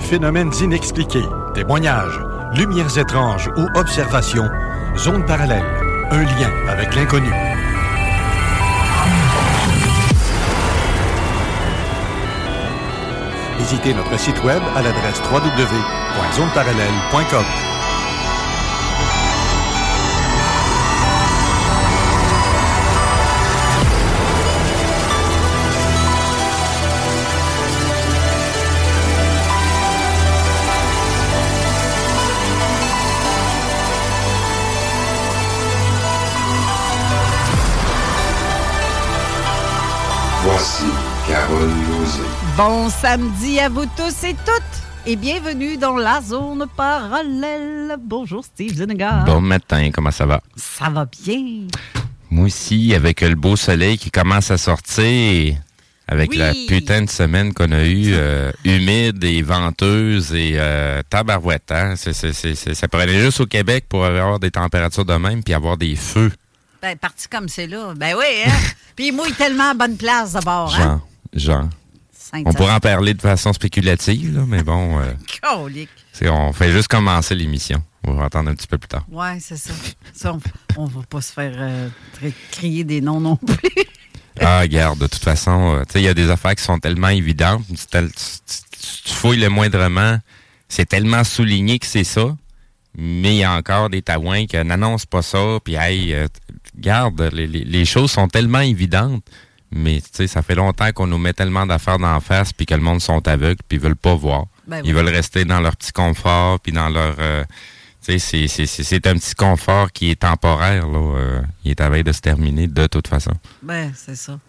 phénomènes inexpliqués, témoignages, lumières étranges ou observations, zone parallèle, un lien avec l'inconnu. Visitez notre site web à l'adresse www.zoneparallèle.com. Voici Carole Lozé. Bon samedi à vous tous et toutes et bienvenue dans la zone parallèle. Bonjour Steve Zuniga. Bon matin, comment ça va? Ça va bien. Moi aussi, avec le beau soleil qui commence à sortir, avec Oui. la putain de semaine qu'on a eue, euh, humide et venteuse et euh, tabarouette. Hein? C'est- c'est- c'est- c'est- ça pourrait aller juste au Québec pour avoir des températures de même puis avoir des feux. Ben, parti comme c'est là. Ben oui, hein? Puis il mouille tellement à bonne place d'abord, hein? Genre, genre. On pourrait en parler de façon spéculative, là, mais bon, euh, on fait juste commencer l'émission. On va attendre un petit peu plus tard. Ouais, c'est ça. Ça, on, on va pas se faire euh, crier des noms non plus. Ah, regarde, de toute façon, euh, tu sais, il y a des affaires qui sont tellement évidentes. Tu, tel- tu- tu- tu fouilles le moindrement, c'est tellement souligné que c'est ça. Mais il y a encore des taouins qui n'annoncent pas ça. Puis, hey, euh, garde, les, choses sont tellement évidentes. Mais, tu sais, ça fait longtemps qu'on nous met tellement d'affaires d'en face, puis que le monde sont aveugles, puis ils veulent pas voir. Ben ils oui. veulent rester dans leur petit confort, puis dans leur... euh, tu sais, c'est- un petit confort qui est temporaire, là. euh, il est à veille de se terminer, de toute façon. Ben, c'est ça.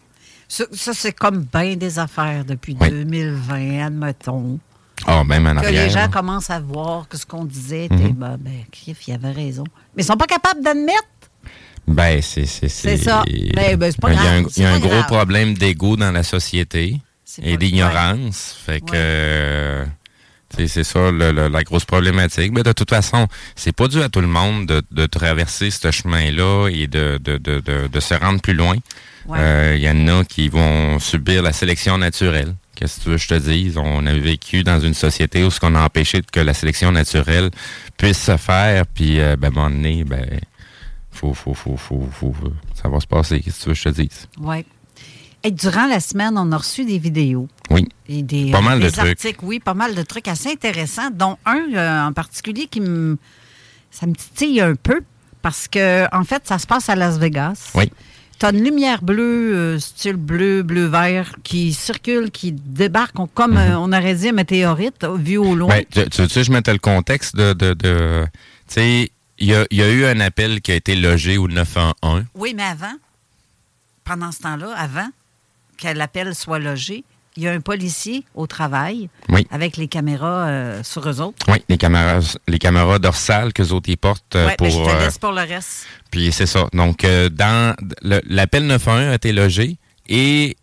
Ça, ça, c'est comme bien des affaires depuis Oui. 2020, admettons. Ah, même en Que arrière. les gens là. commencent à voir que ce qu'on disait était, Mhm. ben, ben, il avait raison. Mais ils sont pas capables d'admettre. Ben, c'est c'est C'est ça. Ben, ben, c'est pas Il y a un, il y a un gros problème d'ego dans la société et d'ignorance. Fait que euh, sais, c'est ça le- le- la grosse problématique. Mais de toute façon, c'est pas dû à tout le monde de, de traverser ce chemin-là et de, de, de, de, de se rendre plus loin. Ouais. Euh, Il y en a qui vont subir la sélection naturelle. Qu'est-ce que tu veux que je te dise? On a vécu dans une société où ce qu'on a empêché que la sélection naturelle puisse se faire, puis euh, ben, à un moment donné, ben, faut, faut, faut, faut, faut, ça va se passer. Qu'est-ce que tu veux que je te dise? Oui. Et durant la semaine, on a reçu des vidéos. Oui. Et des, Pas mal de trucs. articles, oui, pas mal de trucs assez intéressants, dont un euh, en particulier qui me. Ça me titille un peu parce que, en fait, ça se passe à Las Vegas. Oui. Tu as une lumière bleue, euh, style bleu, bleu-vert, qui circule, qui débarque on- comme, euh, on aurait dit, un météorite, euh, vu au loin. Ben, tu, tu que je mette le contexte de... de, de tu sais, il y a, il y a eu un appel qui a été logé au 911. Oui, mais avant, pendant ce temps-là, avant que l'appel soit logé, il y a un policier au travail Oui. avec les caméras euh, sur eux autres. Oui, les caméras, les caméras dorsales que autres ils portent euh, Ouais, pour... ben, je te euh, laisse pour le reste. Puis c'est ça. Donc, dans l'appel 911 a été logé et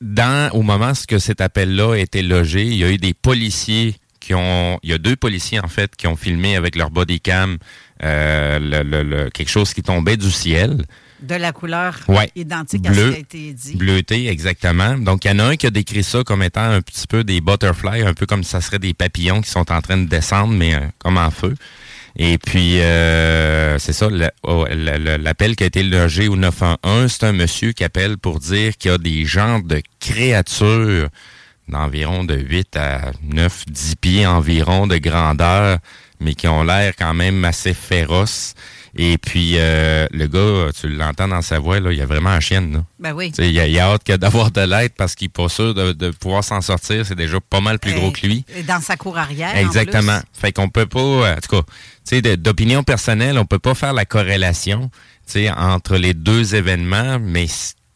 dans, au moment où cet appel-là a été logé, il y a eu des policiers qui ont, il y a deux policiers en fait qui ont filmé avec leur bodycam euh, le, quelque chose qui tombait du ciel. De la couleur identique à ce qui a été dit. Bleuté, exactement. Donc, il y en a un qui a décrit ça comme étant un petit peu des butterflies, un peu comme ça serait des papillons qui sont en train de descendre, mais euh, comme en feu. Et puis, euh, c'est ça, oh, l'appel qui a été logé au 911, c'est un monsieur qui appelle pour dire qu'il y a des genres de créatures d'environ de 8 à 9, 10 pieds environ de grandeur, mais qui ont l'air quand même assez féroces. Et puis, euh, le gars, tu l'entends dans sa voix, là, il y a vraiment un chien. Là. Ben oui. Il a, a, hâte d'avoir de l'aide parce qu'il n'est pas sûr de, pouvoir s'en sortir. C'est déjà pas mal plus gros que lui. Dans sa cour arrière. Exactement. Fait qu'on peut pas, en tout cas, d'opinion personnelle, on peut pas faire la corrélation entre les deux événements, mais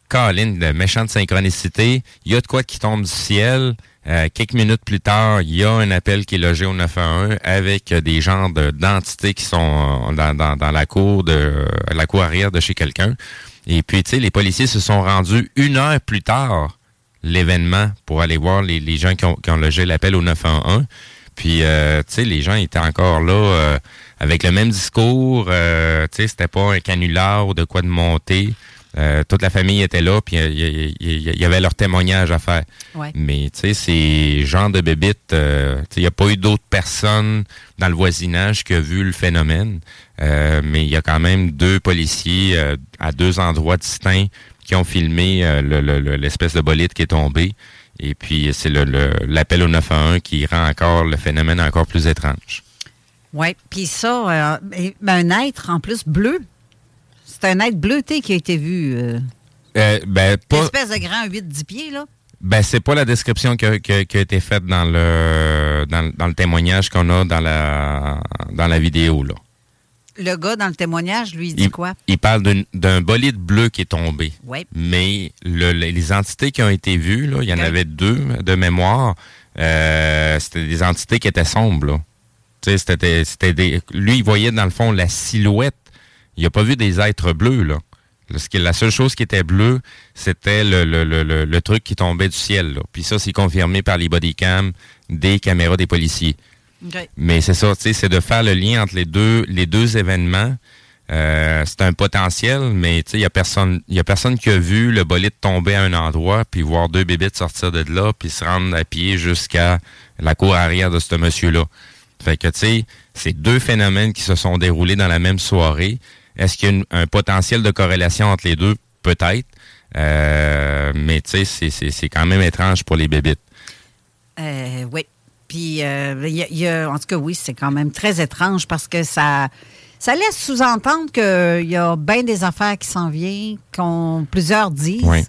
Colin, de méchante synchronicité, il y a de quoi qui tombe du ciel. Euh, quelques minutes plus tard, il y a un appel qui est logé au 911 avec des genres d'entités qui sont dans, dans, la cour de la cour arrière de chez quelqu'un. Et puis, tu sais, les policiers se sont rendus une heure plus tard l'événement pour aller voir les, gens qui ont, logé l'appel au 911. Puis, euh, tu sais, les gens étaient encore là euh, avec le même discours. tu sais, c'était pas un canular ou de quoi de monter. Euh, toute la famille était là, puis il y, avait leur témoignage à faire. Mais tu sais, ces gens de bébites, euh, il n'y a pas eu d'autres personnes dans le voisinage qui ont vu le phénomène. Euh, mais il y a quand même deux policiers à deux endroits distincts qui ont filmé l'espèce de bolide qui est tombé. Et puis c'est l'appel au 911 qui rend encore le phénomène encore plus étrange. Oui, puis ça, ben, un être en plus bleu, c'est un être bleuté qui a été vu. Euh, euh ben, pas... Une espèce de grand 8-10 pieds, là. Ben, c'est pas la description qui a, été faite dans le, dans, le témoignage qu'on a dans la, dans la vidéo, là. Le gars, dans le témoignage, lui, il dit quoi? Il parle d'un bolide bleu qui est tombé. Oui. Mais les entités qui ont été vues, là, il y en avait deux de mémoire. Euh, c'était des entités qui étaient sombres, là. C'était, c'était des, lui, il voyait dans le fond la silhouette il n'a pas vu des êtres bleus, là. La seule chose qui était bleue, c'était le, le, le, le, truc qui tombait du ciel. Là. Puis ça, c'est confirmé par les bodycams des caméras des policiers. Mais c'est ça, c'est de faire le lien entre les deux, les deux événements. Euh, c'est un potentiel, mais il n'y a personne y a personne qui a vu le bolide tomber à un endroit, puis voir deux bébés sortir de là, puis se rendre à pied jusqu'à la cour arrière de ce monsieur-là. Fait que, tu sais, c'est deux phénomènes qui se sont déroulés dans la même soirée. Est-ce qu'il y a un potentiel de corrélation entre les deux? Peut-être. Euh, mais tu sais, c'est quand même étrange pour les bébites. Euh, oui. Puis, euh, en tout cas, oui, c'est quand même très étrange parce que ça, ça laisse sous-entendre qu'il y a bien des affaires qui s'en viennent, qu'on plusieurs disent,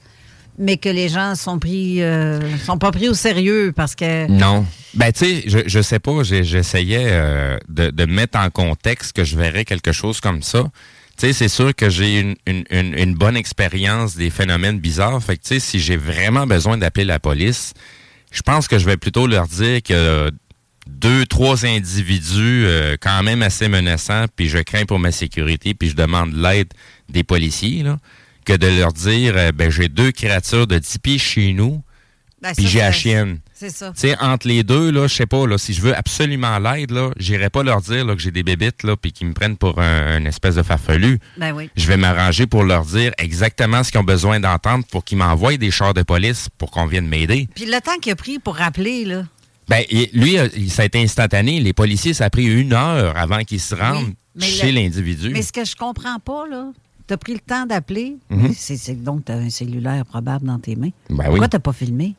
mais que les gens sont pris, sont pas pris au sérieux parce que. Non. Ben, tu sais, je, je sais pas, j'essayais de, de mettre en contexte que je verrais quelque chose comme ça c'est sûr que j'ai une, bonne expérience des phénomènes bizarres. Fait que, tu sais, si j'ai vraiment besoin d'appeler la police, je pense que je vais plutôt leur dire que deux, trois individus euh, quand même assez menaçants, puis je crains pour ma sécurité, puis je demande l'aide des policiers, que de leur dire, euh, ben j'ai deux créatures de 10 pieds chez nous, ben, puis j'ai la chienne. C'est ça. Tu sais, entre les deux, là, je sais pas, là, si je veux absolument l'aide, là, j'irai pas leur dire là, que j'ai des bébites, là, puis qu'ils me prennent pour un, espèce de farfelu. Ben oui. Je vais m'arranger pour leur dire exactement ce qu'ils ont besoin d'entendre pour qu'ils m'envoient des chars de police pour qu'on vienne m'aider. Puis le temps qu'il a pris pour rappeler, là. Ben, lui, ça a été instantané. Les policiers, ça a pris une heure avant qu'ils se rendent chez l'individu. Mais ce que je comprends pas, là, tu as pris le temps d'appeler. Mhm. C'est donc tu as un cellulaire probable dans tes mains. Ben Pourquoi oui. tu pas filmé?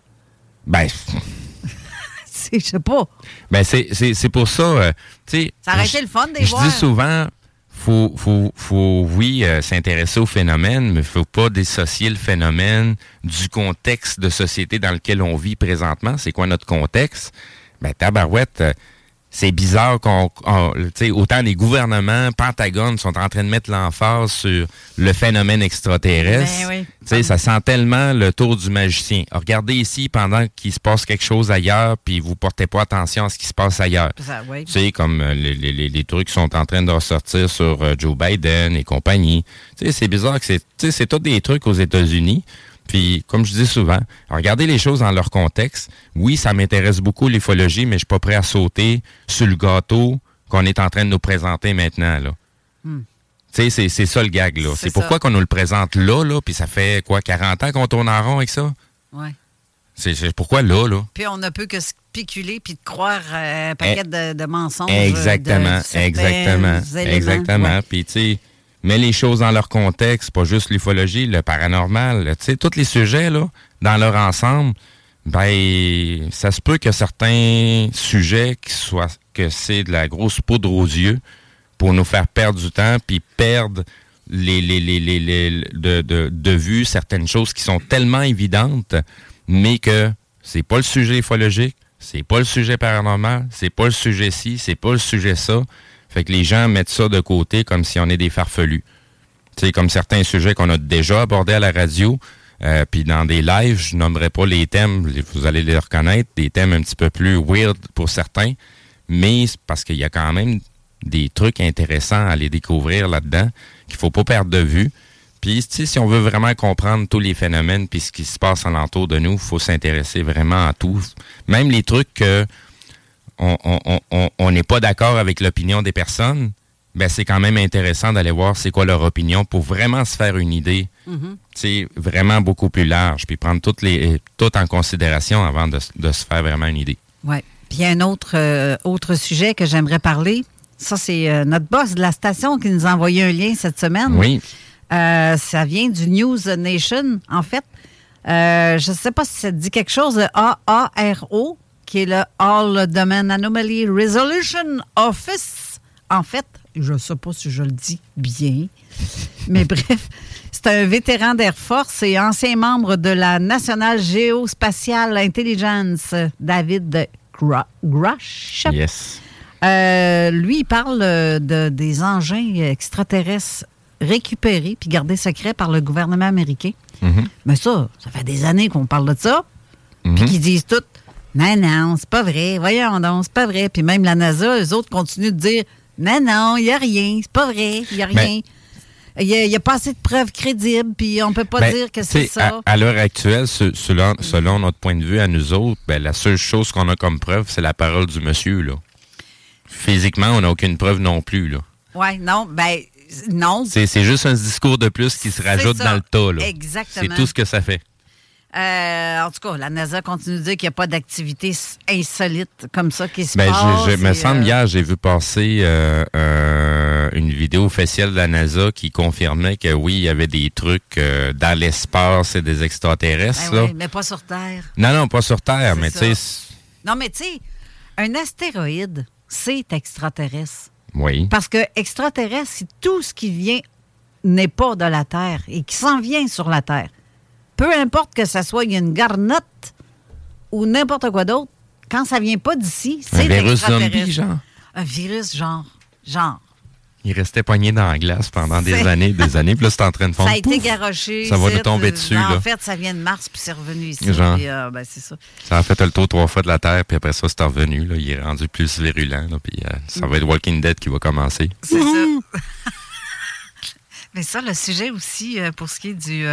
Ben, je sais pas. Ben, c'est pour ça. Euh, ça aurait été le fun des Je dis souvent, faut, faut, faut oui, euh, s'intéresser au phénomène, mais il faut pas dissocier le phénomène du contexte de société dans lequel on vit présentement. C'est quoi notre contexte? Ben, tabarouette, euh, c'est bizarre qu'on, autant les gouvernements, Pentagone sont en train de mettre l'emphase sur le phénomène extraterrestre. Ben ça sent tellement le tour du magicien. regardez ici pendant qu'il se passe quelque chose ailleurs, puis vous portez pas attention à ce qui se passe ailleurs. Tu comme euh, les, les, les, trucs sont en train de ressortir sur euh, Joe Biden et compagnie. c'est bizarre que c'est, c'est tous des trucs aux États-Unis. Puis, comme je dis souvent, regardez les choses dans leur contexte. Oui, ça m'intéresse beaucoup l'ufologie, mais je suis pas prêt à sauter sur le gâteau qu'on est en train de nous présenter maintenant, là. Hmm. Tu sais, c'est ça le gag, là. C'est pourquoi qu'on nous le présente là, là, puis ça fait, quoi, 40 ans qu'on tourne en rond avec ça? Oui. C'est pourquoi là, là? Puis on ne peut que spéculer puis de croire euh, un paquet de, mensonges. Exactement, exactement, exactement. Puis, tu sais, mets les choses dans leur contexte, pas juste l'ufologie, le paranormal, tu sais, tous les sujets, là, dans leur ensemble, ben, ça se peut que certains sujets soient, que c'est de la grosse poudre aux yeux pour nous faire perdre du temps puis perdre les, les, les, les, de, de, de vue certaines choses qui sont tellement évidentes, mais que c'est pas le sujet ufologique, c'est pas le sujet paranormal, c'est pas le sujet ci, c'est pas le sujet ça. Fait que les gens mettent ça de côté comme si on est des farfelus. Sais, comme certains sujets qu'on a déjà abordés à la radio, euh, puis dans des lives, je nommerai pas les thèmes, vous allez les reconnaître, des thèmes un petit peu plus weird pour certains, mais parce qu'il y a quand même des trucs intéressants à aller découvrir là-dedans qu'il faut pas perdre de vue. Puis, si on veut vraiment comprendre tous les phénomènes puis ce qui se passe alentour de nous, faut s'intéresser vraiment à tout. Même les trucs que on n'est pas d'accord avec l'opinion des personnes, ben c'est quand même intéressant d'aller voir c'est quoi leur opinion pour vraiment se faire une idée, c'est mm-hmm. vraiment beaucoup plus large, puis prendre toutes les tout en considération avant de, se faire vraiment une idée. Oui. Puis un autre euh, autre sujet que j'aimerais parler, ça c'est euh, notre boss de la station qui nous a envoyé un lien cette semaine. Oui. Euh, ça vient du News Nation, en fait. je ne sais pas si ça dit quelque chose, A-A-R-O, qui est le All Domain Anomaly Resolution Office. En fait, je ne sais pas si je le dis bien, mais bref, c'est un vétéran d'Air Force et ancien membre de la National Geospatial Intelligence, David Grush. Yes. Euh, lui, il parle de, des engins extraterrestres récupérés puis gardés secrets par le gouvernement américain. Mm-hmm. Mais ça, ça fait des années qu'on parle de ça. Puis mm-hmm. qu'ils disent tout non, non, c'est pas vrai. Voyons donc, c'est pas vrai. Puis même la NASA, eux autres continuent de dire Non, non, il n'y a rien, c'est pas vrai, il n'y a ben, rien. Il n'y a, pas assez de preuves crédibles, puis on ne peut pas ben, dire que c'est ça. À, l'heure actuelle, selon, notre point de vue à nous autres, ben, la seule chose qu'on a comme preuve, c'est la parole du monsieur. Là. Physiquement, on n'a aucune preuve non plus. Oui, non, ben non. C'est juste un discours de plus qui se rajoute dans le tas. Là. Exactement. C'est tout ce que ça fait. Euh, en tout cas, la NASA continue de dire qu'il n'y a pas d'activité insolite comme ça qui se ben, passe. Je, me semble, euh, hier, j'ai vu passer euh, une vidéo officielle de la NASA qui confirmait que oui, il y avait des trucs dans l'espace et des extraterrestres. Ben oui, mais pas sur Terre. Non, non, pas sur Terre, mais tu sais... Non, mais tu sais, un astéroïde, c'est extraterrestre. Oui. Parce que extraterrestre, c'est tout ce qui vient n'est pas de la Terre et qui s'en vient sur la Terre peu importe que ça soit une garnotte ou n'importe quoi d'autre, quand ça vient pas d'ici, c'est un virus zombie, genre. Un virus genre, genre. Il restait poigné dans la glace pendant des années, des années, puis là, c'est en train de fondre. Ça a été garoché. Ça va nous tomber dessus, là. En fait, ça vient de Mars, puis c'est revenu ici. Genre. Euh, ben, c'est ça. Ça a fait le tour trois fois de la Terre, puis après ça, c'est revenu. Là. Il est rendu plus virulent, là, puis euh, ça va être Walking Dead qui va commencer. C'est ça. Mais ça, le sujet aussi, euh, pour ce qui est du,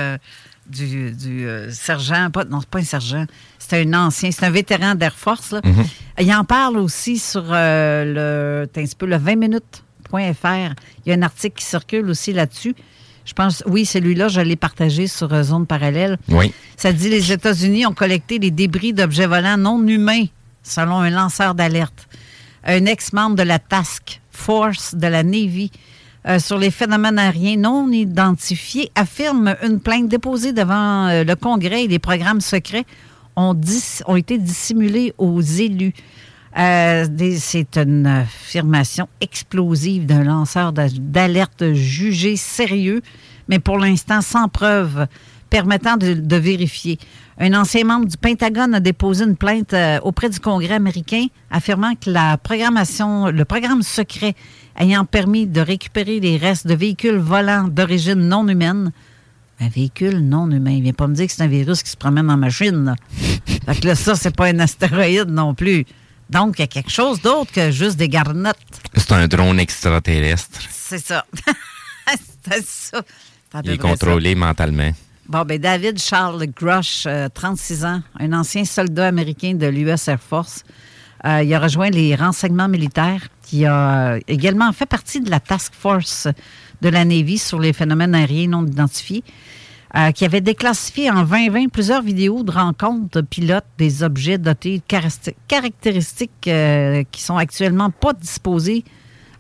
du, euh, sergent, pas, non, c'est pas un sergent, c'est un ancien, c'est un vétéran d'Air Force. Mhm. Il en parle aussi sur euh, le, un peu, le 20minutes.fr. Il y a un article qui circule aussi là-dessus. Je pense, oui, celui-là, je l'ai partagé sur euh, Zone Parallèle. Oui. Ça dit les États-Unis ont collecté les débris d'objets volants non humains, selon un lanceur d'alerte. Un ex-membre de la Task Force de la Navy euh, sur les phénomènes aériens non identifiés affirme une plainte déposée devant euh, le Congrès et les programmes secrets ont, été dissimulés aux élus. Euh, c'est une affirmation explosive d'un lanceur d'alerte jugé sérieux, mais pour l'instant sans preuve permettant de, vérifier. Un ancien membre du Pentagone a déposé une plainte auprès du Congrès américain affirmant que la programmation, le programme secret ayant permis de récupérer les restes de véhicules volants d'origine non humaine. Un véhicule non humain. Il vient pas me dire que c'est un virus qui se promène en machine. Là. fait que là, ça, c'est pas un astéroïde non plus. Donc, il y a quelque chose d'autre que juste des garnottes. C'est un drone extraterrestre. C'est ça. c'est ça. Il est contrôlé mentalement. Bon, ben David Charles Grush, 36 ans, un ancien soldat américain de l'US Air Force. il a rejoint les renseignements militaires. Il a également fait partie de la task force de la Navy sur les phénomènes aériens non identifiés. Euh, qui avait déclassifié en 2020 plusieurs vidéos de rencontres de pilotes des objets dotés de caractéristiques euh, qui sont actuellement pas disposés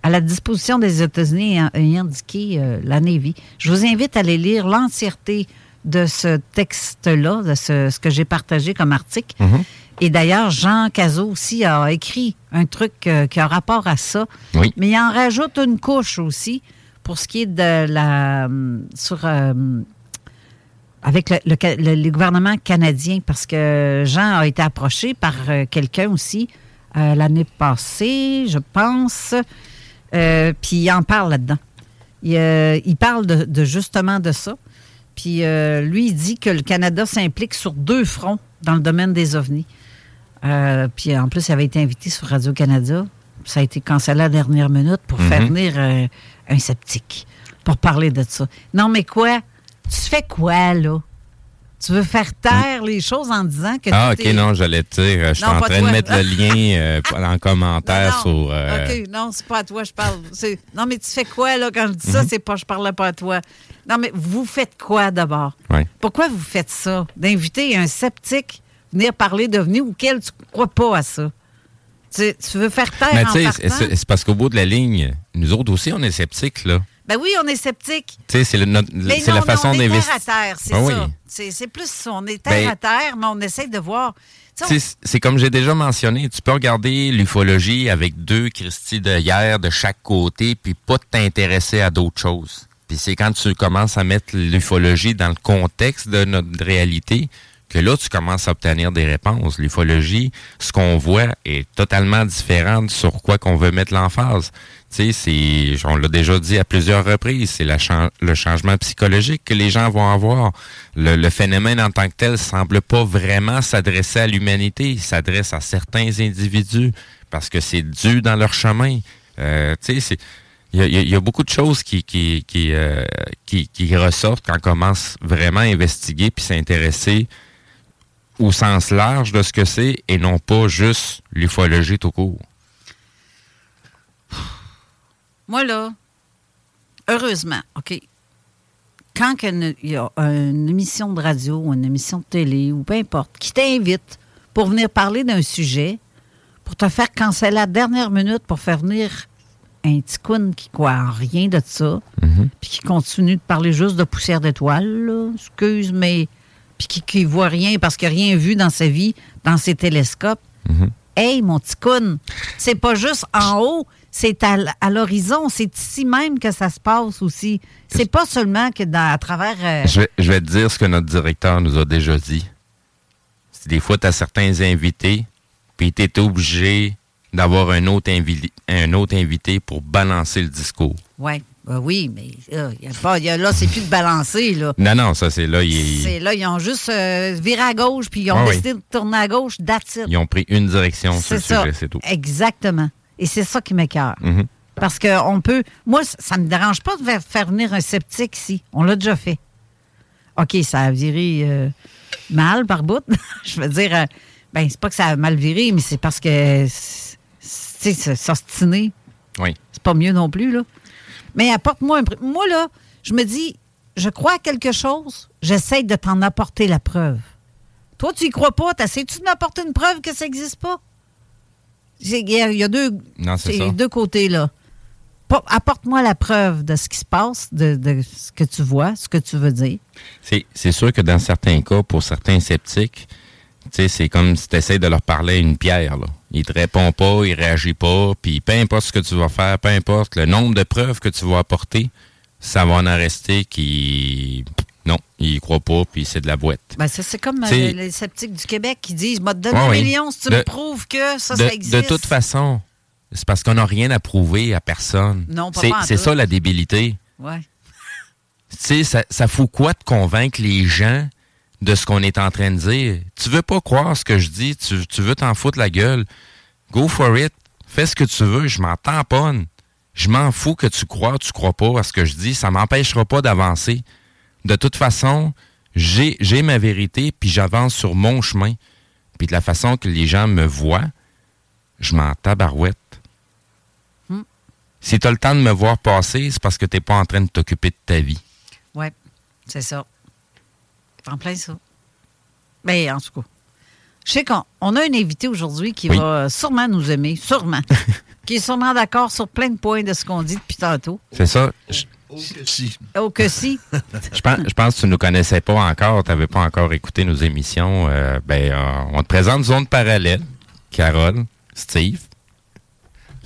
à la disposition des États-Unis et indiqué euh, la Navy. Je vous invite à aller lire l'entièreté de ce texte-là, de ce, que j'ai partagé comme article. Mm-hmm. Et d'ailleurs, Jean Cazot aussi a écrit un truc qui a rapport à ça. Oui. Mais il en rajoute une couche aussi pour ce qui est de la. sur avec le, gouvernement canadien, parce que Jean a été approché par euh, quelqu'un aussi euh, l'année passée, je pense, euh, puis il en parle là-dedans. Il, parle de, justement de ça. Puis lui, il dit que le Canada s'implique sur deux fronts dans le domaine des ovnis. Puis en plus, il avait été invité sur Radio-Canada. Ça a été cancellé à la dernière minute pour faire mhm. venir un sceptique pour parler de ça. Non, mais quoi? Tu fais quoi, là? Tu veux faire taire les choses en disant que. Ah, OK, non, j'allais te dire. Je suis en train de mettre le lien euh, en commentaire sur. Euh, OK, non, c'est pas à toi, je parle. Non, mais tu fais quoi, là, quand je dis ça, mhm. c'est pas je parle pas à toi. Non, mais vous faites quoi d'abord? Pourquoi vous faites ça? D'inviter un sceptique venir parler de venir auquel tu crois pas à ça? Tu, veux faire taire mais en C'est parce qu'au bout de la ligne, nous autres aussi, on est sceptiques, là. Ben oui, on est sceptique. Tu sais, c'est la façon d'investir. terre à terre, c'est ah ça. C'est plus ça. On est terre ben à terre, mais on essaie de voir. C'est comme j'ai déjà mentionné, tu peux regarder l'ufologie avec deux Christie de hier de chaque côté, puis pas t'intéresser à d'autres choses. Puis c'est quand tu commences à mettre l'ufologie dans le contexte de notre réalité que là, tu commences à obtenir des réponses. L'ufologie, ce qu'on voit est totalement différent sur quoi qu'on veut mettre l'emphase. Tu sais, on l'a déjà dit à plusieurs reprises, c'est le changement psychologique que les gens vont avoir. Le, phénomène en tant que tel semble pas vraiment s'adresser à l'humanité, il s'adresse à certains individus parce que c'est dû dans leur chemin. Euh, tu sais, il y a, beaucoup de choses qui qui qui, euh, qui, qui ressortent quand on commence vraiment à investiguer puis s'intéresser au sens large de ce que c'est et non pas juste l'ufologie tout court. Moi, là, heureusement, OK, quand il y a une émission de radio ou une émission de télé ou peu importe, qui t'invite pour venir parler d'un sujet, pour te faire canceller à la dernière minute pour faire venir un petit qui croit en rien de ça, mhm. puis qui continue de parler juste de poussière d'étoiles, excuse, mais puis qui, ne voit rien parce qu'il n'a rien vu dans sa vie, dans ses télescopes. Mhm. Hey, mon petit c'est pas juste en haut, c'est à, l'horizon, c'est ici même que ça se passe aussi. C'est pas seulement que dans, à travers. Euh, je, vais, te dire ce que notre directeur nous a déjà dit. Des fois, tu as certains invités, puis tu es obligé d'avoir un autre, un autre invité pour balancer le discours. Ouais. Ben oui, mais là, y a pas, là, c'est plus de balancer. Là. Non, non, ça, c'est là. C'est là, ils ont juste euh, viré à gauche, puis ils ont décidé de tourner à gauche, that's Ils ont pris une direction sur le sujet, c'est tout. Exactement. Et c'est ça qui m'écœure. Mm-hmm. Parce qu'on peut. Moi, ça ne me dérange pas de faire venir un sceptique ici. On l'a déjà fait. OK, ça a viré euh, mal par bout. Je veux dire, euh, ben, c'est pas que ça a mal viré, mais c'est parce que, tu sais, s'ostiner. Oui. C'est pas mieux non plus, là. Mais apporte-moi un. Moi, là, je me dis, je crois à quelque chose, j'essaie de t'en apporter la preuve. Toi, tu y crois pas, t'essaies-tu de m'apporter une preuve que ça n'existe pas? Il y, a deux, deux côtés, là. Apporte-moi la preuve de ce qui se passe, de, ce que tu vois, ce que tu veux dire. C'est sûr que dans certains cas, pour certains sceptiques, c'est comme si tu essaies de leur parler à une pierre. Là. Il te répond pas, il réagit pas, puis peu importe ce que tu vas faire, peu importe le nombre de preuves que tu vas apporter, ça va en rester qui non, il croit pas, puis c'est de la boîte. Ben, c'est comme euh, les sceptiques du Québec qui disent Moi, donne un million si tu me prouves que ça, ça existe. De toute façon, c'est parce qu'on n'a rien à prouver à personne. Non, pas C'est ça la débilité. Ouais. Tu sais, ça, ça fout quoi de convaincre les gens de ce qu'on est en train de dire? Tu veux pas croire ce que je dis, tu, tu veux t'en foutre la gueule. Go for it. Fais ce que tu veux, je m'en tamponne. Je m'en fous que tu crois ou tu crois pas à ce que je dis. Ça m'empêchera pas d'avancer de toute façon, j'ai, j'ai ma vérité, puis j'avance sur mon chemin. Puis de la façon que les gens me voient, je m'en tabarouette. Hmm. Si tu as le temps de me voir passer, c'est parce que tu n'es pas en train de t'occuper de ta vie. Oui, c'est ça. En plein ça. Mais en tout cas, je sais qu'on a un invité aujourd'hui qui va sûrement nous aimer, sûrement. qui est sûrement d'accord sur plein de points de ce qu'on dit depuis tantôt. C'est ça. Oh, que si. Oh, que si. je, pense, je pense que tu ne nous connaissais pas encore, tu n'avais pas encore écouté nos émissions. Euh, ben, euh, on te présente Zone Parallèle, Carole, Steve.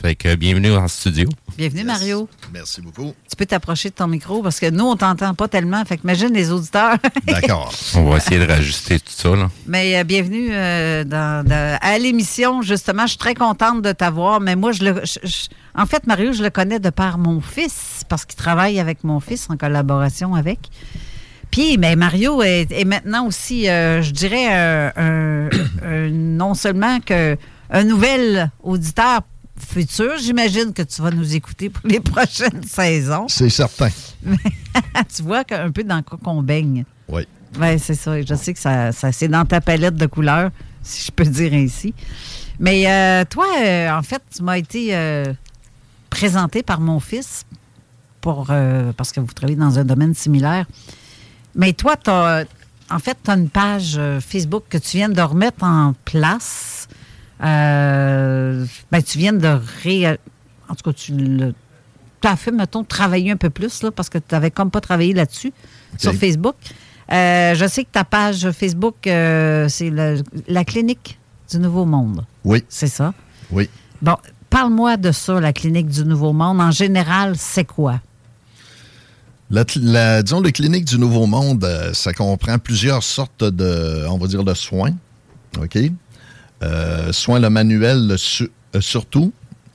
Fait que bienvenue en studio. Bienvenue, Mario. Merci beaucoup. Tu peux t'approcher de ton micro parce que nous, on t'entend pas tellement. Fait que imagine les auditeurs. D'accord. on va essayer de rajuster tout ça. Là. Mais euh, bienvenue euh, dans, à l'émission. Justement, je suis très contente de t'avoir. Mais moi, je le. en fait, Mario, je le connais de par mon fils parce qu'il travaille avec mon fils en collaboration avec. Puis, mais Mario est, maintenant aussi, euh, je dirais, non seulement que un nouvel auditeur futur. J'imagine que tu vas nous écouter pour les prochaines saisons. C'est certain. tu vois un peu dans quoi qu'on baigne. Oui. Oui, c'est ça. Je sais que ça, c'est dans ta palette de couleurs, si je peux dire ainsi. Mais euh, toi, euh, en fait, tu m'as été euh, présenté par mon fils pour parce que vous travaillez dans un domaine similaire. Mais toi, tu en fait, tu as une page Facebook que tu viens de remettre en place euh, ben, tu viens de ré... En tout cas, tu as fait, mettons, travailler un peu plus, là, parce que tu n'avais comme pas travaillé là-dessus, sur Facebook. Euh, je sais que ta page Facebook, euh, c'est la clinique du Nouveau Monde. Oui. C'est ça? Oui. Bon, parle-moi de ça, la clinique du Nouveau Monde. En général, c'est quoi? La, disons, la clinique du Nouveau Monde, ça comprend plusieurs sortes de, on va dire, de soins. OK? Euh, soins le manuel euh, surtout,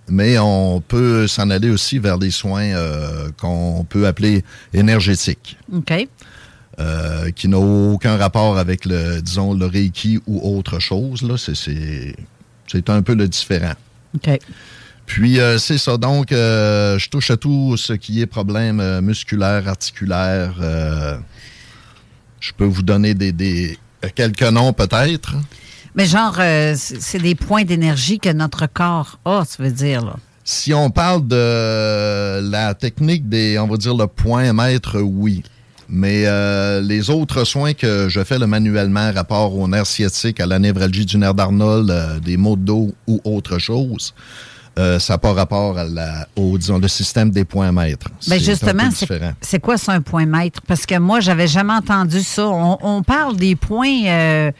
mais on peut s'en aller aussi vers des soins euh, qu'on peut appeler énergétiques. OK. qui n'ont aucun rapport avec le, disons, le Reiki ou autre chose. Là. C'est, un peu le différent. OK. Puis, c'est ça. Donc, je touche à tout ce qui est problème musculaire, articulaire. je peux vous donner des quelques noms peut-être. Mais genre, euh, c'est des points d'énergie que notre corps a, tu veux dire, là. Si on parle de la technique des, on va dire, le point maître, oui. Mais euh, les autres soins que je fais le manuellement, rapport au nerf sciatique, à la névralgie du nerf d'Arnold, euh, des maux de dos ou autre chose, ça n'a pas rapport à la, au disons, le système des points maîtres. Bien justement, c'est quoi ça, un point maître? Parce que moi, j'avais jamais entendu ça. On, parle des points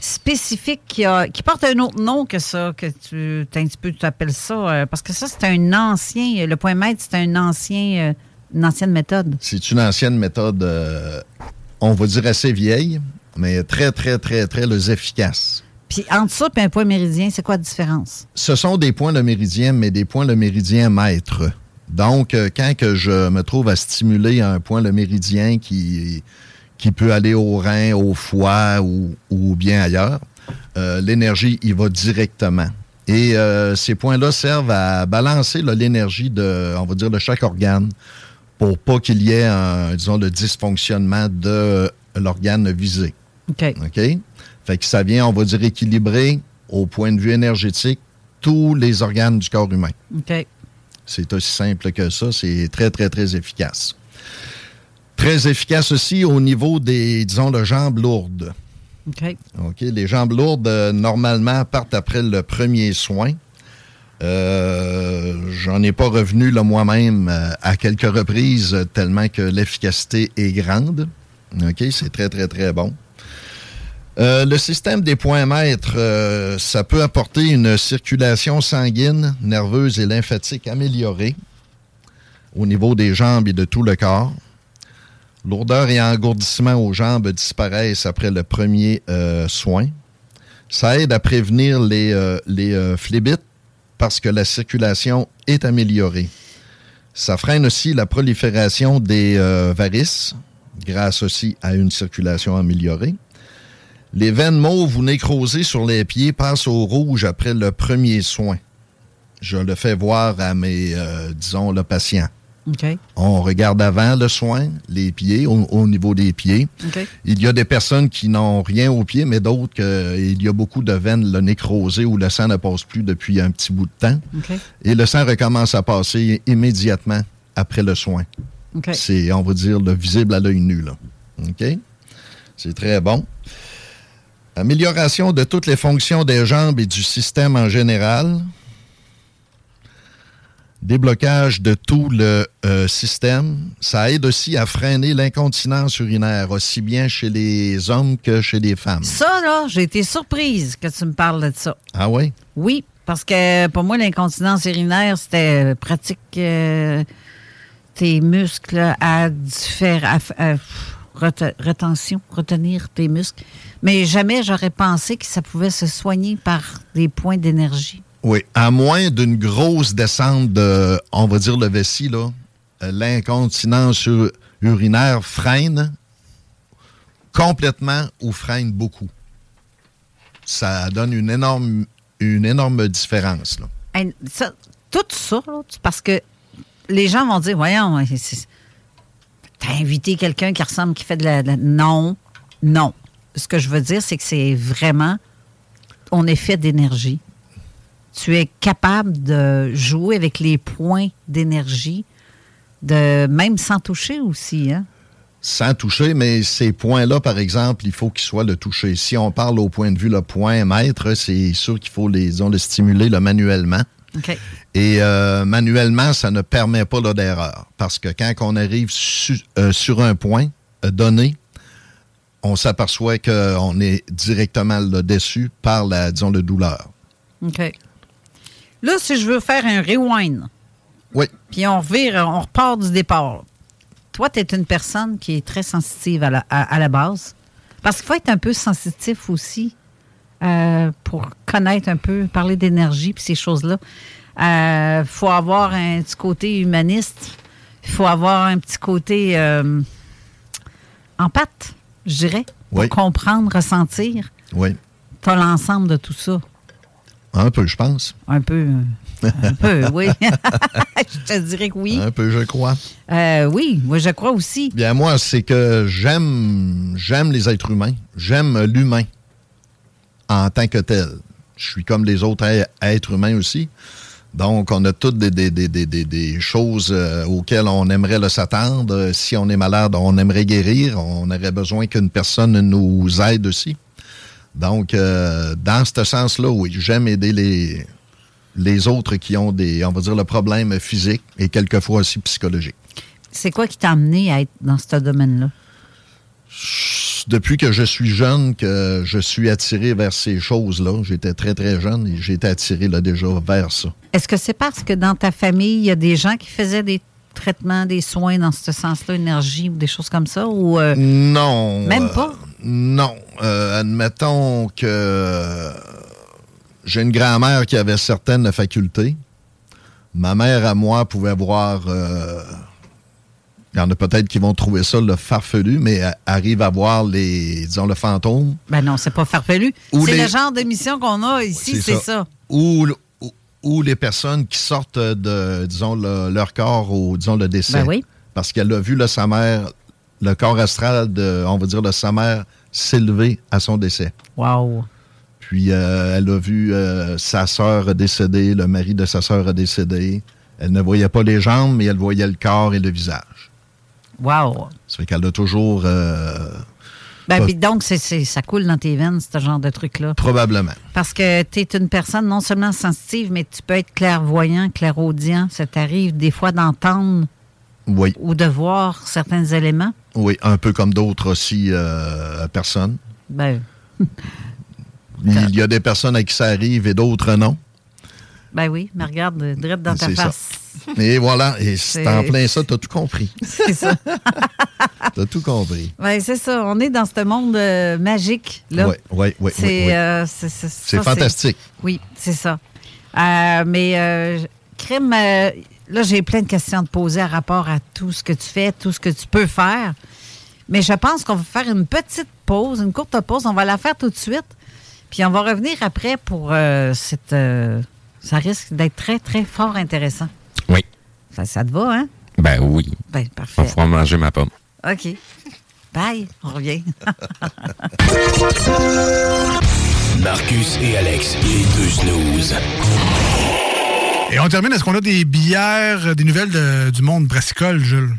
spécifique qui, a, qui porte un autre nom que ça, que tu, un petit peu, tu appelles ça, euh, parce que ça, c'est un ancien, le point maître, c'est un ancien, euh, une ancienne méthode. C'est une ancienne méthode, euh, on va dire assez vieille, mais très, très, très, très efficace. Puis entre ça et un point méridien, c'est quoi la différence? Ce sont des points de méridien, mais des points de méridien maîtres. Donc, quand que je me trouve à stimuler un point de méridien qui qui peut aller au rein, au foie ou, bien ailleurs. Euh, l'énergie y va directement. Et euh, ces points-là servent à balancer l'énergie de, on va dire, de chaque organe pour pas qu'il y ait un, disons, le dysfonctionnement de l'organe visé. OK. OK? Fait que ça vient, on va dire, équilibrer au point de vue énergétique tous les organes du corps humain. OK. C'est aussi simple que ça. C'est très, très, très efficace. Très efficace aussi au niveau des, disons, de jambes lourdes. OK. OK? Les jambes lourdes, euh, normalement, partent après le premier soin. Euh, J'en ai pas revenu moi-même euh, à quelques reprises, tellement que l'efficacité est grande. OK, c'est très, très, très bon. Euh, le système des points maîtres, ça peut apporter une circulation sanguine, nerveuse et lymphatique améliorée au niveau des jambes et de tout le corps. Lourdeur et engourdissement aux jambes disparaissent après le premier euh, soin. Ça aide à prévenir les, euh, les euh, parce que la circulation est améliorée. Ça freine aussi la prolifération des varices grâce aussi à une circulation améliorée. Les veines mauves ou nécrosées sur les pieds passent au rouge après le premier soin. Je le fais voir à mes, disons, le patient. On regarde avant le soin, les pieds, au, niveau des pieds. Il y a des personnes qui n'ont rien aux pieds, mais d'autres, il y a beaucoup de veines le nécrosées où le sang ne passe plus depuis un petit bout de temps. Et le sang recommence à passer immédiatement après le soin. C'est, on va dire, le visible à l'œil nu. Là. OK? C'est très bon. Amélioration de toutes les fonctions des jambes et du système en général déblocage de tout le euh, système. Ça aide aussi à freiner l'incontinence urinaire, aussi bien chez les hommes que chez les femmes. Ça, là, j'ai été surprise que tu me parles de ça. Ah oui? Oui, parce que pour moi, l'incontinence urinaire, c'était pratique euh, tes muscles à à, rétention, retenir tes muscles. Mais jamais j'aurais pensé que ça pouvait se soigner par des points d'énergie. Oui, à moins d'une grosse descente de, on va dire, le vessie, là, euh, l'incontinence urinaire freine complètement ou freine beaucoup. Ça donne une énorme, une énorme différence. Là. tout ça, parce que les gens vont dire, voyons, t'as invité quelqu'un qui ressemble, qui fait de la, Non, non. Ce que je veux dire, c'est que c'est vraiment, on est fait d'énergie tu es capable de jouer avec les points d'énergie, de même sans toucher aussi, hein? Sans toucher, mais ces points-là, par exemple, il faut qu'ils soient le toucher. Si on parle au point de vue le point maître, c'est sûr qu'il faut les, le stimuler le manuellement. Et euh, manuellement, ça ne permet pas d'erreur. Parce que quand on arrive euh, sur un point euh, donné, on s'aperçoit qu'on est directement déçu par la, disons, la douleur. OK. Là, si je veux faire un rewind, oui. puis on revire, on repart du départ. Toi, tu es une personne qui est très sensitive à la, à, la base. Parce qu'il faut être un peu sensitif aussi euh, pour connaître un peu, parler d'énergie puis ces choses-là. Il euh, faut avoir un petit côté humaniste. Il faut avoir un petit côté euh, empathe, je dirais, pour comprendre, ressentir. Oui. Tu as l'ensemble de tout ça. Un peu, je pense. Un peu. Un peu, oui. je te dirais que oui. Un peu, je crois. Euh, oui, moi, je crois aussi. Bien, moi, c'est que j'aime, j'aime les êtres humains. J'aime l'humain en tant que tel. Je suis comme les autres êtres humains aussi. Donc, on a toutes des, des, des, des choses euh, auxquelles on aimerait s'attendre. Si on est malade, on aimerait guérir. On aurait besoin qu'une personne nous aide aussi. Donc, euh, dans ce sens-là, oui, j'aime aider les, les autres qui ont des, on va dire, le problème physique et quelquefois aussi psychologique. C'est quoi qui t'a amené à être dans ce domaine-là? Depuis que je suis jeune, que je suis attiré vers ces choses-là. J'étais très, très jeune et j'ai été attiré là, déjà vers ça. Est-ce que c'est parce que dans ta famille, il y a des gens qui faisaient des traitements, des soins dans ce sens-là, énergie ou des choses comme ça? Ou, euh, non. Même pas? Non. Euh, admettons que j'ai une grand-mère qui avait certaines facultés. Ma mère à moi pouvait voir. Euh, il y en a peut-être qui vont trouver ça le farfelu, mais arrive à voir les, disons, le fantôme. Ben non, c'est pas farfelu. C'est le genre d'émission qu'on a ici, c'est ça. Ou, ou, les personnes qui sortent de, disons, leur corps au, disons, le décès. Ben oui. Parce qu'elle a vu le, sa mère, le corps astral de, on va dire, de sa mère s'élever à son décès. Wow. Puis euh, elle a vu euh, sa sœur décéder, le mari de sa sœur a décédé. Elle ne voyait pas les jambes, mais elle voyait le corps et le visage. Wow. Ça fait qu'elle a toujours. Euh, ben, puis donc, c'est, ça coule dans tes veines, ce genre de truc-là. Probablement. Parce que tu es une personne non seulement sensitive, mais tu peux être clairvoyant, clairaudient. Ça t'arrive des fois d'entendre oui. ou de voir certains éléments. Oui, un peu comme d'autres aussi euh, personnes. Ben. Il y a des personnes à qui ça arrive et d'autres non. Ben oui, mais regarde, direct dans ta face. Et voilà, et c'est en plein ça, tu as tout compris. C'est ça. tu as tout compris. Ben, c'est ça, on est dans ce monde euh, magique. là. Oui, oui, oui. C'est euh, fantastique. Oui, c'est ça. mais, crime, là, j'ai plein de questions à te poser à rapport à tout ce que tu fais, tout ce que tu peux faire. Mais je pense qu'on va faire une petite pause, une courte pause. On va la faire tout de suite. Puis on va revenir après pour euh, cette. Euh, ça risque d'être très, très fort intéressant. Oui. Ça, ça te va, hein? Ben oui. Ben, parfait. On va manger ma pomme. OK. Bye. On revient. Marcus et Alex, les deux snooze. Et on termine. Est-ce qu'on a des bières, des nouvelles de- du monde brassicole, Jules?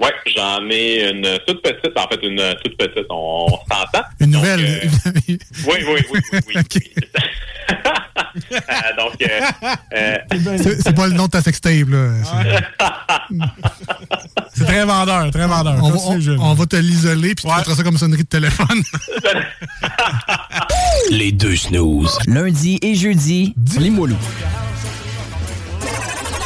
Ouais, j'en ai une toute petite, en fait, une toute petite, on, s'entend. Une nouvelle? Oui, oui, oui, oui, oui. oui. Euh, donc, euh, euh, C'est pas le nom de ta sextape, là. C'est- très vendeur, très vendeur. On, va- on- on va te l'isoler, puis tu mettras ça comme sonnerie de téléphone. Les deux snooze. Lundi et jeudi, Limoilou.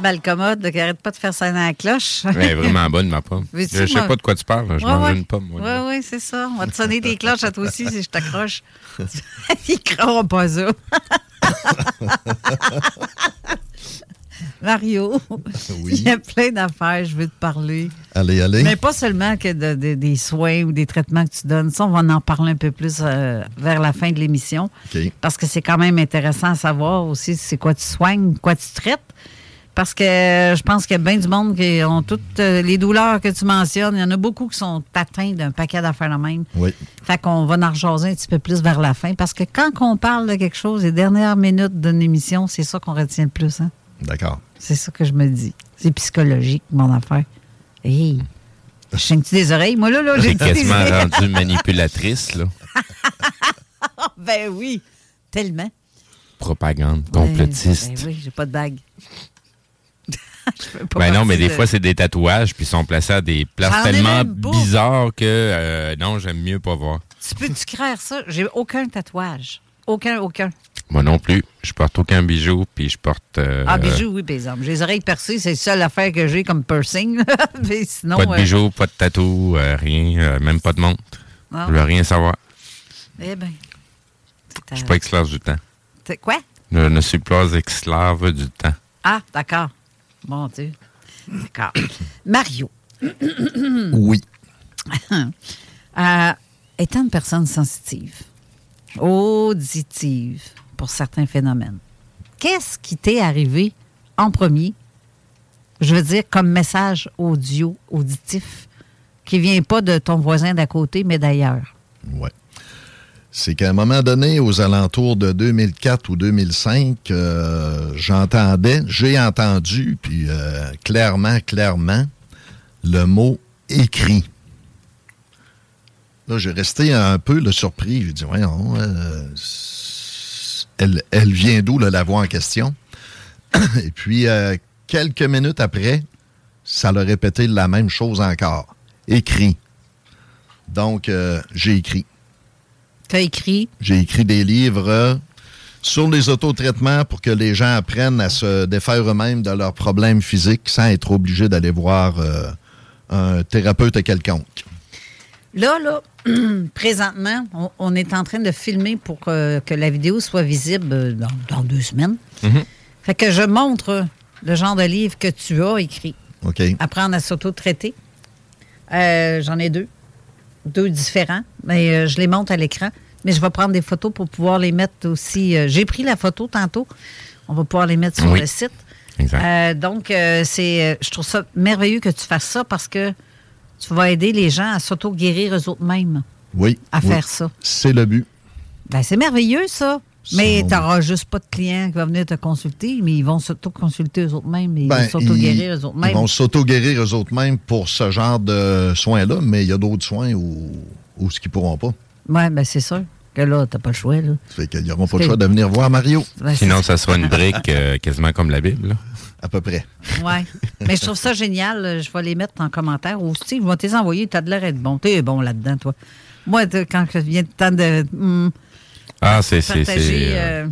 Petit balcommode qui arrête pas de faire dans la cloche. Est vraiment bonne, ma pomme. Je je sais moi? pas de quoi tu parles. Je Ouais, mange ouais. une pomme. Oui, oui, c'est ça. On va te sonner tes cloches à toi aussi si je t'accroche. Ils croiront pas ça. Mario, il y a plein d'affaires, je veux te parler. Allez, allez. Mais pas seulement que de- de- des soins ou des traitements que tu donnes. Ça, on va en parler un peu plus euh, vers la fin de l'émission. Parce que c'est quand même intéressant à savoir aussi c'est quoi tu soignes, quoi tu traites. Parce que je pense qu'il y a bien du monde qui ont toutes euh, les douleurs que tu mentionnes. Il y en a beaucoup qui sont atteints d'un paquet d'affaires de même. Oui. Fait qu'on va en rejaser un petit peu plus vers la fin. Parce que quand on parle de quelque chose, les dernières minutes d'une émission, c'est ça qu'on retient le plus. Hein? D'accord. C'est ça que je me dis. C'est psychologique, mon affaire. Hey! Je saigne-tu des oreilles? Moi, là, là, j'ai des quasiment oreilles. rendue manipulatrice, là. ben oui, tellement. Propagande, Ben, complotiste. Ben, oui, j'ai pas de bague. Je fais pas Ben non, mais des de- fois, c'est des tatouages, puis ils sont placés à des places ai tellement bizarres que euh, non, j'aime mieux pas voir. Tu peux-tu craire ça? J'ai aucun tatouage. Aucun, aucun. Moi non plus. Je porte aucun bijou, puis je porte. euh, Ah, bijoux, oui, par exemple. J'ai les oreilles percées, c'est la seule affaire que j'ai comme piercing. mais sinon. Pas de euh, bijoux, pas de tatou, rien, même pas de montre. Non. Je veux rien savoir. Eh bien. Je suis pas esclave du temps. Quoi? Je ne suis pas esclave du temps. Ah, d'accord. Mon Dieu. D'accord. Mario. Oui. Euh, étant une personne sensitive, auditive pour certains phénomènes, qu'est-ce qui t'est arrivé en premier, je veux dire, comme message audio, auditif, qui vient pas de ton voisin d'à côté, mais d'ailleurs? Ouais. C'est qu'à un moment donné, aux alentours de 2004 ou 2005, euh, j'entendais, j'ai entendu, puis euh, clairement, clairement, le mot écrit. Là, j'ai resté un peu là, surpris. J'ai dit, voyons, euh, elle, elle vient d'où, la voix en question? Et puis, quelques minutes après, ça l'a répété la même chose encore. Écrit. Donc, j'ai écrit. Écrit? J'ai écrit des livres sur les autotraitements pour que les gens apprennent à se défaire eux-mêmes de leurs problèmes physiques sans être obligés d'aller voir euh, un thérapeute quelconque. Là, là, présentement, on, on est en train de filmer pour que, que la vidéo soit visible euh, dans, dans deux semaines. Fait que je montre le genre de livre que tu as écrit. OK. Apprendre à s'auto-traiter. Euh, J'en ai deux. Deux différents. Mais euh, je les monte à l'écran. Mais je vais prendre des photos pour pouvoir les mettre aussi. euh, J'ai pris la photo tantôt. On va pouvoir les mettre sur Oui. le site. Exact. Euh, donc, c'est, je trouve ça merveilleux que tu fasses ça parce que tu vas aider les gens à s'auto-guérir eux autres mêmes. Oui. À oui. faire ça. C'est le but. Ben, c'est merveilleux, ça. Mais tu n'auras juste pas de clients qui vont venir te consulter, mais ils vont s'auto-consulter eux autres mêmes. Ils Ben, vont s'auto-guérir ils- eux autres Ils vont s'auto-guérir eux autres mêmes pour ce genre de soins-là, mais il y a d'autres soins où, où ce qu'ils pourront pas. Oui, ben c'est sûr. Que là, t'as pas le choix, là. Ça fait qu'ils n'auront pas le choix de venir voir Mario. Sinon, ça sera une brique euh, quasiment comme la Bible, là. À peu près. Oui. Mais je trouve ça génial. Je vais les mettre en commentaire aussi. Je vais te les envoyer. Tu as de l'air d'être bon. Tu es bon là-dedans, toi. Moi, quand je viens de temps de. Hmm, ah, c'est. C'est euh,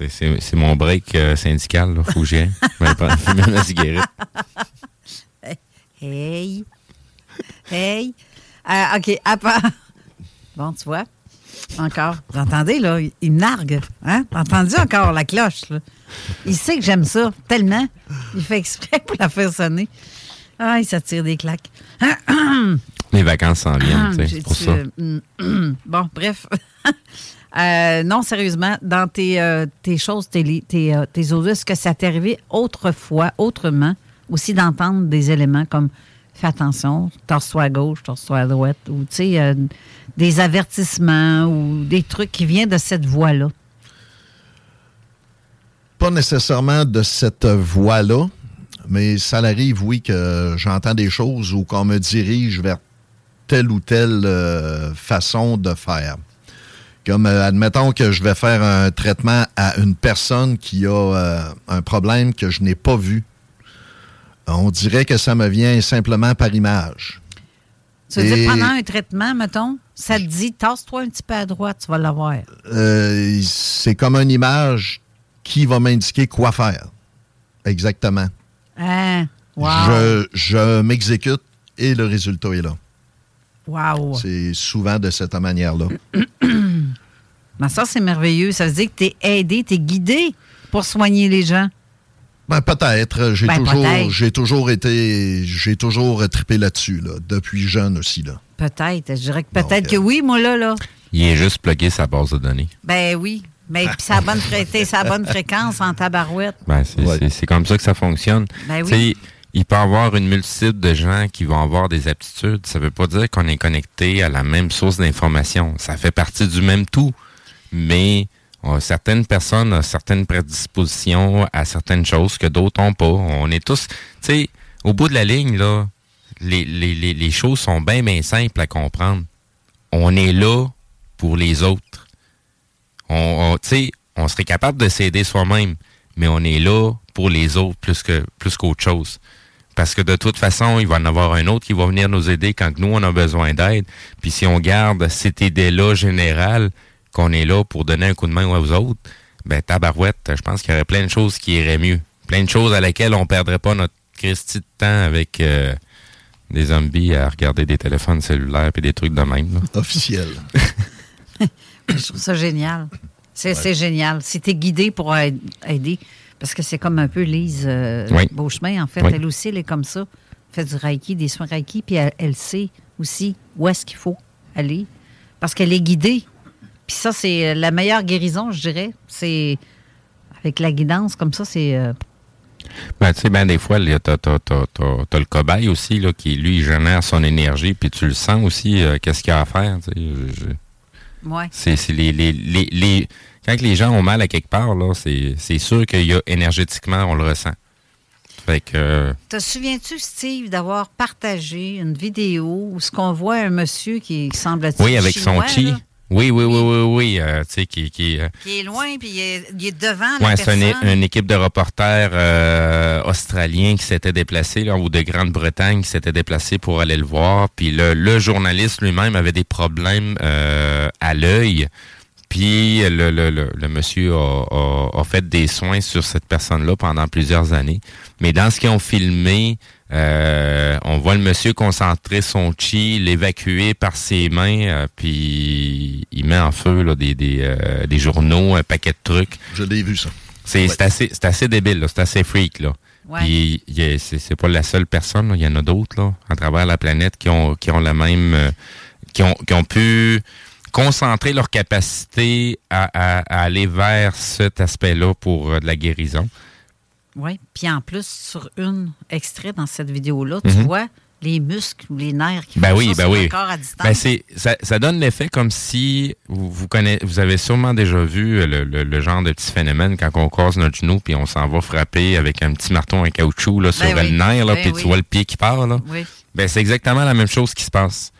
euh, mon break syndical. Il faut que j'y aille. Je la cigarette. Hey. Hey. Euh, OK. À part... Bon, tu vois. Encore. Vous entendez, là? Il me nargue. Hein? T'as entendu encore la cloche, là? Il sait que j'aime ça tellement. Il fait exprès pour la faire sonner. Ah, il s'attire des claques. Les vacances s'en viennent, tu sais, pour ça. Euh, bon, bref. Euh, non, sérieusement, dans tes, tes choses, tes, tes, tes est-ce que ça t'est arrivé autrefois, autrement, aussi d'entendre des éléments comme fais attention, torse-toi à gauche, torse-toi à droite, ou tu sais, euh, des avertissements ou des trucs qui viennent de cette voie-là? Pas nécessairement de cette voie-là, mais ça arrive, oui, que j'entends des choses ou qu'on me dirige vers telle ou telle euh, façon de faire. Comme, euh, admettons que je vais faire un traitement à une personne qui a un problème que je n'ai pas vu on dirait que ça me vient simplement par image. Ça veut dire, pendant un traitement, mettons, ça te dit, tasse-toi un petit peu à droite, tu vas l'avoir. Euh, c'est comme une image qui va m'indiquer quoi faire. Exactement. Hein? Wow. Je, je m'exécute et le résultat est là. Wow. C'est souvent de cette manière-là. Ben, ça, c'est merveilleux. Ça veut dire que tu es aidé, tu es guidé pour soigner les gens. Ben, peut-être. J'ai ben, toujours, j'ai toujours été, j'ai toujours trippé là-dessus, là, depuis jeune aussi, là. Peut-être. Je dirais que peut-être que oui, moi, là, là. Il est juste plugué sa base de données. Ben oui. Mais puis sa bonne, sa bonne fréquence en tabarouette. Ben, c'est comme ça que ça fonctionne. Ben oui. Il peut y avoir une multitude de gens qui vont avoir des aptitudes. Ça ne veut pas dire qu'on est connecté à la même source d'information. Ça fait partie du même tout. Mais certaines personnes ont certaines prédispositions à certaines choses que d'autres n'ont pas. On est tous, tu sais, au bout de la ligne, là, les, choses sont bien, bien simples à comprendre. On est là pour les autres. On, tu sais, on serait capable de s'aider soi-même, mais on est là pour les autres plus plus qu'autre chose. Parce que de toute façon, il va en avoir un autre qui va venir nous aider quand nous, on a besoin d'aide. Puis si on garde cette idée-là générale, qu'on est là pour donner un coup de main aux autres, ben tabarouette, je pense qu'il y aurait plein de choses qui iraient mieux. Plein de choses à laquelle on perdrait pas notre Christie de temps avec euh, des zombies à regarder des téléphones cellulaires et des trucs de même. Officiel. je trouve ça génial. C'est génial. Si tu es guidé pour aider, parce que c'est comme un peu Lise euh, Beauchemin, en fait. Elle aussi, elle est comme ça. Elle fait du Reiki, des soins Reiki, puis elle sait aussi où est-ce qu'il faut aller. Parce qu'elle est guidée. Puis ça, c'est euh, la meilleure guérison, je dirais. C'est avec la guidance, comme ça, c'est. Euh, ben, tu sais, ben, des fois, tu as, le cobaye aussi, là, qui, lui, génère son énergie, puis tu le sens aussi, euh, qu'est-ce qu'il a à faire. Oui. C'est les, les, les, Quand les gens ont mal à quelque part, là, c'est sûr qu'il y a énergétiquement, on le ressent. Fait que. Te souviens-tu, Steve, d'avoir partagé une vidéo où ce qu'on voit un monsieur qui semble être. Oui, avec son chi. Oui, oui, oui, oui, oui. Euh, tu sais, qui, qui, euh, qui est loin, puis il est, il est devant la c'est une, une, équipe de reporters euh, australiens qui s'était déplacés, là, ou de Grande-Bretagne qui s'était déplacés pour aller le voir. Puis le, le journaliste lui-même avait des problèmes euh, à l'œil. Puis le, le, le, le monsieur a, a, a, fait des soins sur cette personne-là pendant plusieurs années. Mais dans ce qu'ils ont filmé, euh, on voit le monsieur concentrer son chi, l'évacuer par ses mains, euh, puis il met en feu là, des, des, euh, des, journaux, un paquet de trucs. Je l'ai vu, ça. C'est assez, assez débile, c'est assez freak. Là. Puis c'est pas la seule personne, il y en a d'autres là, à travers la planète qui ont, qui ont la même... qui, ont, qui ont pu concentrer leur capacité à, à aller vers cet aspect-là pour de la guérison. Oui. Puis en plus, sur une extrait dans cette vidéo-là, tu mhm. vois les muscles ou les nerfs qui ben font oui, ça ben oui. corps à distance. Ben c'est, ça, ça, donne l'effet comme si vous, vous, connaissez, vous avez sûrement déjà vu le, le, genre de petit phénomène quand on casse notre genou puis on s'en va frapper avec un petit marteau en caoutchouc là, sur ben le nerf, là, ben puis tu vois le pied qui part. Là. Ben, c'est exactement la même chose qui se passe.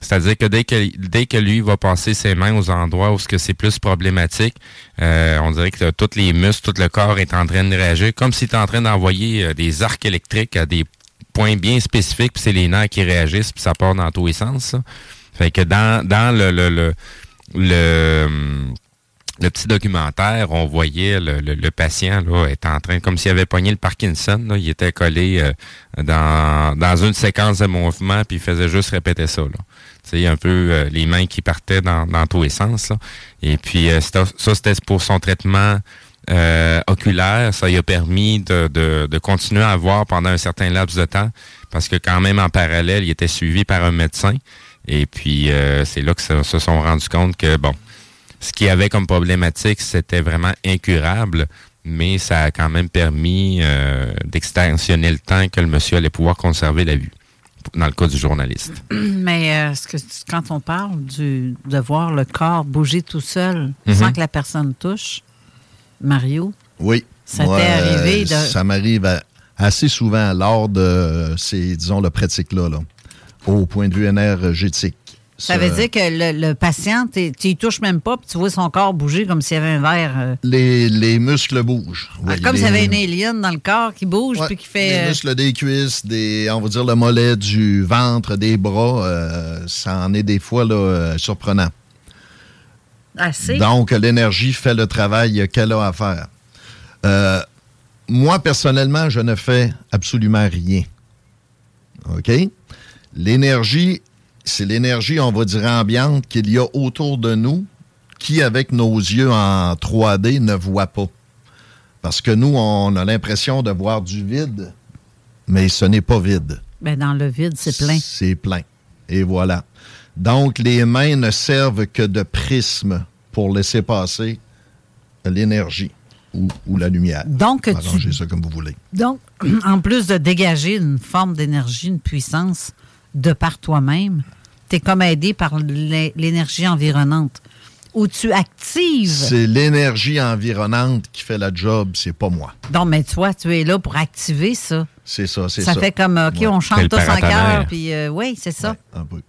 C'est-à-dire que dès que dès que lui va passer ses mains aux endroits où ce que c'est plus problématique, euh, on dirait que tous les muscles, tout le corps est en train de réagir, comme s'il était en train d'envoyer euh, des arcs électriques à des points bien spécifiques, puis c'est les nerfs qui réagissent, puis ça part dans tous les sens. Fait que dans, dans le, le, le, le le petit documentaire, on voyait le, le, patient là, être en train, comme s'il avait pogné le Parkinson, là, il était collé euh, dans, dans une séquence de mouvement, puis il faisait juste répéter ça. Là. Sais un peu euh, les mains qui partaient dans, dans tous les sens. Et puis euh, ça, c'était pour son traitement oculaire. Ça lui a permis de, de, de, continuer à voir pendant un certain laps de temps, parce que quand même en parallèle, il était suivi par un médecin. Et puis c'est là que se sont rendus compte que bon ce qui avait comme problématique, c'était vraiment incurable, mais ça a quand même permis euh, d'extensionner le temps que le monsieur allait pouvoir conserver la vue, dans le cas du journaliste. Mais euh, ce que, quand on parle du, de voir le corps bouger tout seul mhm. sans que la personne touche, Mario, oui. ça t'est arrivé de... Ça m'arrive assez souvent lors de ces, disons, le pratique-là, là, au point de vue énergétique. Ça veut dire que le, patient, tu y touches même pas, puis tu vois son corps bouger comme s'il y avait un verre. Euh. Les, muscles bougent. Ah, comme s'il y avait une alien dans le corps qui bouge, puis qui fait. Les euh, muscles des cuisses, des, on va dire le mollet, du ventre, des bras, euh, ça en est des fois là, surprenant. Assez. Donc, l'énergie fait le travail qu'elle a à faire. moi, personnellement, je ne fais absolument rien. OK? L'énergie c'est l'énergie, on va dire, ambiante qu'il y a autour de nous qui, avec nos yeux en 3D, ne voit pas. Parce que nous, on a l'impression de voir du vide, mais ce n'est pas vide. Mais ben, dans le vide, c'est plein. C'est plein. Et voilà. Donc, les mains ne servent que de prisme pour laisser passer l'énergie ou, la lumière. Donc, Arrangez ça comme vous voulez. Donc, en plus de dégager une forme d'énergie, une puissance, de par toi-même, tu es comme aidé par l'énergie environnante. Ou tu actives. C'est l'énergie environnante qui fait la job, c'est pas moi. Non, mais toi, tu es là pour activer ça. C'est ça, c'est ça. Ça fait comme, OK, on chante tous en cœur, puis euh, oui, c'est ça. un peu.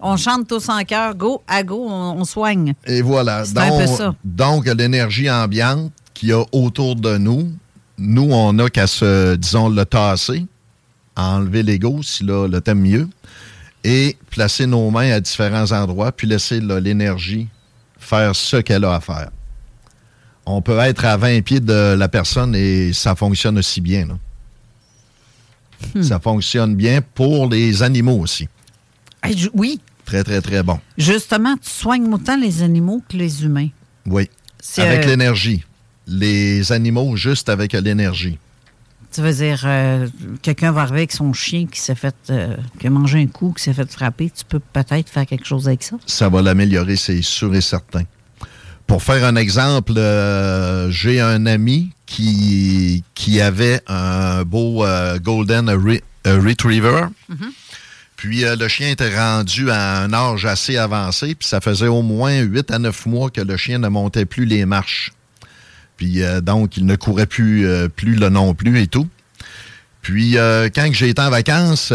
On chante tous en cœur, go, à go, on, soigne. Et voilà. C'est un peu ça. Donc, l'énergie ambiante qu'il y a autour de nous, nous, on n'a qu'à se, disons, le tasser enlever l'ego, si là, le thème mieux, et placer nos mains à différents endroits, puis laisser l'énergie faire ce qu'elle a à faire. On peut être à 20 pieds de la personne et ça fonctionne aussi bien. Hmm. Ça fonctionne bien pour les animaux aussi. oui. Très, très, très bon. Justement, tu soignes autant les animaux que les humains. Oui. Avec euh, l'énergie. Les animaux, juste avec l'énergie. Tu veux dire, euh, quelqu'un va arriver avec son chien qui s'est fait, euh, qui a mangé un coup, qui s'est fait frapper, tu peux peut-être faire quelque chose avec ça? Ça va l'améliorer, c'est sûr et certain. Pour faire un exemple, euh, j'ai un ami qui, qui avait un beau Golden Retriever. Mm-hmm. Puis le chien était rendu à un âge assez avancé, puis ça faisait au moins 8 à 9 mois que le chien ne montait plus les marches. Puis euh, donc, il ne courait plus, euh, plus le non plus et tout. Puis euh, quand j'ai été en vacances,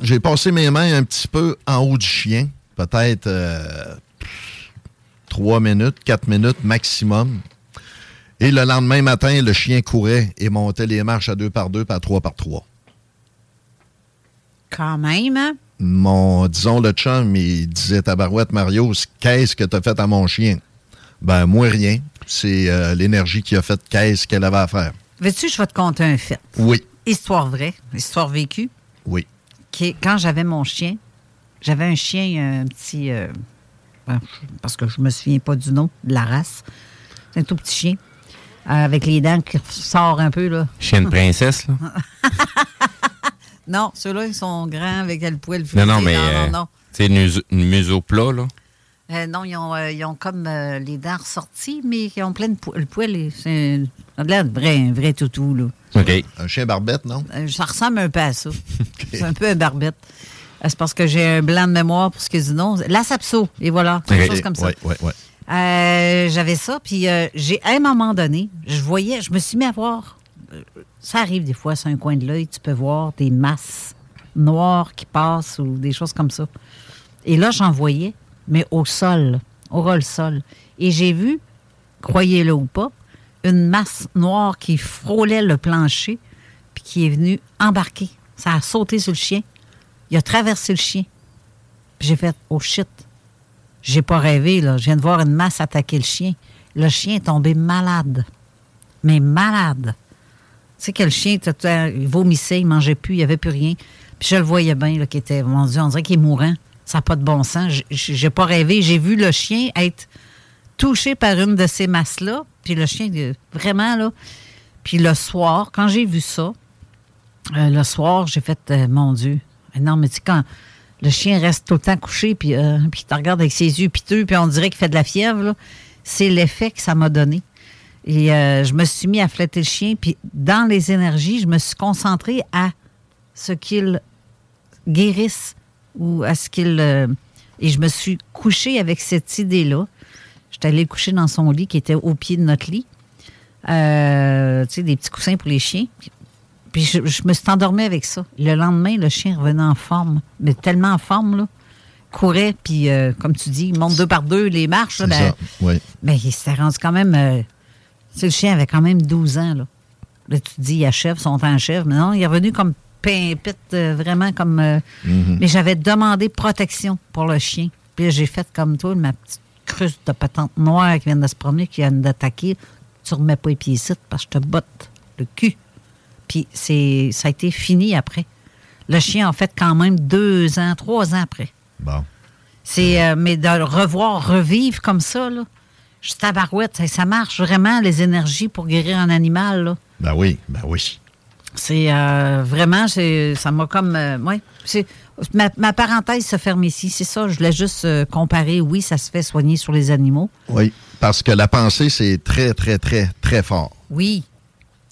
j'ai passé mes mains un petit peu en haut du chien. Peut-être trois minutes, quatre minutes maximum. Et le lendemain matin, le chien courait et montait les marches à deux par deux, par trois par trois. Quand même, hein? Mon, disons, le chum, il disait Tabarouette Mario, qu'est-ce que t'as fait à mon chien? Ben, moi, rien. C'est euh, l'énergie qui a fait qu'est-ce qu'elle avait à faire. Veux-tu, je vais te conter un fait? Oui. Histoire vraie, histoire vécue? Oui. quand j'avais mon chien, j'avais un chien, un petit. Euh, ben, parce que je me souviens pas du nom, de la race. C'est un tout petit chien. avec les dents qui sortent un peu, là. Chien de princesse, là? non, ceux-là, ils sont grands avec le poil Non, non, mais. Non, non, C'est une, museau plat, là? Euh, non, ils ont, euh, ils ont comme euh, les dents ressorties, mais ils ont plein de poils. Le poil, c'est un, vrai, un vrai toutou. Là. OK. Un chien barbette, non? ça ressemble un peu à ça. C'est un peu un barbette. C'est parce que j'ai un blanc de mémoire pour ce que je dis non. La sapso, et voilà, quelque chose comme ça. Oui, oui, oui. J'avais ça, puis j'ai à un moment donné, je voyais, je me suis mis à voir. ça arrive des fois sur un coin de l'œil, tu peux voir des masses noires qui passent ou des choses comme ça. Et là, j'en voyais, mais au sol, au rôle-sol. Et j'ai vu, croyez-le ou pas, une masse noire qui frôlait le plancher, puis qui est venue embarquer. Ça a sauté sur le chien. Il a traversé le chien. Puis j'ai fait, oh shit. J'ai pas rêvé, là. Je viens de voir une masse attaquer le chien. Le chien est tombé malade. Mais malade. Tu sais que le chien, il vomissait, il mangeait plus, il n'y avait plus rien. Puis je le voyais bien, là, qui était, mon Dieu, on dirait qu'il est mourant. Ça n'a pas de bon sens. J'ai pas rêvé. J'ai vu le chien être touché par une de ces masses-là. Puis le chien, vraiment, là. Puis le soir, quand j'ai vu ça, euh, le soir, j'ai fait, euh, mon Dieu. Non, mais tu sais, quand le chien reste tout le temps couché, puis, euh, puis il te regarde avec ses yeux piteux, puis on dirait qu'il fait de la fièvre, c'est l'effet que ça m'a donné. Et je me suis mis à flatter le chien, puis dans les énergies, je me suis concentrée à ce qu'il guérisse ou à ce qu'il... et je me suis couchée avec cette idée-là. J'étais allée coucher dans son lit qui était au pied de notre lit. tu sais, des petits coussins pour les chiens. Puis je, me suis endormie avec ça. Le lendemain, le chien revenait en forme, mais tellement en forme, là. Courait, puis euh, comme tu dis, il monte deux par deux les marches. Là, ben, oui. Mais il s'est rendu quand même. Euh, le chien avait quand même 12 ans, là. Là, tu te dis, il achève, son temps achève. Mais non, il est revenu comme pimpite, euh, vraiment comme. Mm-hmm. Mais j'avais demandé protection pour le chien. Puis j'ai fait comme toi, ma petite cruste de patente noire qui vient de se promener, qui vient d'attaquer. Tu remets pas les pieds ici parce que je te botte le cul. Puis c'est, ça a été fini après. Le chien, en fait, quand même deux ans, trois ans après. Bon. C'est, euh, mais de revoir, revivre comme ça, là, juste à barouette, ça, marche vraiment, les énergies pour guérir un animal, là. Ben oui, ben oui. C'est euh, vraiment, ça m'a comme. Euh, ma, parenthèse se ferme ici, c'est ça. Je voulais juste comparer. Oui, ça se fait soigner sur les animaux. Oui, parce que la pensée, c'est très, très, très, très fort. Oui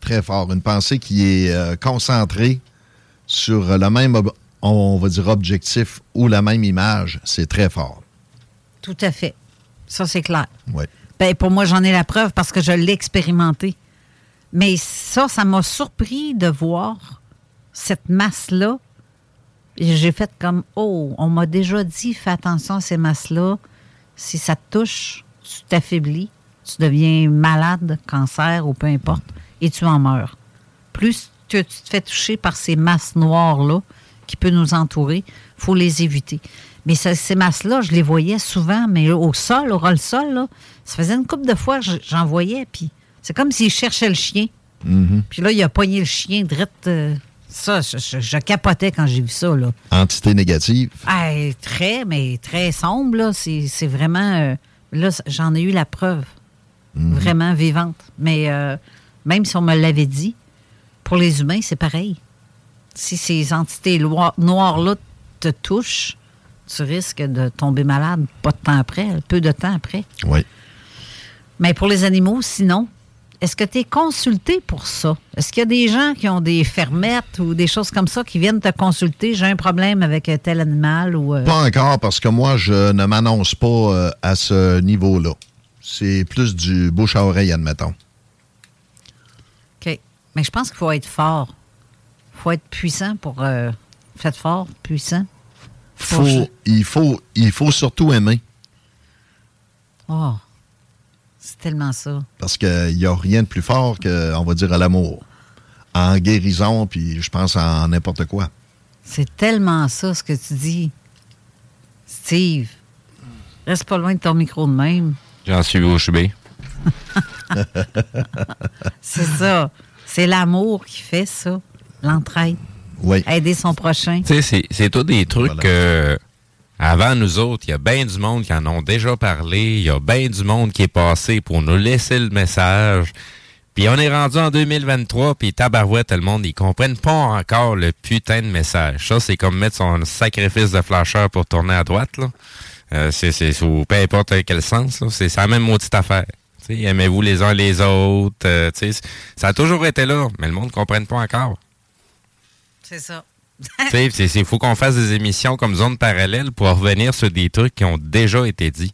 très fort. Une pensée qui est euh, concentrée sur le même, on va dire, objectif ou la même image. C'est très fort. Tout à fait. Ça, c'est clair. Oui. Ben, pour moi, j'en ai la preuve parce que je l'ai expérimenté. Mais ça, ça m'a surpris de voir cette masse-là. J'ai fait comme, oh, on m'a déjà dit, fais attention à ces masses-là. Si ça te touche, tu t'affaiblis, tu deviens malade, cancer ou peu importe et tu en meurs. Plus tu te fais toucher par ces masses noires-là qui peuvent nous entourer, il faut les éviter. Mais ces masses-là, je les voyais souvent, mais au sol, au ras-le-sol, là, ça faisait une couple de fois que j'en voyais, puis c'est comme s'il cherchait le chien. Mm-hmm. Puis là, il a pogné le chien direct. Euh, ça, je, capotais quand j'ai vu ça. Là. Entité négative? Très, mais très sombre. Là. C'est, vraiment... Euh, là, j'en ai eu la preuve. Mm-hmm. Vraiment vivante. Mais euh, même si on me l'avait dit, pour les humains, c'est pareil. Si ces entités noires-là te touchent, tu risques de tomber malade pas de temps après, peu de temps après. Oui. Mais pour les animaux, sinon, est-ce que tu es consulté pour ça? Est-ce qu'il y a des gens qui ont des fermettes ou des choses comme ça qui viennent te consulter? J'ai un problème avec tel animal ou. Euh? Pas encore, parce que moi, je ne m'annonce pas euh, à ce niveau-là. C'est plus du bouche à oreille, admettons. Mais je pense qu'il faut être fort. Il faut être puissant pour. Euh, fait fort, puissant. Faut, il, faut, il faut surtout aimer. Oh, c'est tellement ça. Parce qu'il n'y a rien de plus fort que, on va dire, à l'amour. En guérison, puis je pense en n'importe quoi. C'est tellement ça, ce que tu dis. Steve, reste pas loin de ton micro de même. J'en suis bouche bée. c'est ça. C'est l'amour qui fait ça, l'entraide. Oui. Aider son prochain. Tu sais, c'est tous des trucs que. Avant nous autres, il y a bien du monde qui en ont déjà parlé. Il y a bien du monde qui est passé pour nous laisser le message. Puis on est rendu en 2023, puis tabarouette, le monde, ils comprennent pas encore le putain de message. Ça, c'est comme mettre son sacrifice de flasheur pour tourner à droite, là. Euh, c'est, c'est, peu importe quel sens, C'est la même maudite affaire aimez-vous les uns les autres. Euh, ça a toujours été là, mais le monde ne comprenne pas encore. C'est ça. Il faut qu'on fasse des émissions comme zone parallèle pour revenir sur des trucs qui ont déjà été dits.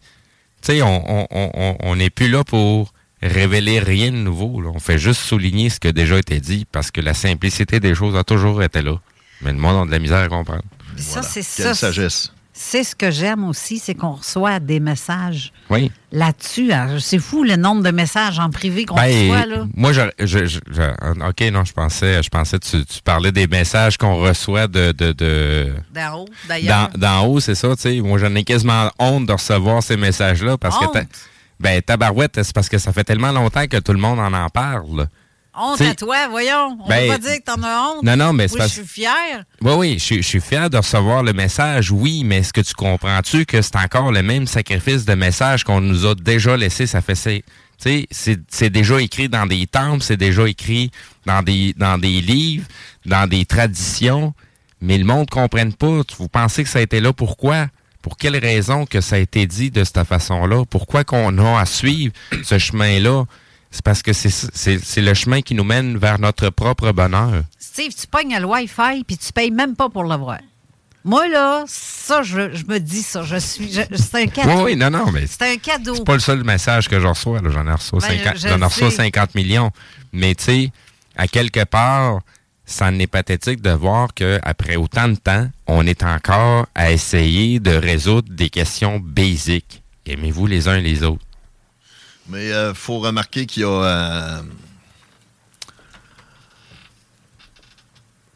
on n'est plus là pour révéler rien de nouveau. On fait juste souligner ce qui a déjà été dit parce que la simplicité des choses a toujours été là. Mais le monde a de la misère à comprendre. Ça, c'est Quelle ça. sagesse. C'est ce que j'aime aussi, c'est qu'on reçoit des messages Oui. là-dessus. Alors, C'est fou le nombre de messages en privé qu'on Ben, reçoit. Là. Moi, je, je, OK, non, je pensais, je pensais que tu, tu parlais des messages qu'on reçoit de, de, de D'en haut, d'ailleurs. d'en d'en haut, c'est ça, tu sais. Moi, j'en ai quasiment honte de recevoir ces messages-là parce Honte? que, ben, tabarouette, c'est parce que ça fait tellement longtemps que tout le monde en en parle. Honte T'sais, à toi, voyons. On ben, ne peut pas dire que t'en as honte. Non, non, mais c'est parce- je suis fière. Oui, oui, je, suis- je suis fier de recevoir le message, oui, mais est-ce que tu comprends-tu que c'est encore le même sacrifice de message qu'on nous a déjà laissé? Ça fait c'est. tu sais, C'est c'est déjà écrit dans des temples, c'est déjà écrit dans des, dans des livres, dans des traditions, mais le monde ne comprenne pas. Vous pensez que ça a été là pourquoi? Pour quelle raison que ça a été dit de cette façon-là? Pourquoi qu'on a à suivre ce chemin-là? C'est parce que c'est le chemin qui nous mène vers notre propre bonheur. Steve, tu pognes le Wi-Fi puis tu payes même pas pour l'avoir. Moi, là, ça, je, je me dis ça. Je suis. c'est un cadeau. Oui, oui, non, non, mais C'est un cadeau. C'est pas le seul message que je reçois. J'en ai reçu Ben, 50, je j'en ai le reçu sais. 50 millions. Mais tu sais, à quelque part, ça en est pathétique de voir qu'après autant de temps, on est encore à essayer de résoudre des questions basiques. Aimez-vous les uns les autres? Mais il faut remarquer qu'il y a. euh,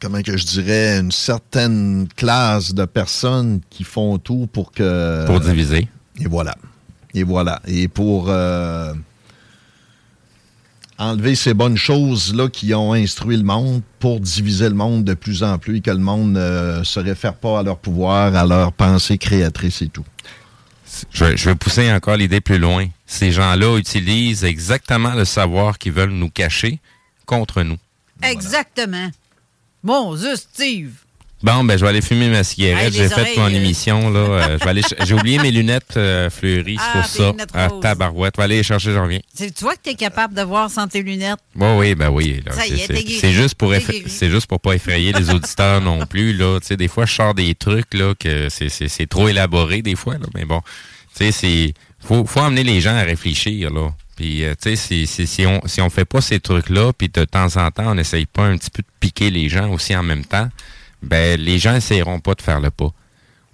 comment que je dirais, une certaine classe de personnes qui font tout pour que. Pour diviser. Et voilà. Et voilà. Et pour euh, enlever ces bonnes choses-là qui ont instruit le monde pour diviser le monde de plus en plus et que le monde ne se réfère pas à leur pouvoir, à leur pensée créatrice et tout. Je, je vais pousser encore l'idée plus loin. Ces gens-là utilisent exactement le savoir qu'ils veulent nous cacher contre nous. Exactement. Bon, Dieu, Steve. Bon, ben, je vais aller fumer ma cigarette. J'ai fait mon euh. émission, là. Euh, je vais aller J'ai oublié mes lunettes euh, fleuries, c'est Ah, pour ça. Ah, tabarouette. Je vais aller les chercher, j'en reviens. Tu vois que tu es capable de voir sans tes lunettes? Oui, oui, ben oui. Ça y C'est- juste pour c'est juste pour pas effrayer les auditeurs non plus, là. Tu sais, des fois, je sors des trucs, là, que c'est trop élaboré, des fois, là. Mais bon, tu sais, c'est... Faut, faut amener les gens à réfléchir, là. Puis, euh, tu sais, si, on si fait pas ces trucs-là, puis de temps en temps, on n'essaye pas un petit peu de piquer les gens aussi en même temps, ben les gens essaieront pas de faire le pas.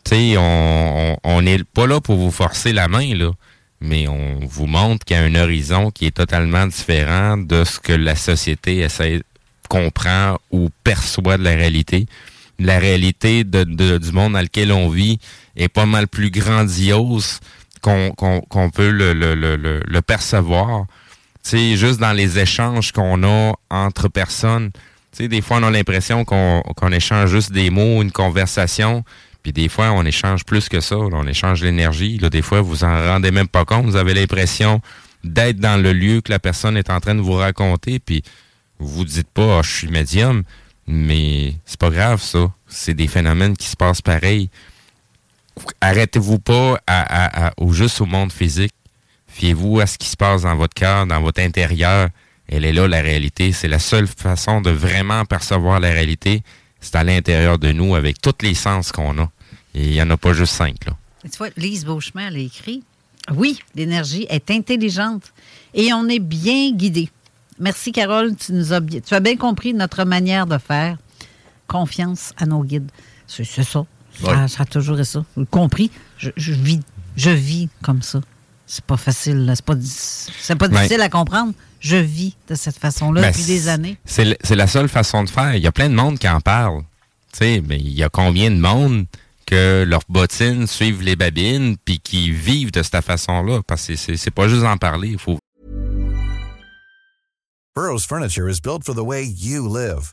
Tu sais, on on- on n'est pas là pour vous forcer la main, là. Mais on vous montre qu'il y a un horizon qui est totalement différent de ce que la société essaie, comprend ou perçoit de la réalité. La réalité de, de- du monde dans lequel on vit est pas mal plus grandiose qu'on peut le, percevoir. Sais, juste dans les échanges qu'on a entre personnes. Tu sais, des fois, on a l'impression qu'on échange juste des mots, une conversation. Puis des fois, on échange plus que ça. on échange l'énergie. Des fois, vous en rendez même pas compte. Vous avez l'impression d'être dans le lieu que la personne est en train de vous raconter. Puis vous vous dites pas, Ah, je suis médium. Mais c'est pas grave, ça. C'est des phénomènes qui se passent pareil. Arrêtez-vous pas au juste au monde physique. Fiez-vous à ce qui se passe dans votre cœur, dans votre intérieur. Elle est là, la réalité. C'est la seule façon de vraiment percevoir la réalité. C'est à l'intérieur de nous, avec tous les sens qu'on a. Et il n'y en a pas juste cinq, là. Tu vois, Lise Beauchemin, elle a écrit Oui, l'énergie est intelligente et on est bien guidé. Merci, Carole. Tu, nous as, bien- tu as bien compris notre manière de faire. Confiance à nos guides. C'est c'est ça. Ça, Ouais. ça a toujours été ça. Compris? Je, je vis, je vis comme ça. C'est pas facile. C'est pas, c'est pas Ouais. difficile à comprendre. Je vis de cette façon-là Ben, depuis des années. C'est la seule façon de faire. Il y a plein de monde qui en parle. Tu sais, mais il y a combien de monde que leurs bottines suivent les babines puis qui vivent de cette façon-là? Parce que c'est- c'est pas juste en parler. Il faut Burrow's furniture is built for the way you live.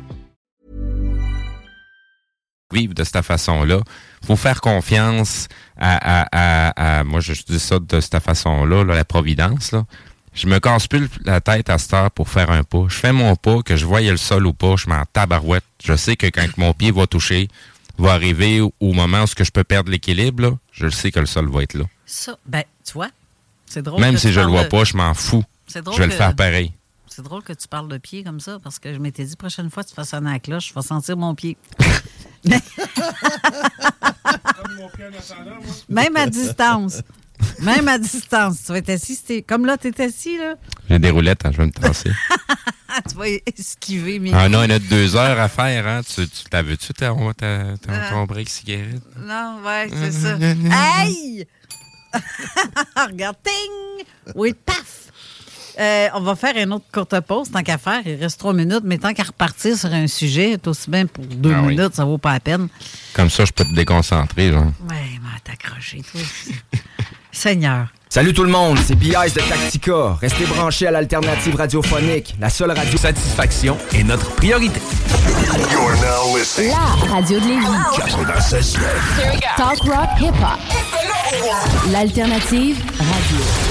Vivre de cette façon-là. faut faire confiance à, à, à, moi je dis ça de cette façon-là, la providence. Là. Je me casse plus la tête à cette heure pour faire un pas. Je fais mon pas, que je voyais le sol ou pas, je m'en tabarouette. Je sais que quand mon pied va toucher, va arriver au moment où je peux perdre l'équilibre, je le sais que le sol va être là. Ça, ben, tu vois, c'est drôle. Même si je le vois pas, je m'en fous. Je vais le faire pareil. C'est drôle que tu parles de pied comme ça, parce que je m'étais dit, prochaine fois que tu fasses sonner à la cloche, je vais sentir mon pied. Même à distance. Même à distance. Tu vas être assis. Comme là, tu es assis, là. J'ai des roulettes, hein, je vais me tracer. tu vas esquiver. Mais... Ah non, il y a deux heures à faire. Hein. Tu, tu t'as vu-tu ton, ah. ton break cigarette? Non, ouais, c'est ça. hey! Regarde, ting! Oui, paf! Euh, on va faire une autre courte pause, tant qu'à faire. Il reste trois minutes, mais tant qu'à repartir sur un sujet, aussi bien pour deux ah minutes, ça vaut pas la peine. Comme ça, je peux te déconcentrer, genre. Oui, mais t'accrocher, toi. Seigneur. Salut tout le monde, c'est BIS de Tactica. Restez branchés à l'alternative radiophonique. La seule radio satisfaction est notre priorité. La radio de Lévis. Talk rock hip hop. L'alternative radio.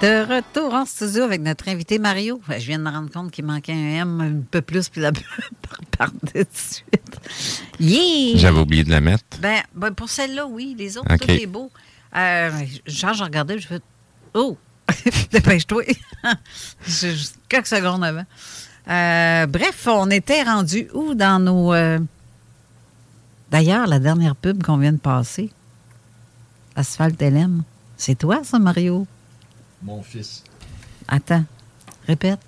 De retour en studio avec notre invité Mario. Ben, je viens de me rendre compte qu'il manquait un M un peu plus, puis la part de suite. Yeah! J'avais oublié de la mettre. Ben, ben pour celle-là, oui. Les autres, tout est beau. Euh, genre, je regardais, je fais Oh! Dépêche-toi. Quelques secondes avant. Euh, bref, on était rendu où dans nos. Euh, d'ailleurs, la dernière pub qu'on vient de passer, Asphalt LM, c'est toi, ça, Mario? Mon fils. Attends, répète.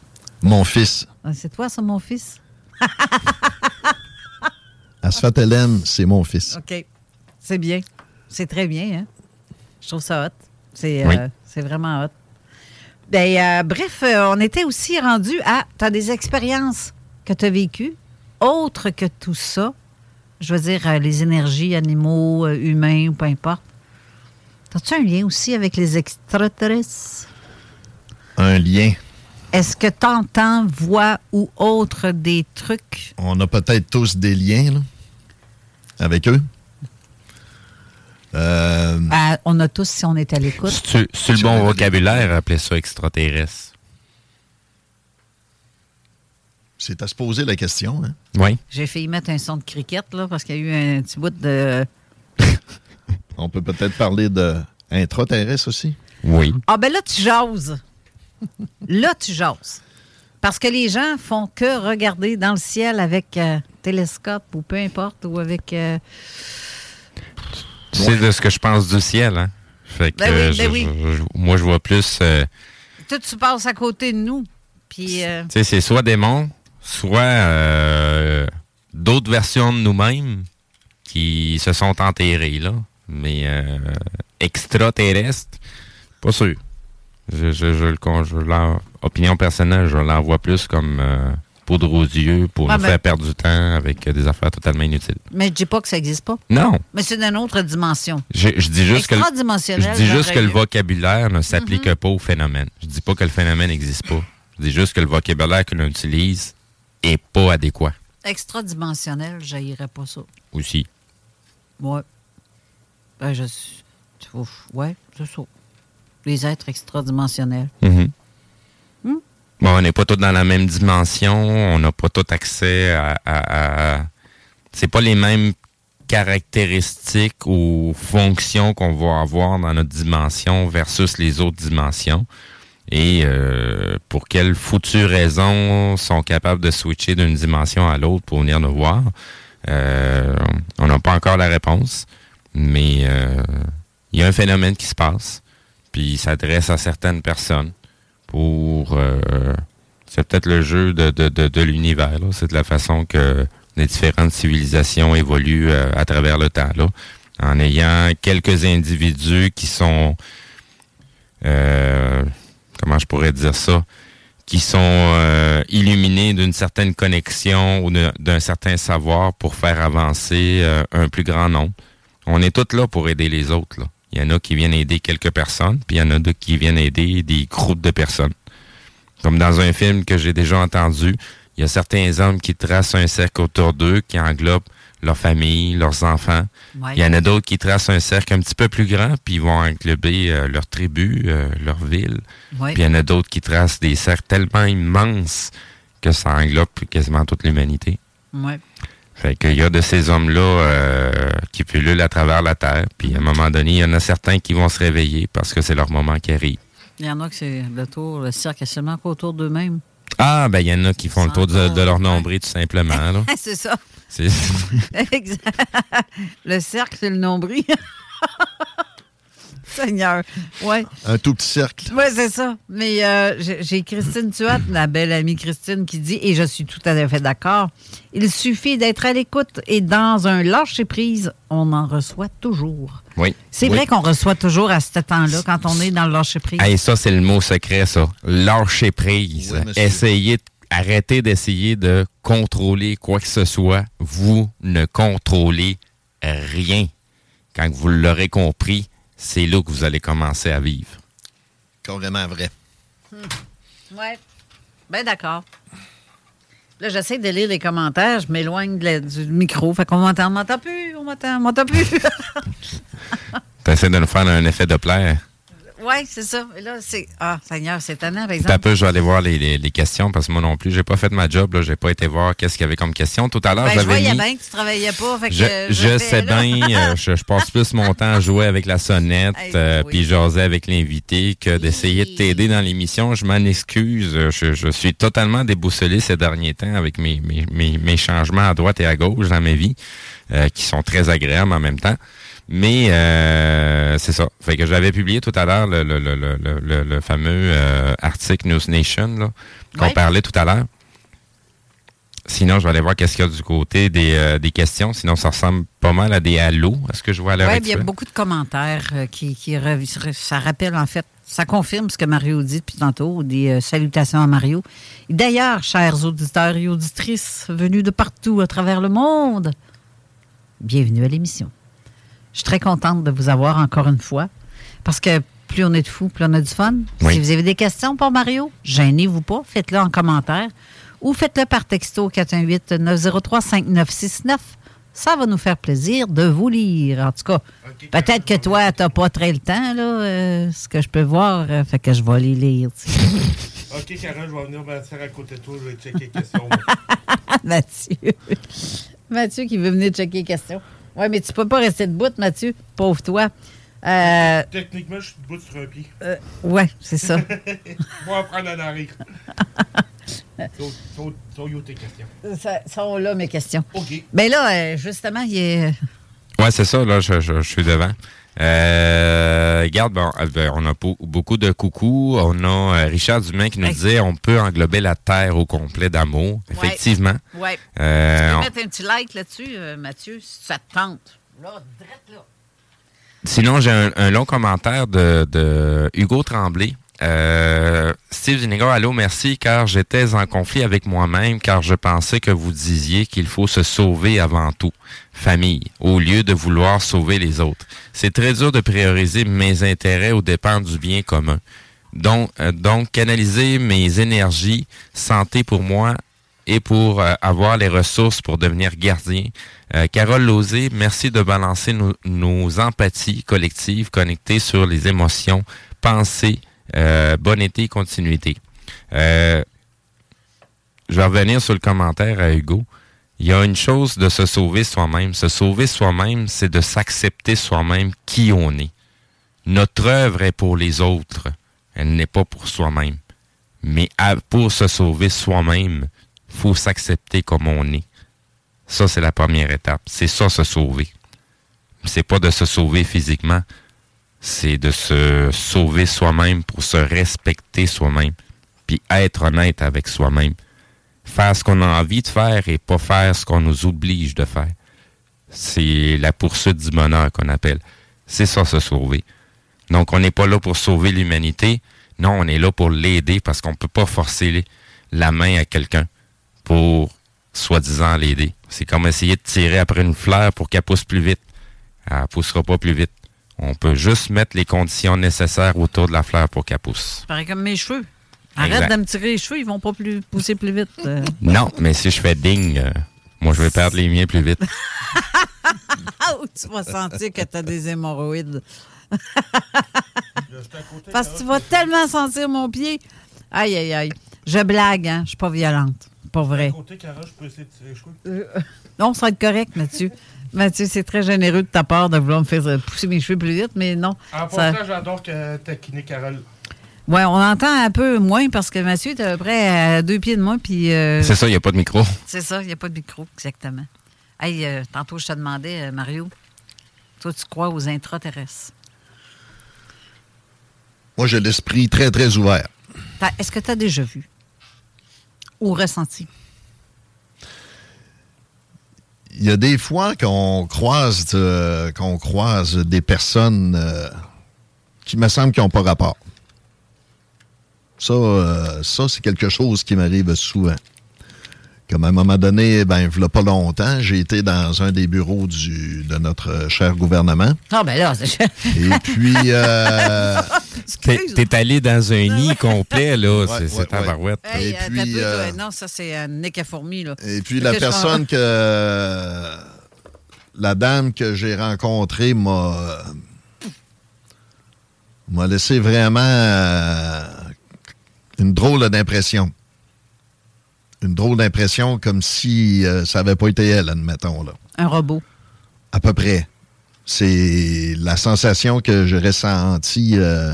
Mon fils. Ah, c'est toi, ça, mon fils? Asfat Hélène, c'est mon fils. OK. C'est bien. C'est très bien, hein? Je trouve ça hot. C'est euh, vraiment hot. Ben, euh, bref, euh, on était aussi rendu à. Tu as des expériences que tu as vécues, autres que tout ça? Je veux dire, les énergies, animaux, humains, ou peu importe. As-tu un lien aussi avec les extraterrestres? Un lien. Est-ce que tu entends, vois ou autre des trucs? On a peut-être tous des liens là, avec eux. Euh, ah, on a tous si on est à l'écoute. C'est le bon vocabulaire, appeler ça extraterrestre? C'est à se poser la question. Hein? Oui. J'ai failli mettre un son de cricket là, parce qu'il y a eu un petit bout de on peut peut-être parler de intraterrestre aussi? Oui. Ah ben là, tu jases. là, tu jases. Parce que les gens font que regarder dans le ciel avec euh, télescope ou peu importe, ou avec... Euh, tu sais de ce que je pense du ciel, hein? Fait que, ben oui, ben moi, je vois plus... Euh, Tout, tu passes à côté de nous. Puis... Tu sais, c'est soit des monts, soit d'autres versions de nous-mêmes qui se sont enterrés, là. Mais euh, extraterrestre, pas sûr. Je, je, je, le, opinion personnelle, je l'envoie plus comme euh, poudre aux yeux pour nous faire perdre du temps avec des affaires totalement inutiles. Mais je dis pas que ça n'existe pas. Non. Mais c'est d'une autre dimension. Je, dis juste que, je dis juste que le vocabulaire ne s'applique mm-hmm. pas au phénomène. Je dis pas que le phénomène n'existe pas. Je dis juste que le vocabulaire que l'on utilise est pas adéquat. Extradimensionnel, je pas ça. Aussi. Ouais. Ben, je Ouais, c'est ça. Les êtres extradimensionnels. Hmm? Bon, on n'est pas tous dans la même dimension, on n'a pas tout accès à. C'est pas les mêmes caractéristiques ou fonctions qu'on va avoir dans notre dimension versus les autres dimensions et euh, pour quelles futures raisons sont capables de switcher d'une dimension à l'autre pour venir nous voir. Euh, on n'a pas encore la réponse, mais euh, il y a un phénomène qui se passe, puis il s'adresse à certaines personnes pour... c'est peut-être le jeu de, de, de, de l'univers, c'est de la façon que les différentes civilisations évoluent à travers le temps, là, en ayant quelques individus qui sont... Euh, comment je pourrais dire ça, qui sont euh, illuminés d'une certaine connexion ou d'un certain savoir pour faire avancer euh, un plus grand nombre. On est tous là pour aider les autres. Là. Il y en a qui viennent aider quelques personnes, puis il y en a d'autres qui viennent aider des groupes de personnes. Comme dans un film que j'ai déjà entendu, il y a certains hommes qui tracent un cercle autour d'eux qui englobent leur famille, leurs enfants. Il y en a d'autres qui tracent un cercle un petit peu plus grand, puis ils vont englober euh, leur tribu, euh, leur ville. Puis il y en a d'autres qui tracent des cercles tellement immenses que ça englobe quasiment toute l'humanité. Ouais. Fait qu'il y a de ces hommes-là euh, qui pullulent à travers la Terre, puis à un moment donné, il y en a certains qui vont se réveiller parce que c'est leur moment qui arrive. Il y en a que c'est le tour, le cercle est seulement autour d'eux-mêmes. Ah, ben il y en a qui font le tour de, leur nombril, tout simplement. c'est ça. le cercle, c'est le nombril. Seigneur. Ouais. Un tout petit cercle. Oui, c'est ça. Mais euh, j'ai Christine Tuat, la belle amie Christine, qui dit, et je suis tout à fait d'accord, il suffit d'être à l'écoute et dans un lâcher-prise, on en reçoit toujours. Oui. C'est vrai qu'on reçoit toujours à ce temps-là quand on est dans le lâcher-prise. Et ça, c'est le mot secret, ça. Lâcher-prise. Essayez de arrêtez d'essayer de contrôler quoi que ce soit. Vous ne contrôlez rien. Quand vous l'aurez compris, c'est là que vous allez commencer à vivre. Carrément vrai. Hmm. Ouais. Ben d'accord. Là, j'essaie de lire les commentaires, je m'éloigne du micro, fait qu'on m'entend, on m'entend plus, on m'entend, on m'entend plus. T'essaies de nous faire un effet de plaire. Oui, c'est ça. Et là, c'est. Ah, Seigneur, c'est étonnant, par exemple. Un peu, je vais aller voir les, questions parce que moi non plus, j'ai pas fait ma job. Je n'ai pas été voir qu'est-ce qu'il y avait comme question. Tout à l'heure, ben, j'avais. Je voyais mis... bien que tu travaillais pas. Fait je, je, sais bien. Euh, je, passe plus mon temps à jouer avec la sonnette euh, puis jaser avec l'invité que d'essayer de t'aider dans l'émission. Je m'en excuse. Je, suis totalement déboussolé ces derniers temps avec mes, mes, mes, changements à droite et à gauche dans ma vie euh, qui sont très agréables en même temps. Mais euh, c'est ça. Fait que j'avais publié tout à l'heure le, le, le, le, le fameux euh, article News Nation qu'on parlait tout à l'heure. Sinon, je vais aller voir qu'est-ce qu'il y a du côté des, euh, des, questions. Sinon, ça ressemble pas mal à des halos. Est-ce que je vois à l'heure Oui, il y a beaucoup de commentaires qui, qui ça rappelle en fait, ça confirme ce que Mario dit depuis tantôt, des salutations à Mario. D'ailleurs, chers auditeurs et auditrices venus de partout à travers le monde, bienvenue à l'émission. Je suis très contente de vous avoir encore une fois parce que plus on est de fous, plus on a du fun. Si vous avez des questions pour Mario, gênez-vous pas, faites-le en commentaire ou faites-le par texto 418-903-5969. Ça va nous faire plaisir de vous lire. En tout cas, peut-être que toi, tu n'as pas très le temps, là, euh, ce que je peux voir, euh, fait que je vais les lire. OK, Karen, je vais venir m'asseoir à côté de toi, je vais checker les questions. Mathieu. Mathieu qui veut venir checker les questions. Oui, mais tu peux pas rester debout, Mathieu. Pauvre toi. Euh, Techniquement, je suis debout sur un pied. Euh, oui, c'est ça. Moi, prendre en arrière. sont, sont, tes questions? Ça, sont là mes questions. OK. Mais là, euh, justement, il est. Oui, c'est ça, là, je, je suis devant. Euh, regarde, bon, euh, ben, on a beaucoup de coucou. On a euh, Richard Dumain qui nous disait on peut englober la terre au complet d'amour. Effectivement. Oui. Euh, tu peux mettre un petit like là-dessus, Mathieu, si ça te tente. Là, là. Sinon, j'ai un, long commentaire de, de Hugo Tremblay euh, Steve Vinegar, allô, merci, car j'étais en conflit avec moi-même, car je pensais que vous disiez qu'il faut se sauver avant tout, famille, au lieu de vouloir sauver les autres. C'est très dur de prioriser mes intérêts au dépens du bien commun. Donc, euh, donc canaliser mes énergies, santé pour moi et pour euh, avoir les ressources pour devenir gardien. Carole Lozé, merci de balancer nos, nos empathies collectives connectées sur les émotions, pensées, euh, bon été, continuité. Euh, je vais revenir sur le commentaire à Hugo. Il y a une chose de se sauver soi-même. Se sauver soi-même, c'est de s'accepter soi-même qui on est. Notre œuvre est pour les autres. Elle n'est pas pour soi-même. Mais pour se sauver soi-même, faut s'accepter comme on est. Ça, c'est la première étape. C'est ça, se sauver. C'est pas de se sauver physiquement. C'est de se sauver soi-même pour se respecter soi-même. Puis être honnête avec soi-même faire ce qu'on a envie de faire et pas faire ce qu'on nous oblige de faire. C'est la poursuite du bonheur qu'on appelle. C'est ça, se sauver. Donc, on n'est pas là pour sauver l'humanité. Non, on est là pour l'aider parce qu'on ne peut pas forcer la main à quelqu'un pour, soi-disant, l'aider. C'est comme essayer de tirer après une fleur pour qu'elle pousse plus vite. Elle ne poussera pas plus vite. On peut juste mettre les conditions nécessaires autour de la fleur pour qu'elle pousse. Pareil comme mes cheveux. Arrête de me tirer les cheveux, ils vont pas plus pousser plus vite. Euh. Non, mais si je fais ding, euh, moi je vais perdre les miens plus vite. tu vas sentir que tu as des hémorroïdes? Parce que tu vas tellement sentir mon pied. Aïe, aïe, aïe. Je blague, hein? Je suis pas violente. Pas vrai. Côté, je peux essayer de tirer les cheveux. Euh, non, ça va être correct, Mathieu. Mathieu, c'est très généreux de ta part de vouloir me faire pousser mes cheveux plus vite, mais non. En ça... j'adore que taquiner Carole. Oui, on entend un peu moins parce que Mathieu est à peu près à deux pieds de moi. Puis, euh, c'est ça, il n'y a pas de micro. C'est ça, il n'y a pas de micro, exactement. Hey, euh, tantôt, je te demandais, euh, Mario, toi, tu crois aux intraterrestres? Moi, j'ai l'esprit très, très ouvert. Est-ce que tu as déjà vu ou ressenti? Il y a des fois qu'on croise, qu'on croise des personnes qui me semblent qui n'ont pas rapport. Ça, euh, ça c'est quelque chose qui m'arrive souvent. Comme à un moment donné, ben, il pas longtemps, j'ai été dans un des bureaux du, de notre cher gouvernement. Ah, ben là, c'est Et puis. Euh, T'es allé dans un nid complet, là. c'est un barouette. et euh, puis. Euh, non, ça, c'est un nez à fourmi, là. Et puis, la personne que. La dame que j'ai rencontrée m'a. m'a laissé vraiment une drôle d'impression. Une drôle d'impression comme si euh, ça n'avait pas été elle, admettons. Là. Un robot. À peu près. C'est la sensation que j'ai ressentie. Euh,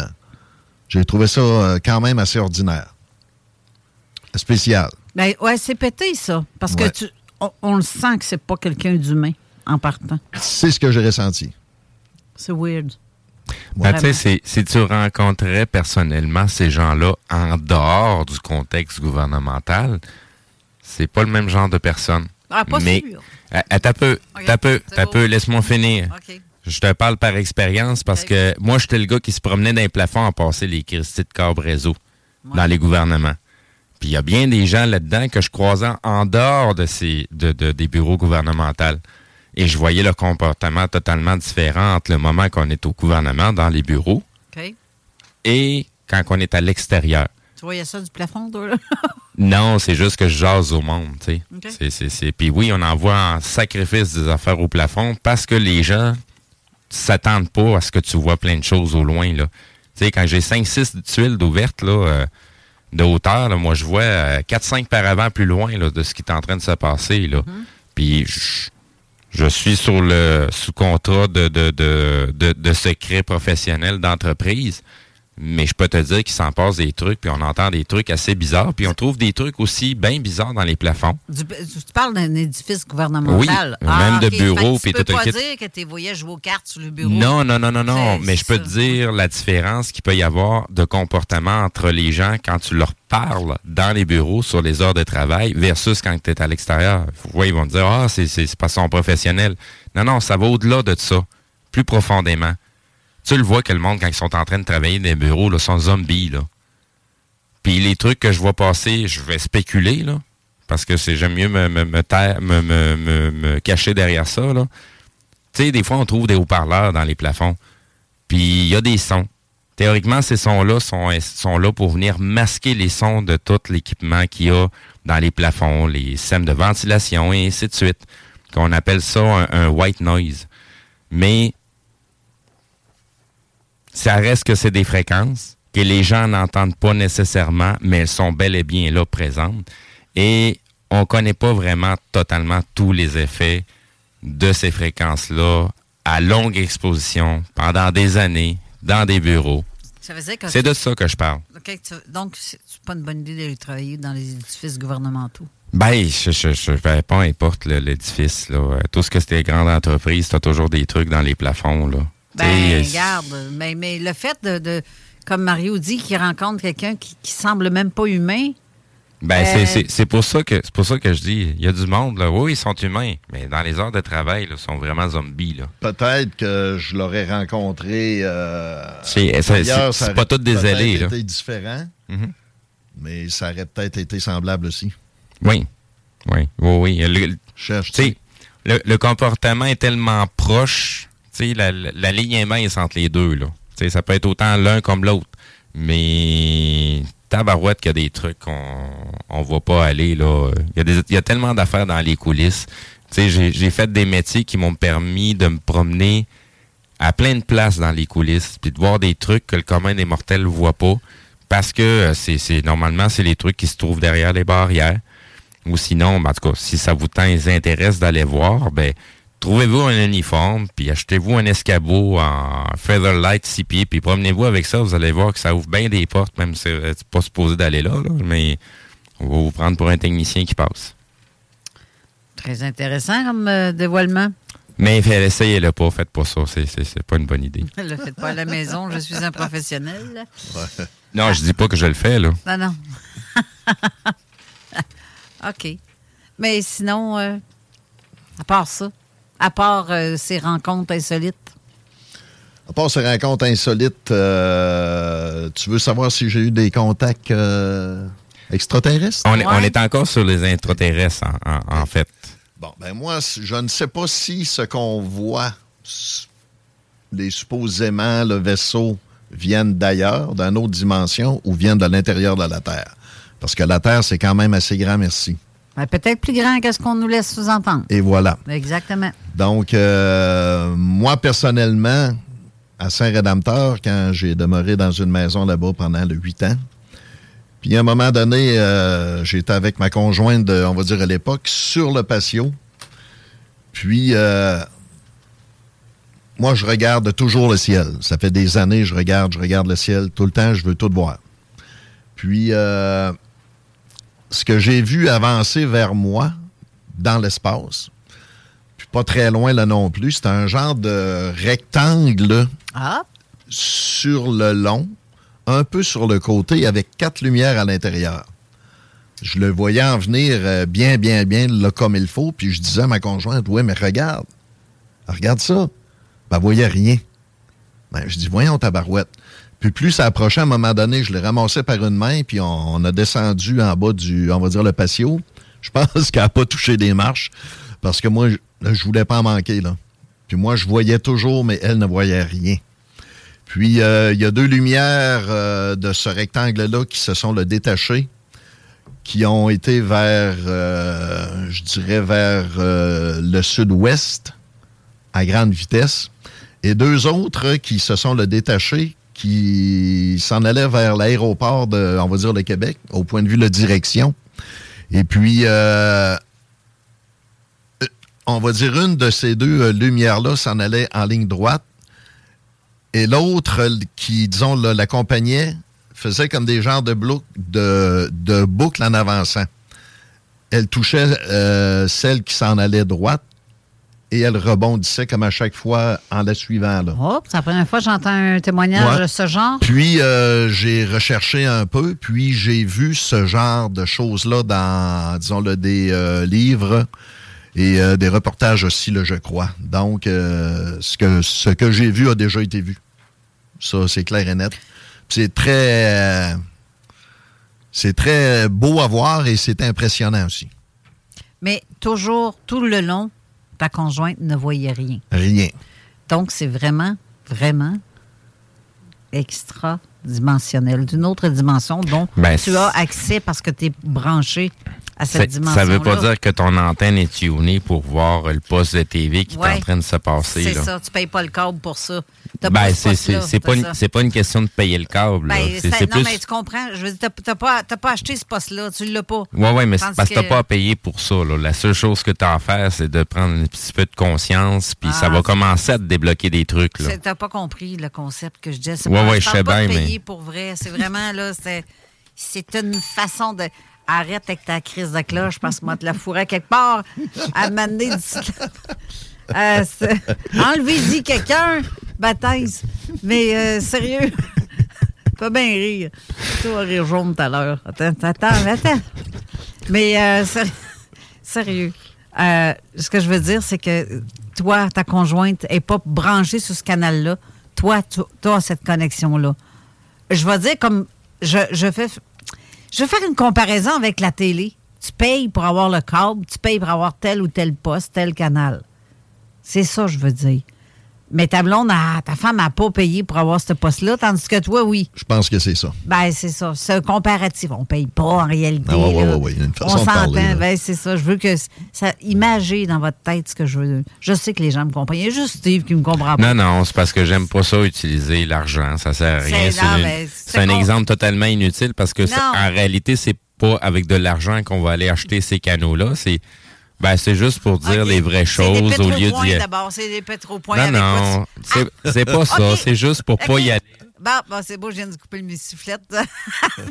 j'ai trouvé ça euh, quand même assez ordinaire. Spécial. Ben, ouais, c'est pété, ça. Parce que tu, on, le sent que c'est pas quelqu'un d'humain en partant. C'est ce que j'ai ressenti. C'est weird. Ben, tu sais, si tu rencontrais personnellement ces gens-là en dehors du contexte gouvernemental, c'est pas le même genre de personne. Ah, pas Mais, sûr. T'as peu, t'as peu, t'as peu, laisse-moi finir. Je te parle par expérience parce que moi, j'étais le gars qui se promenait dans les plafonds à passer les cristaux de réseau dans les gouvernements. Puis il y a bien des gens là-dedans que je croisais en dehors de ces, de, des bureaux gouvernementaux. Et je voyais le comportement totalement différent entre le moment qu'on est au gouvernement, dans les bureaux, et quand on est à l'extérieur. Tu voyais ça du plafond, toi, là? non, c'est juste que je jase au monde, tu sais. Puis oui, on envoie en sacrifice des affaires au plafond parce que les gens s'attendent pas à ce que tu vois plein de choses au loin, là. Tu sais, quand j'ai 5-6 tuiles d'ouvertes, là, euh, de hauteur, moi, je vois 4-5 euh, paravents plus loin, là, de ce qui est en train de se passer, là. Mm-hmm. Puis je suis sur le sous contrat de, de, de, de, de secret professionnel d'entreprise. Mais je peux te dire qu'il s'en passe des trucs, puis on entend des trucs assez bizarres, puis on trouve des trucs aussi bien bizarres dans les plafonds. Tu, parles d'un édifice gouvernemental. Oui, même de bureaux. Tu peux pas dire que tu voyais jouer aux cartes sur le bureau. Non, non, non, non, non. Mais je peux te dire la différence qu'il peut y avoir de comportement entre les gens quand tu leur parles dans les bureaux sur les heures de travail versus quand tu es à l'extérieur. Oui, ils vont te dire, ah, c'est pas son professionnel. Non, non, ça va au-delà de ça, plus profondément tu le vois que le monde, quand ils sont en train de travailler dans les bureaux, là, sont zombies, là. Puis les trucs que je vois passer, je vais spéculer, là, parce que c'est j'aime mieux me, me, me, me, cacher derrière ça, là. Tu sais, des fois, on trouve des haut-parleurs dans les plafonds. Puis il y a des sons. Théoriquement, ces sons-là sont, sont là pour venir masquer les sons de tout l'équipement qu'il y a dans les plafonds, les systèmes de ventilation et ainsi de suite. Qu'on appelle ça un white noise. Mais ça reste que c'est des fréquences que les gens n'entendent pas nécessairement, mais elles sont bel et bien là présentes. Et on connaît pas vraiment totalement tous les effets de ces fréquences-là à longue exposition pendant des années dans des bureaux. C'est de ça que je parle. donc, c'est pas une bonne idée d'aller travailler dans les édifices gouvernementaux? Ben, je, je, je ben, pas importe l'édifice. Tout ce que c'est des grandes entreprises, tu as toujours des trucs dans les plafonds. Là. Ben, regarde, mais, mais le fait de, comme Mario dit, qu'il rencontre quelqu'un qui, qui semble même pas humain, ben, c'est euh, pour ça que c'est pour ça que je dis, il y a du monde, là. Oui, ils sont humains, mais dans les heures de travail, ils sont vraiment zombies, là. Peut-être que je l'aurais rencontré euh, C'est pas tout des allées, là. été différent, mm-hmm. mais ça aurait peut-être été semblable aussi. Oui. Oui, oui, oui. Le, Cherche, le, le, comportement est tellement proche, la, la, la ligne est mince entre les deux, là. ça peut être autant l'un comme l'autre. Mais tabarouette qu'il y a des trucs qu'on ne voit pas aller. là. Il y a, il y a tellement d'affaires dans les coulisses. J'ai fait des métiers qui m'ont permis de me promener à plein de places dans les coulisses, puis de voir des trucs que le commun des mortels ne voit pas. Parce que euh, c'est normalement, c'est les trucs qui se trouvent derrière les barrières. Ou sinon, ben, en tout cas, si ça vous intéresse d'aller voir, ben trouvez-vous un uniforme, puis achetez-vous un escabeau en Featherlight 6 pieds, puis promenez-vous avec ça, vous allez voir que ça ouvre bien des portes, même si c'est pas supposé d'aller là, mais on va vous prendre pour un technicien qui passe. Très intéressant comme euh, dévoilement. Mais essayez-le pas, faites pas ça, c'est pas une bonne idée. le faites pas à la maison, je suis un professionnel. Non, je dis pas que je le fais, là. Non, non. OK. Mais sinon, euh, à part ça, à part euh, ces rencontres insolites? À part ces rencontres insolites, euh, tu veux savoir si j'ai eu des contacts euh, extraterrestres? On, est, encore sur les extraterrestres, en, fait. Bon, ben moi, je ne sais pas si ce qu'on voit, les supposément le vaisseau, viennent d'ailleurs, d'une autre dimension, ou viennent de l'intérieur de la Terre. Parce que la Terre, c'est quand même assez grand, merci. Peut-être plus grand que ce qu'on nous laisse sous-entendre. Et voilà. Exactement. Donc, euh, moi, personnellement, à Saint-Rédempteur, quand j'ai demeuré dans une maison là-bas pendant le huit ans, puis à un moment donné, euh, j'étais avec ma conjointe, de, on va dire à l'époque, sur le patio. Puis, euh, moi, je regarde toujours le ciel. Ça fait des années, je regarde, je regarde le ciel tout le temps, je veux tout voir. Puis, ce que j'ai vu avancer vers moi dans l'espace, puis pas très loin là non plus, c'est un genre de rectangle ah. sur le long, un peu sur le côté, avec quatre lumières à l'intérieur. Je le voyais en venir euh, bien, bien, bien là comme il faut, puis je disais à ma conjointe, oui, mais regarde, regarde ça. Ben, voyait rien. Ben, je dis, voyons ta barouette. Puis plus ça approchait, à un moment donné, je l'ai ramassé par une main, puis on, a descendu en bas du, on va dire, le patio. Je pense qu'elle n'a pas touché des marches, parce que moi, je, ne voulais pas en manquer, là. Puis moi, je voyais toujours, mais elle ne voyait rien. Puis, euh, il y a deux lumières euh, de ce rectangle-là qui se sont le détachées, qui ont été vers, euh, je dirais, vers le sud-ouest, à grande vitesse. Et deux autres qui se sont le détachées, qui s'en allait vers l'aéroport de, on va dire, le Québec, au point de vue de la direction. Et puis, euh, on va dire, une de ces deux euh, lumières-là s'en allait en ligne droite. Et l'autre, qui, disons, l'accompagnait, faisait comme des genres de, de, de boucles en avançant. Elle touchait euh, celle qui s'en allait droite et elle rebondissait comme à chaque fois en la suivant. Là. Oh, c'est la première fois que j'entends un témoignage de ce genre. Puis euh, j'ai recherché un peu, puis j'ai vu ce genre de choses-là dans, disons-le, des euh, livres et euh, des reportages aussi, là, je crois. Donc, ce que, ce que j'ai vu a déjà été vu. Ça, c'est clair et net. C'est très... c'est très beau à voir et c'est impressionnant aussi. Mais toujours, tout le long, ta conjointe ne voyait rien. Rien. Donc, c'est vraiment, vraiment extraordinaire. Dimensionnel, d'une autre dimension dont Ben, tu as accès parce que tu es branché à cette Ça- dimension Ça veut pas dire que ton antenne est tunée pour voir le poste de TV qui est en train de se passer. C'est ça, tu payes pas le câble pour ça. Ben, pas ce c'est- t'as pas, c'est pas une question de payer le câble. Ben, non, plus- mais tu comprends. Je veux dire, t'as- t'as pas, pas acheté ce poste-là, tu l'as pas. Ouais, ouais, mais parce que t'as que- pas à payer pour ça. là. La seule chose que tu as à faire, c'est de prendre un petit peu de conscience, puis ça Ah, va commencer à te débloquer des trucs. C'est- T'as pas compris le concept que je disais. Pas- ouais, je sais pas bien, payer pour vrai. C'est vraiment, là, c'est, une façon de... Arrête avec ta crise de cloche parce que moi, te la fourrais quelque part à m'amener là. Euh, Enlevez-y quelqu'un, baptise. Mais euh, sérieux, pas bien rire. Toi, rire jaune tout à l'heure. Attends, attends, attends. Mais euh, sérieux, euh, ce que je veux dire, c'est que toi, ta conjointe n'est pas branchée sur ce canal-là. Toi, tu as cette connexion-là. Je vais dire comme. Je, fais. Je vais faire une comparaison avec la télé. Tu payes pour avoir le câble, tu payes pour avoir tel ou tel poste, tel canal. C'est ça, je veux dire. Mais ta blonde, ta femme n'a pas payé pour avoir ce poste-là, tandis que toi, oui. Je pense que c'est ça. Ben, c'est ça. C'est un comparatif. On paye pas en réalité. Ah, ouais, ouais, là. ouais, ouais. Il y a une façon On s'entend. Ben, c'est ça. Je veux que ça imagez dans votre tête ce que je veux. Je sais que les gens me comprennent. Il y a juste Steve qui me comprend pas. Non, non, c'est parce que j'aime pas ça utiliser l'argent. Ça sert à rien. C'est- un con- exemple totalement inutile parce que en réalité, c'est pas avec de l'argent qu'on va aller acheter ces canaux-là. C'est ben, c'est juste pour dire les vraies choses au lieu d'y d'abord. C'est des pétropoints. Non, avec non, tu- c'est Ah! c'est pas ça. C'est juste pour pas y aller. Bon, bon, c'est beau, je viens de couper le sifflette.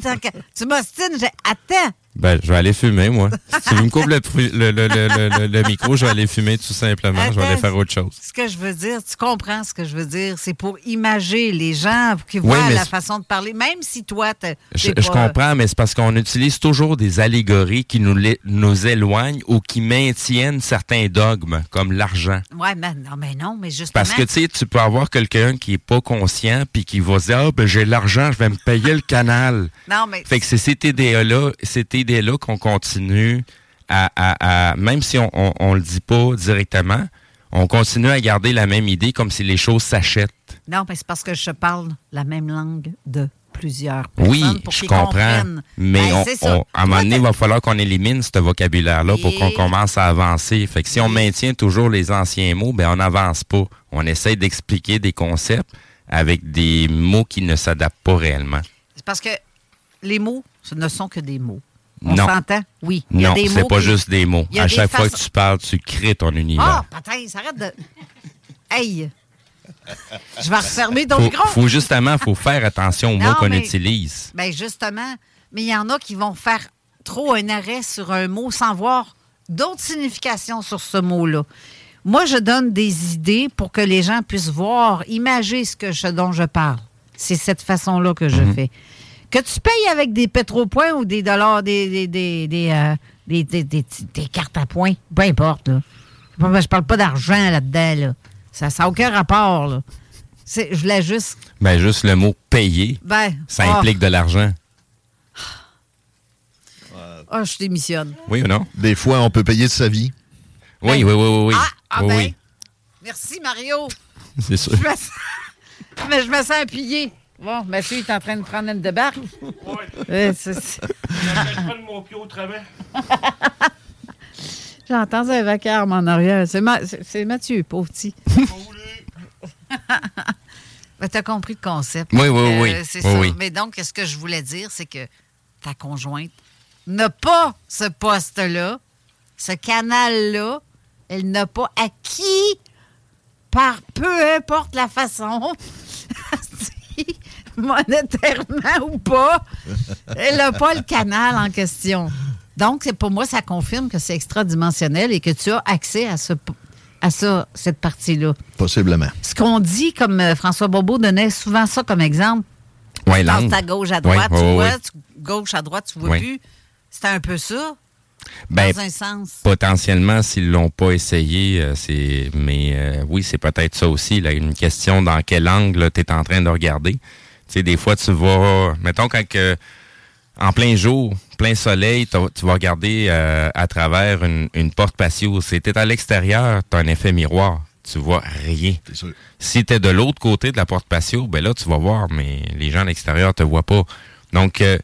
Tant que- tu m'ostines, j'ai. Attends! Ben, je vais aller fumer, moi. Si tu me coupes le, le, le, le, le- le micro, je vais aller fumer tout simplement. Je vais aller faire autre chose. Ce que je veux dire, tu comprends ce que je veux dire? C'est pour imager les gens, pour qu'ils voient Oui, la façon de parler, même si toi, t'es Je, je comprends, mais c'est parce qu'on utilise toujours des allégories qui nous, nous éloignent ou qui maintiennent certains dogmes, comme l'argent. Ouais, mais non, mais non, mais justement. Parce que, tu sais, tu peux avoir quelqu'un qui est pas conscient puis qui va se dire, ah, ben, j'ai l'argent, je vais me payer le canal. Non, mais. Fait que c'est cette idée-là, cette idée-là qu'on continue à, à- à- même si on, on, on le dit pas directement, on continue à garder la même idée comme si les choses s'achètent. Non, mais c'est parce que je parle la même langue de plusieurs personnes. Oui, pour je comprends. comprennent. Mais Ben, on- on- à un moment donné, il va falloir qu'on élimine ce vocabulaire-là pour qu'on commence à avancer. Fait que si on maintient toujours les anciens mots, ben on n'avance pas. On essaie d'expliquer des concepts avec des mots qui ne s'adaptent pas réellement. C'est parce que les mots, ce ne sont que des mots. On Non. s'entend? Oui. Il y a Non, des c'est pas qui- juste des mots. À chaque fois que tu parles, tu crées ton univers. Ah, patin, arrête de. Hey! Je vais refermer ton faut, micro. faut justement, faut faire attention aux Non, mots qu'on mais- utilise. Ben justement, mais il y en a qui vont faire trop un arrêt sur un mot sans voir d'autres significations sur ce mot-là. Moi, je donne des idées pour que les gens puissent voir, imager ce, que je, dont je parle. C'est cette façon-là que je Mhm. fais. Que tu payes avec des pétropoints ou des dollars, des, des, des, des, euh, des- des- des- des cartes à points, peu importe. Là. Je parle pas d'argent là-dedans. Là. Ça n'a aucun rapport. Là. C'est- Je voulais juste... Ben, juste le mot payer, Ben, ça ah. implique de l'argent. Ah, je démissionne. Oui ou non? Des fois, on peut payer de sa vie. Oui, oui, oui, oui. oui. Ah, ah oui, ben, oui. Merci, Mario. C'est sûr. Je me sens- Mais je me sens appuyé. Bon, monsieur est en train de prendre une débarque. Oui. c'est- c'est- mon pied au travers. J'entends un vacarme en arrière. C'est Ma- c'est- c'est Mathieu, pauvre petit. Ben, T'as compris le concept. Oui, oui, oui. c'est Oui, ça. oui. Mais donc, ce que je voulais dire, c'est que ta conjointe n'a pas ce poste-là, ce canal-là. Elle n'a pas acquis par peu importe la façon, monétairement ou pas, elle n'a pas le canal en question. Donc, c'est pour moi, ça confirme que c'est extradimensionnel et que tu as accès à, ce, à ça, cette partie-là. Possiblement. Ce qu'on dit, comme euh, François Bobo donnait souvent ça comme exemple, Ouais, tu langue. à gauche, à droite, Ouais, tu ouais, vois, tu- gauche, à droite, tu vois Ouais. plus. C'était un peu ça, Ben, dans un sens. potentiellement, s'ils l'ont pas essayé, euh, c'est. Mais euh, oui, c'est peut-être ça aussi. Là, une question dans quel angle tu es en train de regarder. Tu sais, des fois, tu vas. Mettons, quand que, en plein jour, plein soleil, tu vas regarder euh, à travers une, une porte patio. Si t'es à l'extérieur, tu as un effet miroir. tu vois rien. Si tu es de l'autre côté de la porte patio, ben là, tu vas voir, mais les gens à l'extérieur te voient pas. Donc, euh,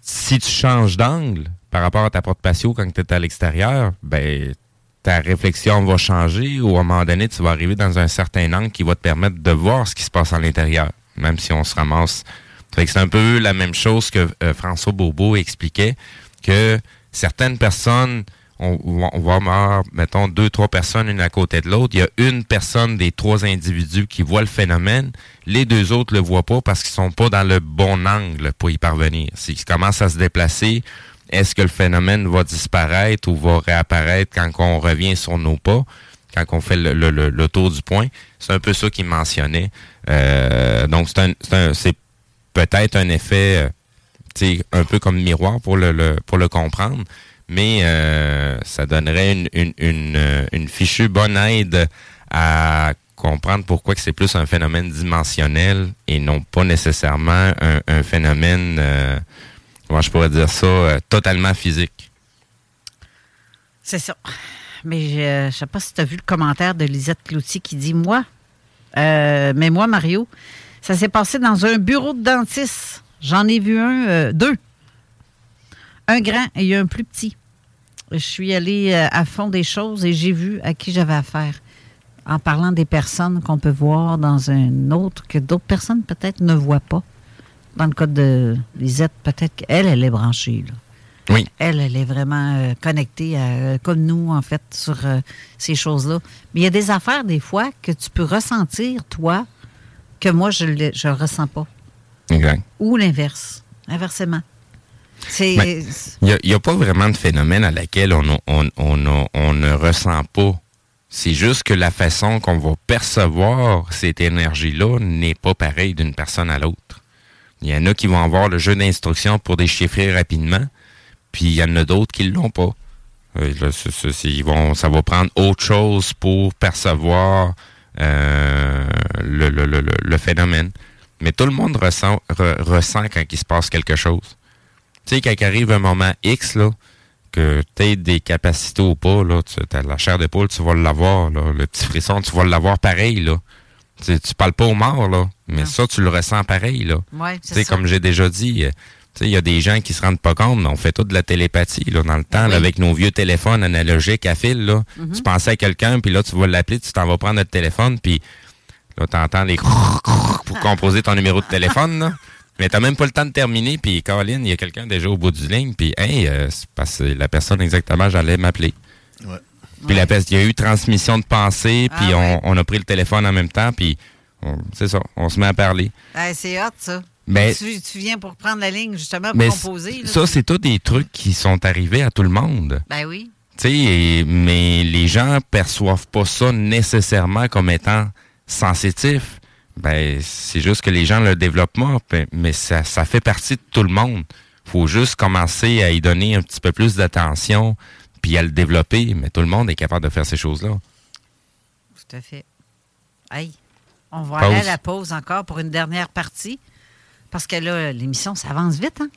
si tu changes d'angle par rapport à ta porte patio quand tu es à l'extérieur, ben ta réflexion va changer ou à un moment donné, tu vas arriver dans un certain angle qui va te permettre de voir ce qui se passe à l'intérieur, même si on se ramasse. c'est un peu la même chose que euh, François Bobo expliquait, que certaines personnes on, va avoir, mettons, deux, trois personnes une à côté de l'autre. Il y a une personne des trois individus qui voit le phénomène. Les deux autres le voient pas parce qu'ils sont pas dans le bon angle pour y parvenir. S'ils commencent à se déplacer, est-ce que le phénomène va disparaître ou va réapparaître quand on revient sur nos pas, quand on fait le, tour du point? C'est un peu ça qu'il mentionnait. Euh, donc, c'est peut-être un effet, euh, un peu comme miroir pour le, comprendre mais euh, ça donnerait une, une, fichue bonne aide à comprendre pourquoi c'est plus un phénomène dimensionnel et non pas nécessairement un, phénomène, comment je pourrais dire ça, euh, totalement physique? C'est ça. Mais je ne sais pas si tu as vu le commentaire de Lisette Cloutier qui dit Moi, mais moi, Mario, ça s'est passé dans un bureau de dentiste. J'en ai vu un, deux un grand et un plus petit. Je suis allée euh, à fond des choses et j'ai vu à qui j'avais affaire. En parlant des personnes qu'on peut voir dans un autre que d'autres personnes peut-être ne voient pas. Dans le cas de Lisette, peut-être qu'elle, elle est branchée. Oui. Elle, elle est vraiment euh, connectée, euh, comme nous, en fait, sur ces choses-là. Mais il y a des affaires, des fois, que tu peux ressentir, toi, que moi, je ne ressens pas. Exact. Ou l'inverse, inversement. Il n'y a, pas vraiment de phénomène à laquelle on, on, ne ressent pas. C'est juste que la façon qu'on va percevoir cette énergie-là n'est pas pareille d'une personne à l'autre. Il y en a qui vont avoir le jeu d'instruction pour déchiffrer rapidement, puis il y en a d'autres qui ne l'ont pas. Euh, vont, ça va prendre autre chose pour percevoir euh, le, phénomène. Mais tout le monde ressent, ressent quand il se passe quelque chose. Tu sais, quand arrive un moment X, là, que tu aies des capacités ou pas, là, tu as la chair d'épaule, tu vas l'avoir, là. Le petit frisson, tu vas l'avoir pareil, là. Tu, tu parles pas aux morts, là. Mais ça, tu le ressens pareil, là. Ouais, tu sais, comme j'ai déjà dit, euh, il y a des gens qui se rendent pas compte, mais on fait toute de la télépathie là, dans le temps, avec nos vieux téléphones analogiques à fil. Là. Mm-hmm. Tu pensais à quelqu'un, puis là, tu vas l'appeler, tu t'en vas prendre notre téléphone, puis là, tu entends les pour composer ton numéro de téléphone. Là. Mais t'as même pas le temps de terminer, puis Caroline, il y a quelqu'un déjà au bout du ligne, puis hey, euh, c'est parce que la personne exactement, j'allais m'appeler. Ouais. Puis la il y a eu transmission de pensée, puis ah on, a pris le téléphone en même temps, puis c'est ça, on se met à parler. c'est hot, ça. Mais, tu, viens pour prendre la ligne, justement, pour composer. ça, c'est tous des trucs qui sont arrivés à tout le monde. Ben oui. Tu sais, mais les gens perçoivent pas ça nécessairement comme étant sensitif. Ben, c'est juste que les gens le développent pas, mais ça, ça fait partie de tout le monde. faut juste commencer à y donner un petit peu plus d'attention, puis à le développer, mais tout le monde est capable de faire ces choses-là. Tout à fait. Hey, on va aller à la pause encore pour une dernière partie, parce que là, l'émission, ça avance vite, hein?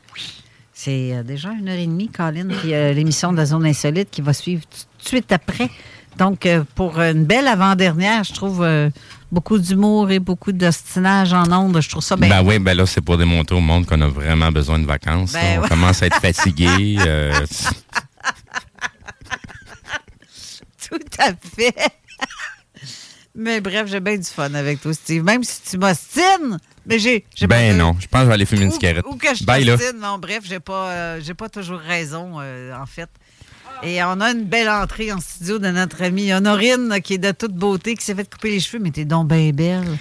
C'est euh, déjà une heure et demie, Colin, puis euh, l'émission de la zone insolite qui va suivre tout de suite après. Donc, euh, pour une belle avant-dernière, je trouve beaucoup d'humour et beaucoup d'ostinage en ondes. Je trouve ça bien. Ben oui, ben là, c'est pour démontrer au monde qu'on a vraiment besoin de vacances. Ben on commence à être fatigué. Euh, Tout à fait. Mais bref, j'ai bien du fun avec toi, Steve. Même si tu m'ostines, mais j'ai. Ben non, je pense que je vais aller fumer une cigarette. Ou que je t'ostine? Non, bref, j'ai pas, euh, j'ai pas toujours raison, euh, en fait. Et on a une belle entrée en studio de notre amie Honorine, qui est de toute beauté, qui s'est fait couper les cheveux, mais t'es donc bien belle.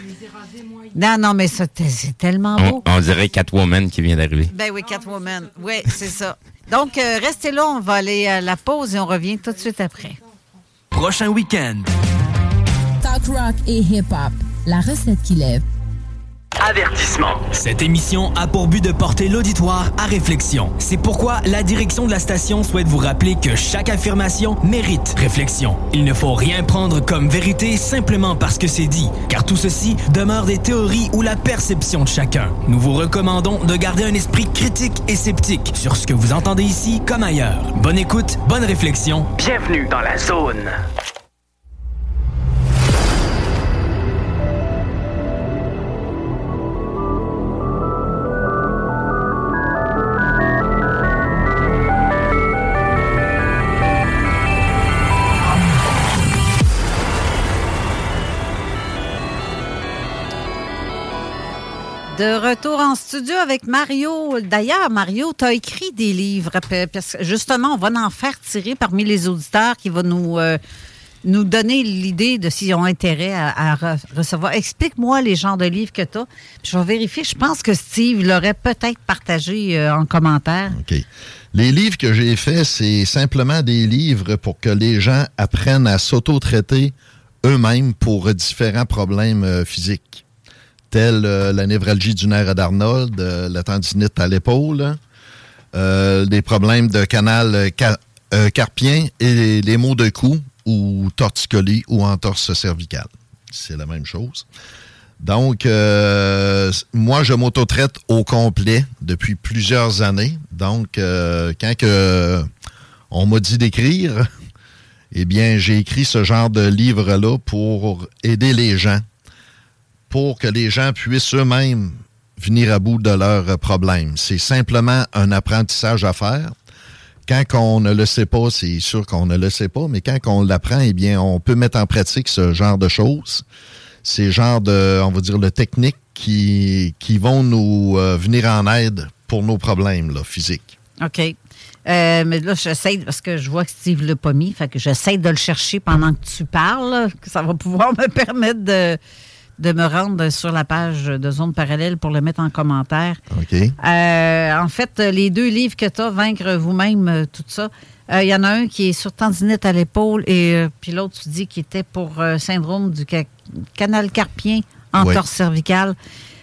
Non, non, mais ça, c'est tellement beau. On, dirait Catwoman qui vient d'arriver. Ben oui, Catwoman. Oui, c'est ça. Donc, euh, restez là, on va aller à la pause et on revient tout de suite après. Prochain week-end. Talk rock et hip-hop, la recette qui lève. Avertissement. Cette émission a pour but de porter l'auditoire à réflexion. C'est pourquoi la direction de la station souhaite vous rappeler que chaque affirmation mérite réflexion. Il ne faut rien prendre comme vérité simplement parce que c'est dit, car tout ceci demeure des théories ou la perception de chacun. Nous vous recommandons de garder un esprit critique et sceptique sur ce que vous entendez ici comme ailleurs. Bonne écoute, bonne réflexion. Bienvenue dans la zone. De retour en studio avec Mario. D'ailleurs, Mario, tu as écrit des livres. Parce que justement, on va en faire tirer parmi les auditeurs qui vont nous, euh, nous donner l'idée de s'ils ont intérêt à, recevoir. Explique-moi les genres de livres que tu as. Je vais vérifier. Je pense que Steve l'aurait peut-être partagé euh, en commentaire. OK. Les livres que j'ai faits, c'est simplement des livres pour que les gens apprennent à s'auto-traiter eux-mêmes pour différents problèmes euh, physiques telle euh, la névralgie du nerf d'Arnold, euh, la tendinite à l'épaule, euh, des problèmes de canal carpien et les, maux de cou ou torticolis ou entorse cervicale. C'est la même chose. Donc, moi, je m'auto-traite au complet depuis plusieurs années. Donc, quand on m'a dit d'écrire, eh bien, j'ai écrit ce genre de livre-là pour aider les gens pour que les gens puissent eux-mêmes venir à bout de leurs problèmes. C'est simplement un apprentissage à faire. Quand on ne le sait pas, c'est sûr qu'on ne le sait pas, mais quand on l'apprend, eh bien, on peut mettre en pratique ce genre de choses. Ces genres de, on va dire, de techniques qui, qui vont nous euh, venir en aide pour nos problèmes là, physiques. OK. Euh, mais là, j'essaie, parce que je vois que Steve l'a pas mis, fait que j'essaie de le chercher pendant que tu parles, que ça va pouvoir me permettre de, de me rendre sur la page de Zone Parallèle pour le mettre en commentaire. OK. Euh, en fait, les deux livres que tu as, Vaincre vous-même, euh, tout ça, euh, il y en a un qui est sur tendinite à l'épaule et puis l'autre, tu dis, qui était pour syndrome du canal carpien, entorse cervicale.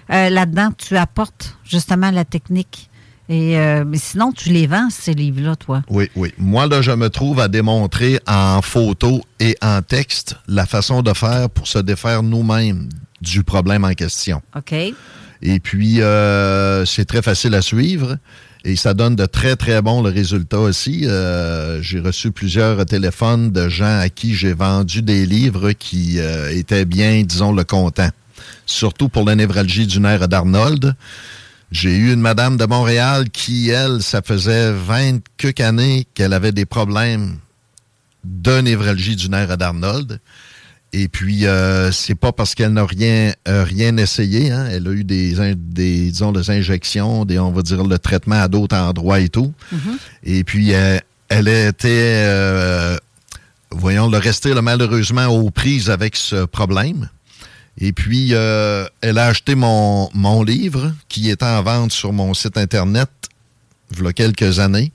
Là-dedans, tu apportes justement la technique. Et, mais sinon, tu les vends, ces livres-là, toi? Oui, oui. Moi, là, je me trouve à démontrer en photo et en texte la façon de faire pour se défaire nous-mêmes du problème en question. OK. Et puis, euh, c'est très facile à suivre. Et ça donne de très, très bons résultats aussi. Euh, j'ai reçu plusieurs téléphones de gens à qui j'ai vendu des livres qui euh, étaient bien, disons, le content. Surtout pour la névralgie du nerf d'Arnold. J'ai eu une madame de Montréal qui, elle, ça faisait 20 quelques années qu'elle avait des problèmes de névralgie du nerf d'Arnold. Et puis, euh, c'est pas parce qu'elle n'a rien euh, rien essayé. Hein. Elle a eu des, des, disons, des injections, des, on va dire, le traitement à d'autres endroits et tout. Mm-hmm. Et puis, euh, elle était, euh, voyons, le rester malheureusement aux prises avec ce problème. Et puis, elle a acheté mon, mon livre qui est en vente sur mon site Internet il y a quelques années.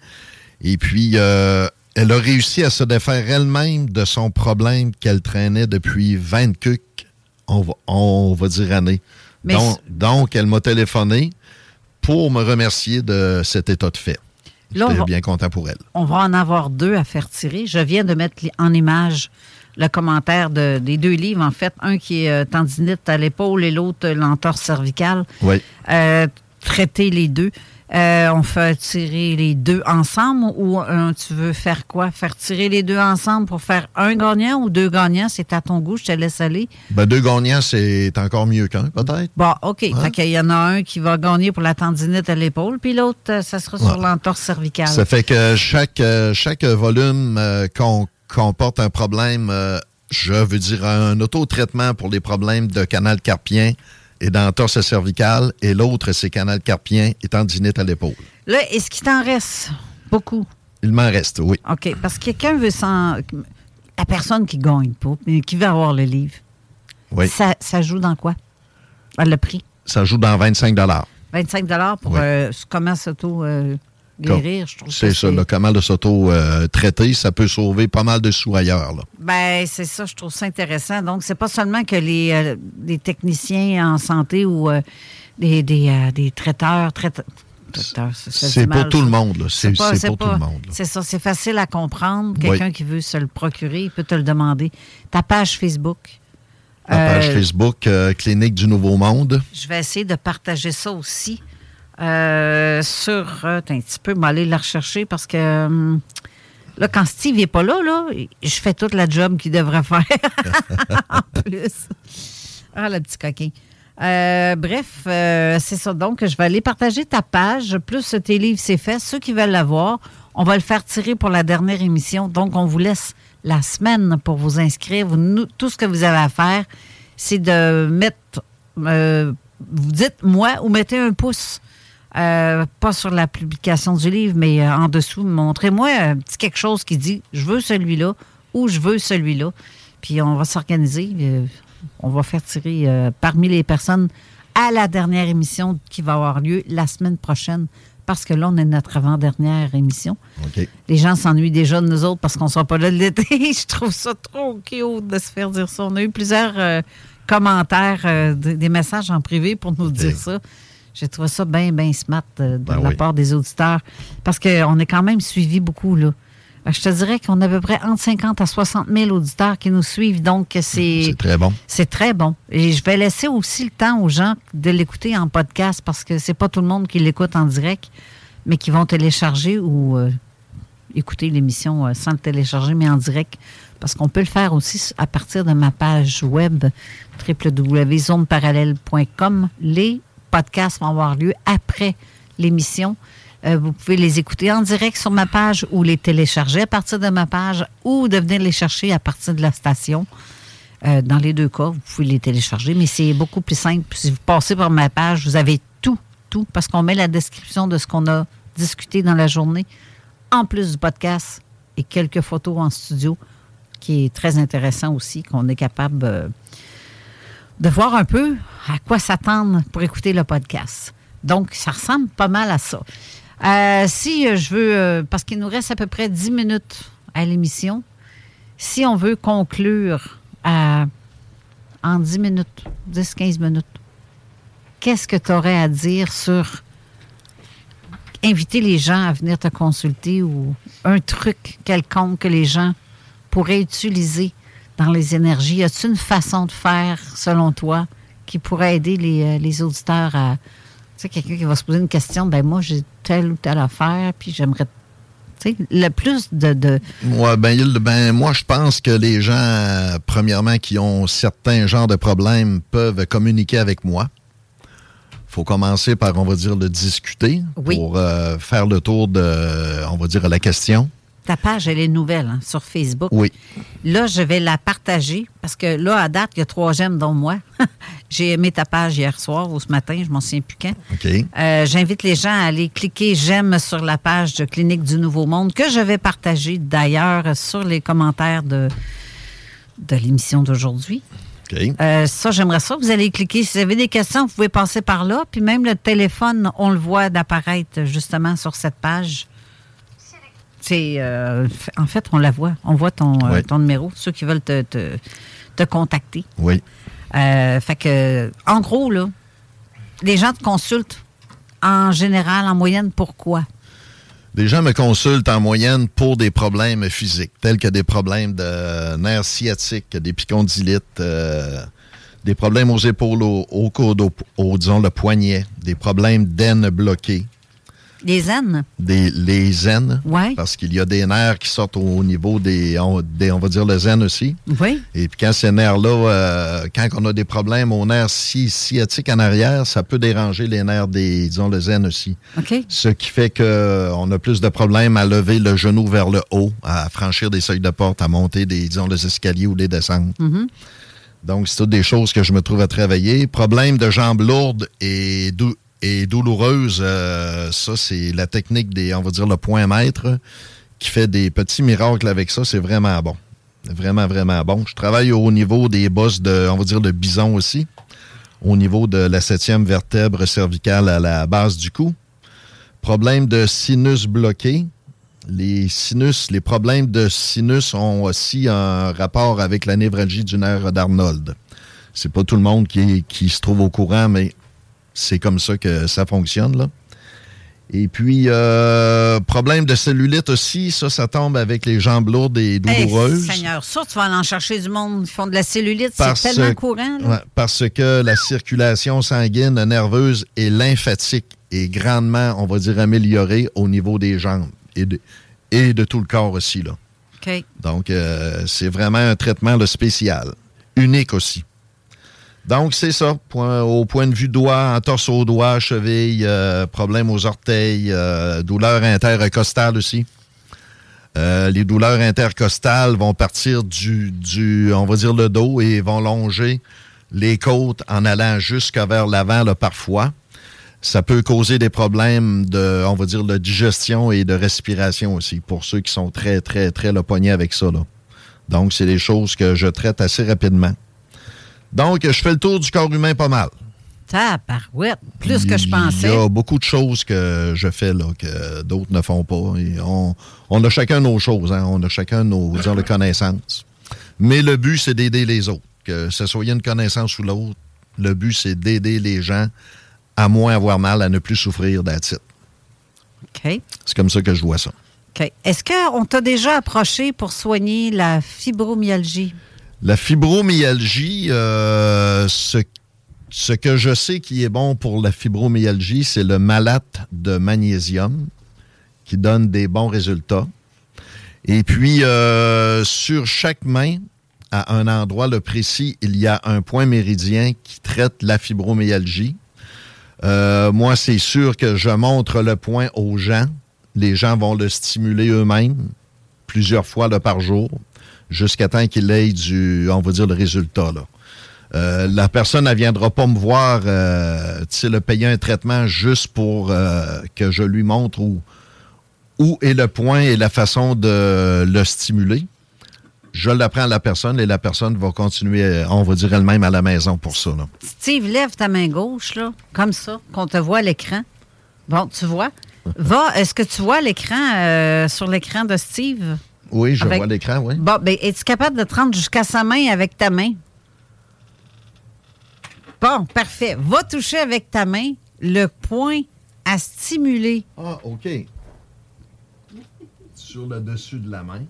Et puis, elle a réussi à se défaire elle-même de son problème qu'elle traînait depuis 20 cucs, on va, on va dire années. Donc, elle m'a téléphoné pour me remercier de cet état de fait. J'étais bien content pour elle. On va en avoir deux à faire tirer. Je viens de mettre en image le commentaire des deux livres, en fait. Un qui est euh, tendinite à l'épaule et l'autre l'entorse cervicale. Oui. Euh, traiter les deux. Euh, on fait tirer les deux ensemble ou tu veux faire quoi? Faire tirer les deux ensemble pour faire un gagnant ou deux gagnants? C'est à ton goût, je te laisse aller. Ben, deux gagnants, c'est encore mieux qu'un, peut-être. Bon, OK. Il y en a un qui va gagner pour la tendinite à l'épaule, puis l'autre, euh, ça sera sur l'entorse cervicale. Ça fait que chaque, euh, chaque volume comporte un problème, je veux dire, un auto-traitement pour les problèmes de canal carpien et d'entorse cervicale, et l'autre, c'est canal carpien et tendinite à l'épaule. Là, est-ce qu'il t'en reste beaucoup? Il m'en reste, oui. OK, parce que quelqu'un veut s'en... La personne qui gagne pas, mais qui veut avoir le livre, oui. ça, ça joue dans quoi? Le prix? Ça joue dans 25 25 pour oui. euh, comment s'auto... Euh, c'est ça, le comment de s'auto-traiter, ça peut sauver pas mal de sous ailleurs. Là. Ben, c'est ça, je trouve ça intéressant. Donc, c'est pas seulement que les, euh, techniciens en santé ou euh, des, euh, des, traiteurs, traiteurs c'est pour tout le monde. C'est pour tout le monde. C'est ça, c'est facile à comprendre. Quelqu'un qui veut se le procurer, il peut te le demander. Ta page Facebook. Ta page Facebook, Clinique du Nouveau Monde. Je vais essayer de partager ça aussi. Euh, sur. Euh, un petit peu m'aller la rechercher parce que. Euh, là, quand Steve n'est pas là, là, je fais toute la job qu'il devrait faire. en plus. Ah, le petit coquin. bref, c'est ça. Donc, je vais aller partager ta page, plus tes livres, c'est fait. Ceux qui veulent l'avoir, on va le faire tirer pour la dernière émission. Donc, on vous laisse la semaine pour vous inscrire. tout ce que vous avez à faire, c'est de mettre vous dites moi ou mettez un pouce. Euh, pas sur la publication du livre, mais euh, en dessous, montrez-moi un petit quelque chose qui dit je veux celui-là ou je veux celui-là. Puis on va s'organiser. Euh, on va faire tirer parmi les personnes à la dernière émission qui va avoir lieu la semaine prochaine. Parce que là, on est notre avant-dernière émission. Les gens s'ennuient déjà de nous autres parce qu'on ne sera pas là de l'été. je trouve ça trop cute de se faire dire ça. On a eu plusieurs commentaires, des messages en privé pour nous dire ça. J'ai trouvé ça bien, bien smart de, ben la part des auditeurs. Parce qu'on est quand même suivi beaucoup, là. Je te dirais qu'on a à peu près entre 50 à 60 000 auditeurs qui nous suivent. Donc, c'est. C'est très bon. C'est très bon. Et je vais laisser aussi le temps aux gens de l'écouter en podcast parce que c'est pas tout le monde qui l'écoute en direct, mais qui vont télécharger ou euh, écouter l'émission euh, sans le télécharger, mais en direct. Parce qu'on peut le faire aussi à partir de ma page web www.zoneparallèle.com. Les podcasts vont avoir lieu après l'émission. Euh, vous pouvez les écouter en direct sur ma page ou les télécharger à partir de ma page ou de venir les chercher à partir de la station. Euh, dans les deux cas, vous pouvez les télécharger, mais c'est beaucoup plus simple. Si vous passez par ma page, vous avez tout, tout, parce qu'on met la description de ce qu'on a discuté dans la journée, en plus du podcast et quelques photos en studio, qui est très intéressant aussi, qu'on est capable euh, de voir un peu à quoi s'attendre pour écouter le podcast. Donc, ça ressemble pas mal à ça. Euh, si je veux, euh, parce qu'il nous reste à peu près 10 minutes à l'émission, si on veut conclure en 10 minutes, 10-15 minutes, qu'est-ce que tu aurais à dire sur inviter les gens à venir te consulter ou un truc quelconque que les gens pourraient utiliser dans les énergies? Y a-t-il une façon de faire, selon toi, qui pourrait aider les, euh, les auditeurs à. Tu sais, quelqu'un qui va se poser une question, ben moi, j'ai telle ou telle affaire, puis j'aimerais. Tu sais, le plus de. de... Ouais, ben, ben, moi, je pense que les gens, euh, premièrement, qui ont certains genres de problèmes, peuvent communiquer avec moi faut commencer par, on va dire, le discuter pour euh, faire le tour de, on va dire, la question. Ta page, elle est nouvelle hein, sur Facebook. Oui. Là, je vais la partager parce que là, à date, il y a trois j'aime dont moi. J'ai aimé ta page hier soir ou ce matin, je m'en souviens plus quand. OK. Euh, j'invite les gens à aller cliquer j'aime sur la page de Clinique du Nouveau Monde que je vais partager d'ailleurs sur les commentaires de, de l'émission d'aujourd'hui. OK. Euh, ça, j'aimerais ça. Vous allez cliquer. Si vous avez des questions, vous pouvez passer par là. Puis même le téléphone, on le voit d'apparaître justement sur cette page. C'est, euh, en fait, on la voit. On voit ton, euh, ton numéro, ceux qui veulent te, te, contacter. Oui. Euh, fait que, en gros, là, les gens te consultent en général, en moyenne, pourquoi? Les gens me consultent en moyenne pour des problèmes physiques, tels que des problèmes de nerfs sciatiques, des picondylites, des problèmes aux épaules, au, au coude, au, disons, le poignet, des problèmes d'aine bloquées, les aines? Des, les aines. Oui. Parce qu'il y a des nerfs qui sortent au niveau des, on, va dire, les aines aussi. Oui. Et puis quand ces nerfs-là, euh, quand on a des problèmes aux nerfs sciatiques en arrière, ça peut déranger les nerfs des, disons, les aines aussi. OK. Ce qui fait qu'on a plus de problèmes à lever le genou vers le haut, à franchir des seuils de porte, à monter des, disons, les escaliers ou des descentes. Mm-hmm. Donc, c'est toutes des choses que je me trouve à travailler. Problème de jambes lourdes et, et douloureuse, euh, ça, c'est la technique des, on va dire, le point maître qui fait des petits miracles avec ça. C'est vraiment bon. Vraiment, vraiment bon. Je travaille au niveau des bosses de, on va dire, de bison aussi. Au niveau de la septième vertèbre cervicale à la base du cou. Problème de sinus bloqué. Les sinus, les problèmes de sinus ont aussi un rapport avec la névralgie du nerf d'Arnold. C'est pas tout le monde qui, qui se trouve au courant, mais c'est comme ça que ça fonctionne, là. Et puis, euh, problème de cellulite aussi, ça, ça tombe avec les jambes lourdes et douloureuses. Seigneur, ça, tu vas aller en chercher du monde qui font de la cellulite, c'est tellement courant. parce que la circulation sanguine, nerveuse et lymphatique est grandement, on va dire, améliorée au niveau des jambes et de, et de tout le corps aussi, là. Donc, euh, c'est vraiment un traitement spécial, unique aussi. Donc, c'est ça. au point de vue doigt, entorse au doigt, cheville, euh, problème aux orteils, euh, douleurs intercostales aussi. Euh, les douleurs intercostales vont partir du, du, on va dire, le dos et vont longer les côtes en allant jusqu'à vers l'avant, là, parfois. Ça peut causer des problèmes de, on va dire, de digestion et de respiration aussi, pour ceux qui sont très, très, très le poignet avec ça. Donc, c'est des choses que je traite assez rapidement. Donc, je fais le tour du corps humain pas mal. Tabarouette, plus que je pensais. Il y a beaucoup de choses que je fais là, que d'autres ne font pas. on, a chacun nos choses, hein. on a chacun nos disons, connaissances. Mais le but, c'est d'aider les autres. Que ce soit une connaissance ou l'autre, le but, c'est d'aider les gens à moins avoir mal, à ne plus souffrir d'acide. OK. C'est comme ça que je vois ça. OK. Est-ce qu'on t'a déjà approché pour soigner la fibromyalgie? La fibromyalgie, euh, ce, que je sais qui est bon pour la fibromyalgie, c'est le malate de magnésium qui donne des bons résultats. Et puis, euh, sur chaque main, à un endroit le précis, il y a un point méridien qui traite la fibromyalgie. Euh, moi, c'est sûr que je montre le point aux gens. Les gens vont le stimuler eux-mêmes plusieurs fois par jour jusqu'à temps qu'il ait du, on va dire, le résultat. Là. Euh, la personne ne viendra pas me voir, euh, tu sais, le payer un traitement juste pour euh, que je lui montre où, où est le point et la façon de le stimuler je l'apprends à la personne et la personne va continuer, on va dire elle-même, à la maison pour ça. Steve, lève ta main gauche, là, comme ça, qu'on te voit à l'écran. Bon, tu vois. Va, est-ce que tu vois l'écran euh, sur l'écran de Steve? Oui, je vois l'écran, oui. Bon, bien, es-tu capable de te rendre jusqu'à sa main avec ta main? Bon, parfait. Va toucher avec ta main le point à stimuler. Ah, OK. Sur le dessus de la main.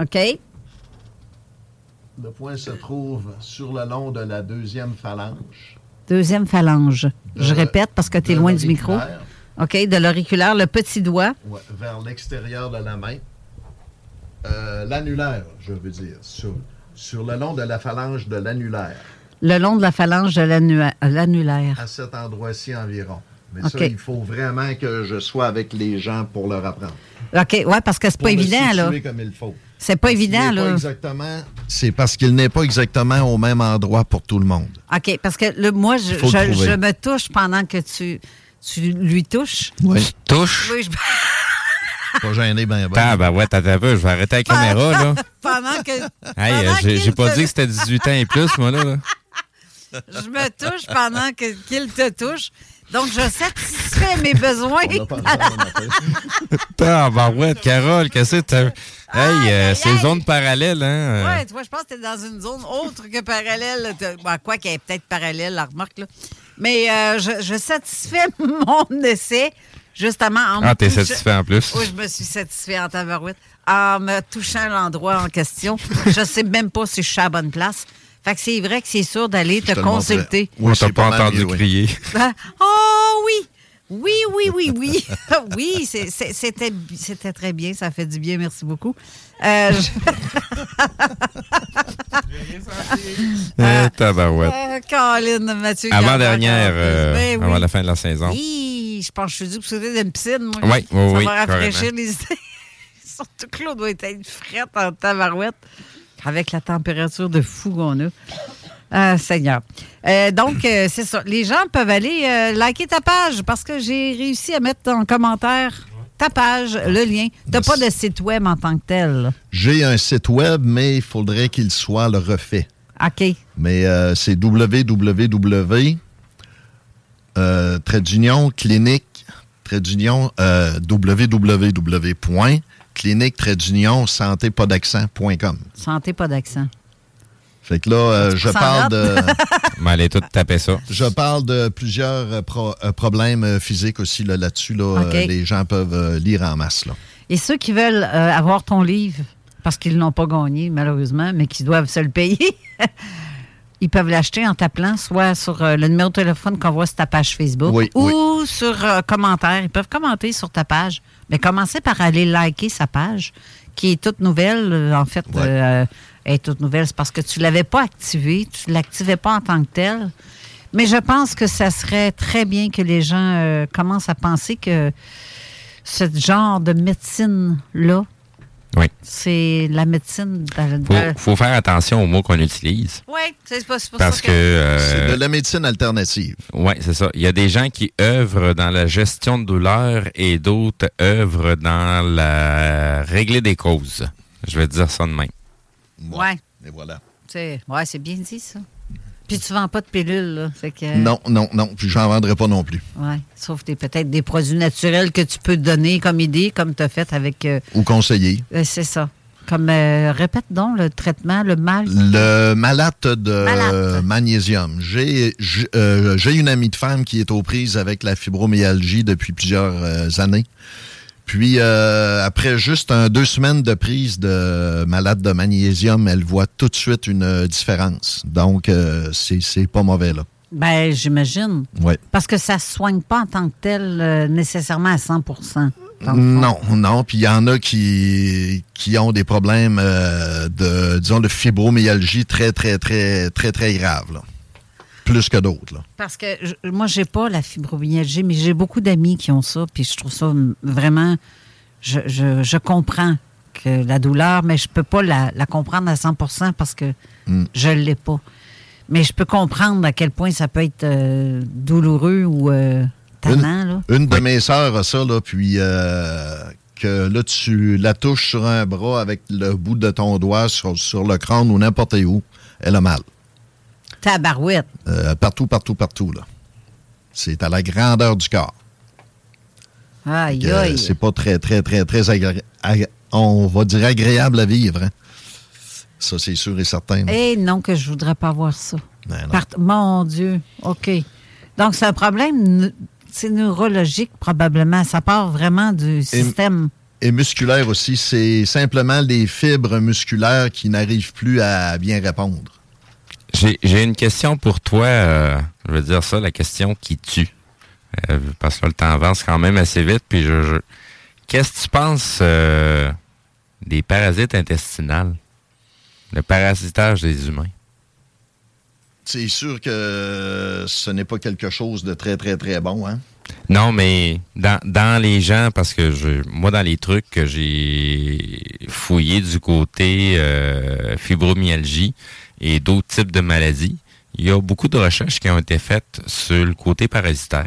OK. Le point se trouve sur le long de la deuxième phalange. Deuxième phalange. Je répète parce que tu es loin du micro. OK, de l'auriculaire, le petit doigt. Ouais, vers l'extérieur de la main. Euh, l'annulaire, je veux dire, sur, sur le long de la phalange de l'annulaire. Le long de la phalange de l'annulaire. À cet endroit-ci environ. Mais ça, il faut vraiment que je sois avec les gens pour leur apprendre. OK, ouais, parce que c'est pas évident, là. comme il faut. C'est pas évident, là. exactement. C'est parce qu'il n'est pas exactement au même endroit pour tout le monde. OK, parce que le, moi, je, je, me touche pendant que tu, tu lui touches. Oui. Touche? Oui, je... pas gêné, ben, ben. Ah, ben ouais, t'as peu. Je vais arrêter la caméra, là. pendant que. Hey, euh, j'ai pas dit que c'était 18 ans et plus, moi, là. je me touche pendant qu'il te touche. Donc, je satisfais mes besoins. Ah, ben ouais, Carole, qu'est-ce que t'as? Hey, euh, c'est zone parallèle, hein? Ouais, toi, je pense que t'es dans une zone autre que parallèle. Ben, quoi qu'elle est peut-être parallèle, la remarque, là. Mais euh, je, je, satisfais mon essai, justement, en Ah, t'es satisfait en plus? Oui, je me suis satisfait en tabarouette. En me touchant l'endroit en question. je sais même pas si je suis à la bonne place. Fait que c'est vrai que c'est sûr d'aller te, consulter. Oui, t'as pas entendu crier. oh oui! Oui, oui, oui, oui. oui, c'était très bien. Ça fait du bien. Merci beaucoup. Euh, euh, tabarouette. Euh, Caroline, Mathieu. Avant dernière, euh, ben avant la fin de la saison. Oui, je pense que je suis dû pour sauter d'une piscine. Moi. Oui, oui, Ça oui. va rafraîchir les idées. Surtout Claude doit être frette en tabarouette avec la température de fou qu'on a. Ah, Seigneur. Euh, donc, euh, c'est ça. Les gens peuvent aller euh, liker ta page parce que j'ai réussi à mettre en commentaire ta page, le lien. Tu n'as pas de site web en tant que tel. J'ai un site web, mais il faudrait qu'il soit le refait. OK. Mais c'est www. trait d'union clinique trait d'union www clinique trait d'union santé pas d'accent.com. Santé pas d'accent. Fait que là, euh, je parle de. Mais allez tout taper ça. Je parle de plusieurs euh, euh, problèmes physiques aussi là-dessus. Là, les gens peuvent lire en masse. Là. Et ceux qui veulent avoir ton livre, parce qu'ils n'ont pas gagné, malheureusement, mais qui doivent se le payer, ils peuvent l'acheter en t'appelant soit sur le numéro de téléphone qu'on voit sur ta page Facebook ou sur commentaire. Ils peuvent commenter sur ta page. Mais commencez par aller liker sa page, qui est toute nouvelle. En fait, est toute nouvelle, c'est parce que tu ne l'avais pas activée, tu ne l'activais pas en tant que tel. Mais je pense que ça serait très bien que les gens euh, commencent à penser que ce genre de médecine-là Oui. C'est la médecine. Il faut, faire attention aux mots qu'on utilise. Oui, c'est pas, pour Parce ça que. Euh, c'est de la médecine alternative. Oui, c'est ça. Il y a des gens qui œuvrent dans la gestion de douleur et d'autres œuvrent dans la régler des causes. Je vais dire ça de même. Oui. Et voilà. Ouais, c'est bien dit, ça. Puis tu vends pas de pilules, là. Que... Non, non, non. Puis j'en vendrai pas non plus. Oui. Sauf que peut-être des produits naturels que tu peux donner comme idée, comme tu as fait avec. Euh, Ou conseiller. Euh, c'est ça. Comme, euh, répète donc le traitement, le mal. Le malate de magnésium. J'ai une amie de femme qui est aux prises avec la fibromyalgie depuis plusieurs années. Puis, euh, après juste un, deux semaines de prise de malade de magnésium, elle voit tout de suite une différence. Donc, euh, c'est pas mauvais, là. Ben, j'imagine. Oui. Parce que ça ne soigne pas en tant que tel euh, nécessairement à 100% Non, non. Puis il y en a qui, qui ont des problèmes de, disons, de fibromyalgie très, très, très, très, très graves. Là plus que d'autres. Parce que je, moi, j'ai pas la fibromyalgie, mais j'ai beaucoup d'amis qui ont ça, puis je trouve ça vraiment. Je, comprends que la douleur, mais je peux pas la, comprendre à 100% parce que hmm. je l'ai pas. Mais je peux comprendre à quel point ça peut être euh, douloureux ou euh, tannant. Une, de mes sœurs a ça, là, puis euh, que là, tu la touches sur un bras avec le bout de ton doigt sur, sur le crâne ou n'importe où, elle a mal. Tabarouette. Euh, partout, partout, partout, là. C'est à la grandeur du corps. Aïe, aïe. C'est pas très, très, très, très agréable. On va dire agréable à vivre. Hein? Ça, c'est sûr et certain. Eh non, que je voudrais pas voir ça. Ben mon Dieu. OK. Donc, c'est un problème c'est neurologique, probablement. Ça part vraiment du système. Et, et musculaire aussi. C'est simplement les fibres musculaires qui n'arrivent plus à bien répondre. J'ai une question pour toi. Euh, je veux dire ça, la question qui tue. Euh, parce que le temps avance quand même assez vite. Puis je, qu'est-ce que tu penses euh, des parasites intestinales? Le parasitage des humains? C'est sûr que ce n'est pas quelque chose de très, très, très bon, hein? Non, mais dans, dans les gens, parce que je, moi, dans les trucs que j'ai fouillés du côté fibromyalgie, et d'autres types de maladies, il y a beaucoup de recherches qui ont été faites sur le côté parasitaire.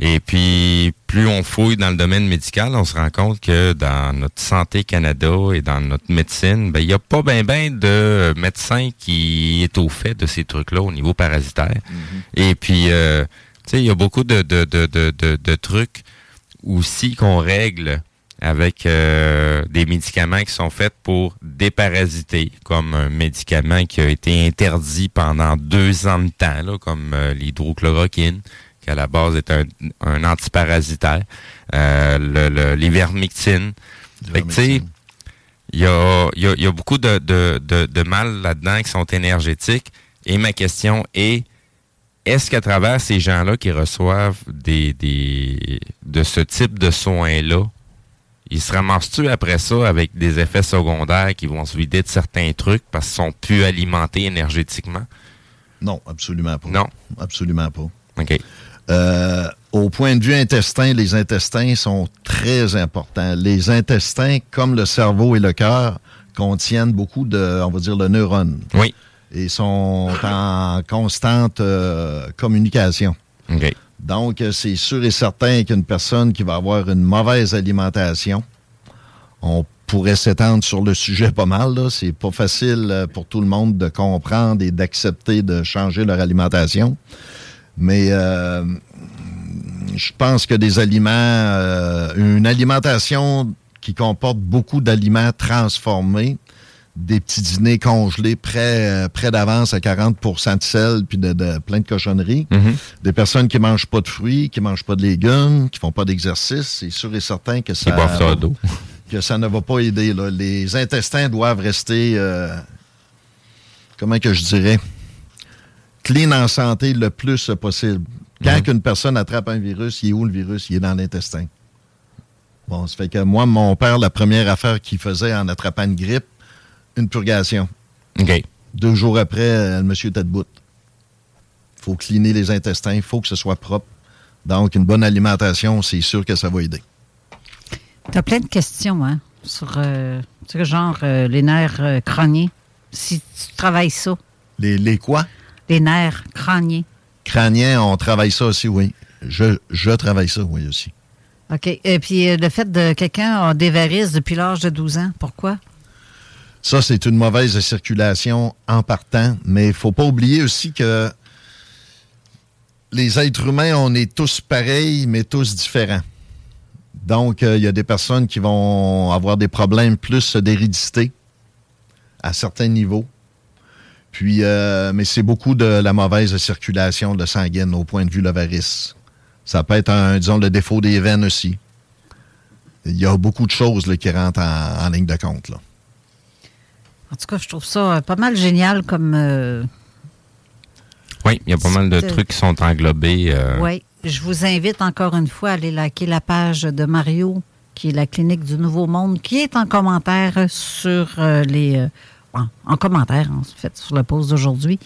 Et puis, plus on fouille dans le domaine médical, on se rend compte que dans notre santé Canada et dans notre médecine, ben, il n'y a pas bien ben de médecin qui est au fait de ces trucs-là au niveau parasitaire. Mm-hmm. Et puis, euh, tu sais, il y a beaucoup de, de, de, de, de trucs aussi qu'on règle avec euh, des médicaments qui sont faits pour déparasiter, comme un médicament qui a été interdit pendant deux ans de temps, là, comme euh, l'hydrochloroquine, qui à la base est un, un antiparasitaire, euh, le, l'ivermectine. Tu sais, il y a, y, a, y a, beaucoup de, de, de, de mal là-dedans qui sont énergétiques. Et ma question est, est-ce qu'à travers ces gens-là qui reçoivent des, des de ce type de soins-là, ils se ramassent-tu après ça avec des effets secondaires qui vont se vider de certains trucs parce qu'ils sont plus alimentés énergétiquement? Non, absolument pas. Non? Absolument pas. OK. Euh, au point de vue intestin, les intestins sont très importants. Les intestins, comme le cerveau et le cœur, contiennent beaucoup de, on va dire, de neurones. Oui. Et sont en constante euh, communication. OK. Donc, euh, c'est sûr et certain qu'une personne qui va avoir une mauvaise alimentation, on pourrait s'étendre sur le sujet pas mal. C'est pas facile euh, pour tout le monde de comprendre et d'accepter de changer leur alimentation. Mais euh, je pense que des aliments, une alimentation qui comporte beaucoup d'aliments transformés, des petits dîners congelés près, euh, près d'avance à 40% de sel puis de, plein de cochonneries. Mhm. Des personnes qui mangent pas de fruits, qui mangent pas de légumes, qui font pas d'exercice, c'est sûr et certain que ça, que ça ne va pas aider. Là. Les intestins doivent rester, euh, comment que je dirais, clean en santé le plus possible. Quand mhm. une personne attrape un virus, il est où le virus? Il est dans l'intestin. Bon, ça fait que moi, mon père, la première affaire qu'il faisait en attrapant une grippe, une purgation. OK. Deux jours après, euh, le monsieur était debout. Il faut cleaner les intestins, il faut que ce soit propre. Donc, une bonne alimentation, c'est sûr que ça va aider. Tu as plein de questions, hein? Sur, euh, Tu sais, genre euh, les nerfs euh, crâniens. Si tu travailles ça. Les, les quoi? Les nerfs crâniens. Crâniens, on travaille ça aussi, oui. Je, je travaille ça, oui, aussi. OK. Et puis, euh, le fait de quelqu'un a des varices depuis l'âge de 12 ans, pourquoi? Ça, c'est une mauvaise circulation en partant, mais il ne faut pas oublier aussi que les êtres humains, on est tous pareils, mais tous différents. Donc, euh, il y a des personnes qui vont avoir des problèmes plus d'hérédité à certains niveaux. Puis, euh, mais c'est beaucoup de la mauvaise circulation de sanguine au point de vue de l'avarice. Ça peut être, disons, le défaut des veines aussi. Il y a beaucoup de choses qui rentrent en, ligne de compte. Là. En tout cas, je trouve ça pas mal génial comme. Euh, oui, il y a pas mal de trucs qui sont englobés. Oui. Je vous invite encore une fois à aller liker la page de Mario, qui est la clinique du Nouveau Monde, qui est en commentaire sur euh, les. Euh, en, commentaire, en fait, sur la pause d'aujourd'hui.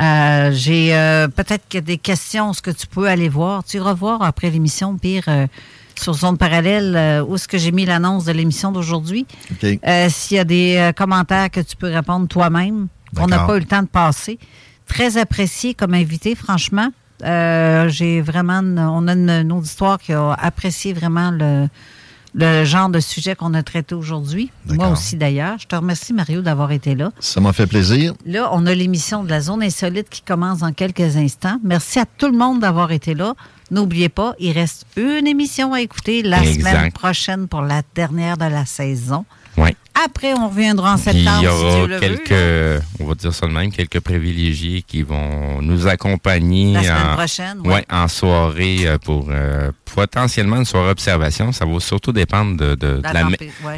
Euh, j'ai peut-être que des questions, ce que tu peux aller voir. Tu iras voir après l'émission, pire, sur Zone Parallèle, où est-ce que j'ai mis l'annonce de l'émission d'aujourd'hui. S'il y a des commentaires que tu peux répondre toi-même, on n'a pas eu le temps de passer. Très apprécié comme invité, franchement. Euh, j'ai vraiment, on a une, auditoire qui a apprécié vraiment le, le genre de sujet qu'on a traité aujourd'hui. Moi aussi, d'ailleurs. Je te remercie, Mario, d'avoir été là. Ça m'a fait plaisir. Là, on a l'émission de la zone insolite qui commence dans quelques instants. Merci à tout le monde d'avoir été là. N'oubliez pas, il reste une émission à écouter la semaine prochaine pour la dernière de la saison. Oui. Après, on reviendra en septembre. il y aura quelques, on va dire ça de même, quelques privilégiés qui vont nous accompagner la semaine en, prochaine, ouais. en soirée euh, pour euh, potentiellement une soirée observation. Ça va surtout dépendre de,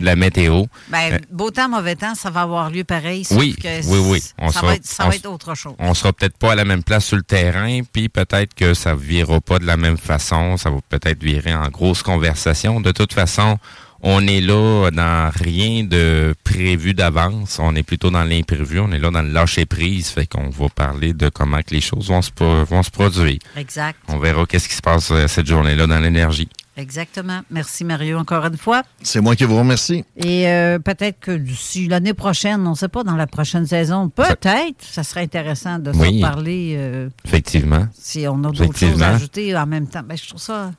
la, météo. Ben, euh, beau temps, mauvais temps, ça va avoir lieu pareil. Oui, oui, oui. ça, va, être, ça va être autre chose. On sera peut-être pas à la même place sur le terrain, puis peut-être que ça ne virera pas de la même façon. Ça va peut-être virer en grosse conversation. De toute façon, on est là dans rien de prévu d'avance. On est plutôt dans l'imprévu. On est là dans le lâcher prise. Fait qu'on va parler de comment que les choses vont se, vont se produire. Exact. On verra qu'est-ce qui se passe euh, cette journée-là dans l'énergie. Exactement. Merci Mario encore une fois. C'est moi qui vous remercie. Et euh, peut-être que d'ici l'année prochaine, on ne sait pas, dans la prochaine saison, peut-être, ça, serait intéressant de se parler. Euh, Effectivement. Si on a d'autres choses à ajouter en même temps. Ben, je trouve ça,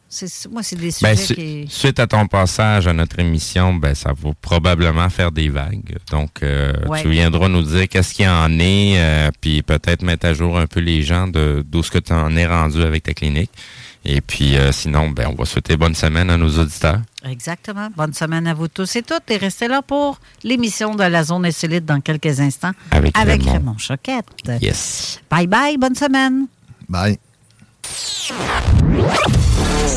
moi, c'est des ben, sujets qui... Suite à ton passage à notre émission, ben, ça va probablement faire des vagues. Donc, euh, tu viendras nous dire qu'est-ce qu'il y en est, puis peut-être mettre à jour un peu les gens de d'où ce que tu en es rendu avec ta clinique. Et puis, euh, sinon, ben, on va souhaiter bonne semaine à nos auditeurs. Exactement. Bonne semaine à vous tous et toutes. Et restez là pour l'émission de la Zone Insolite dans quelques instants. Avec, avec Raymond. Choquette. Yes. Bye bye. Bonne semaine. Bye.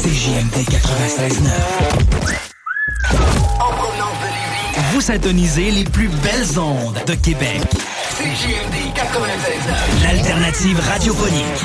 CJMD 96.9. En provenance de Lévis. Vous syntonisez les plus belles ondes de Québec. CJMD 96.9. L'alternative radiophonique.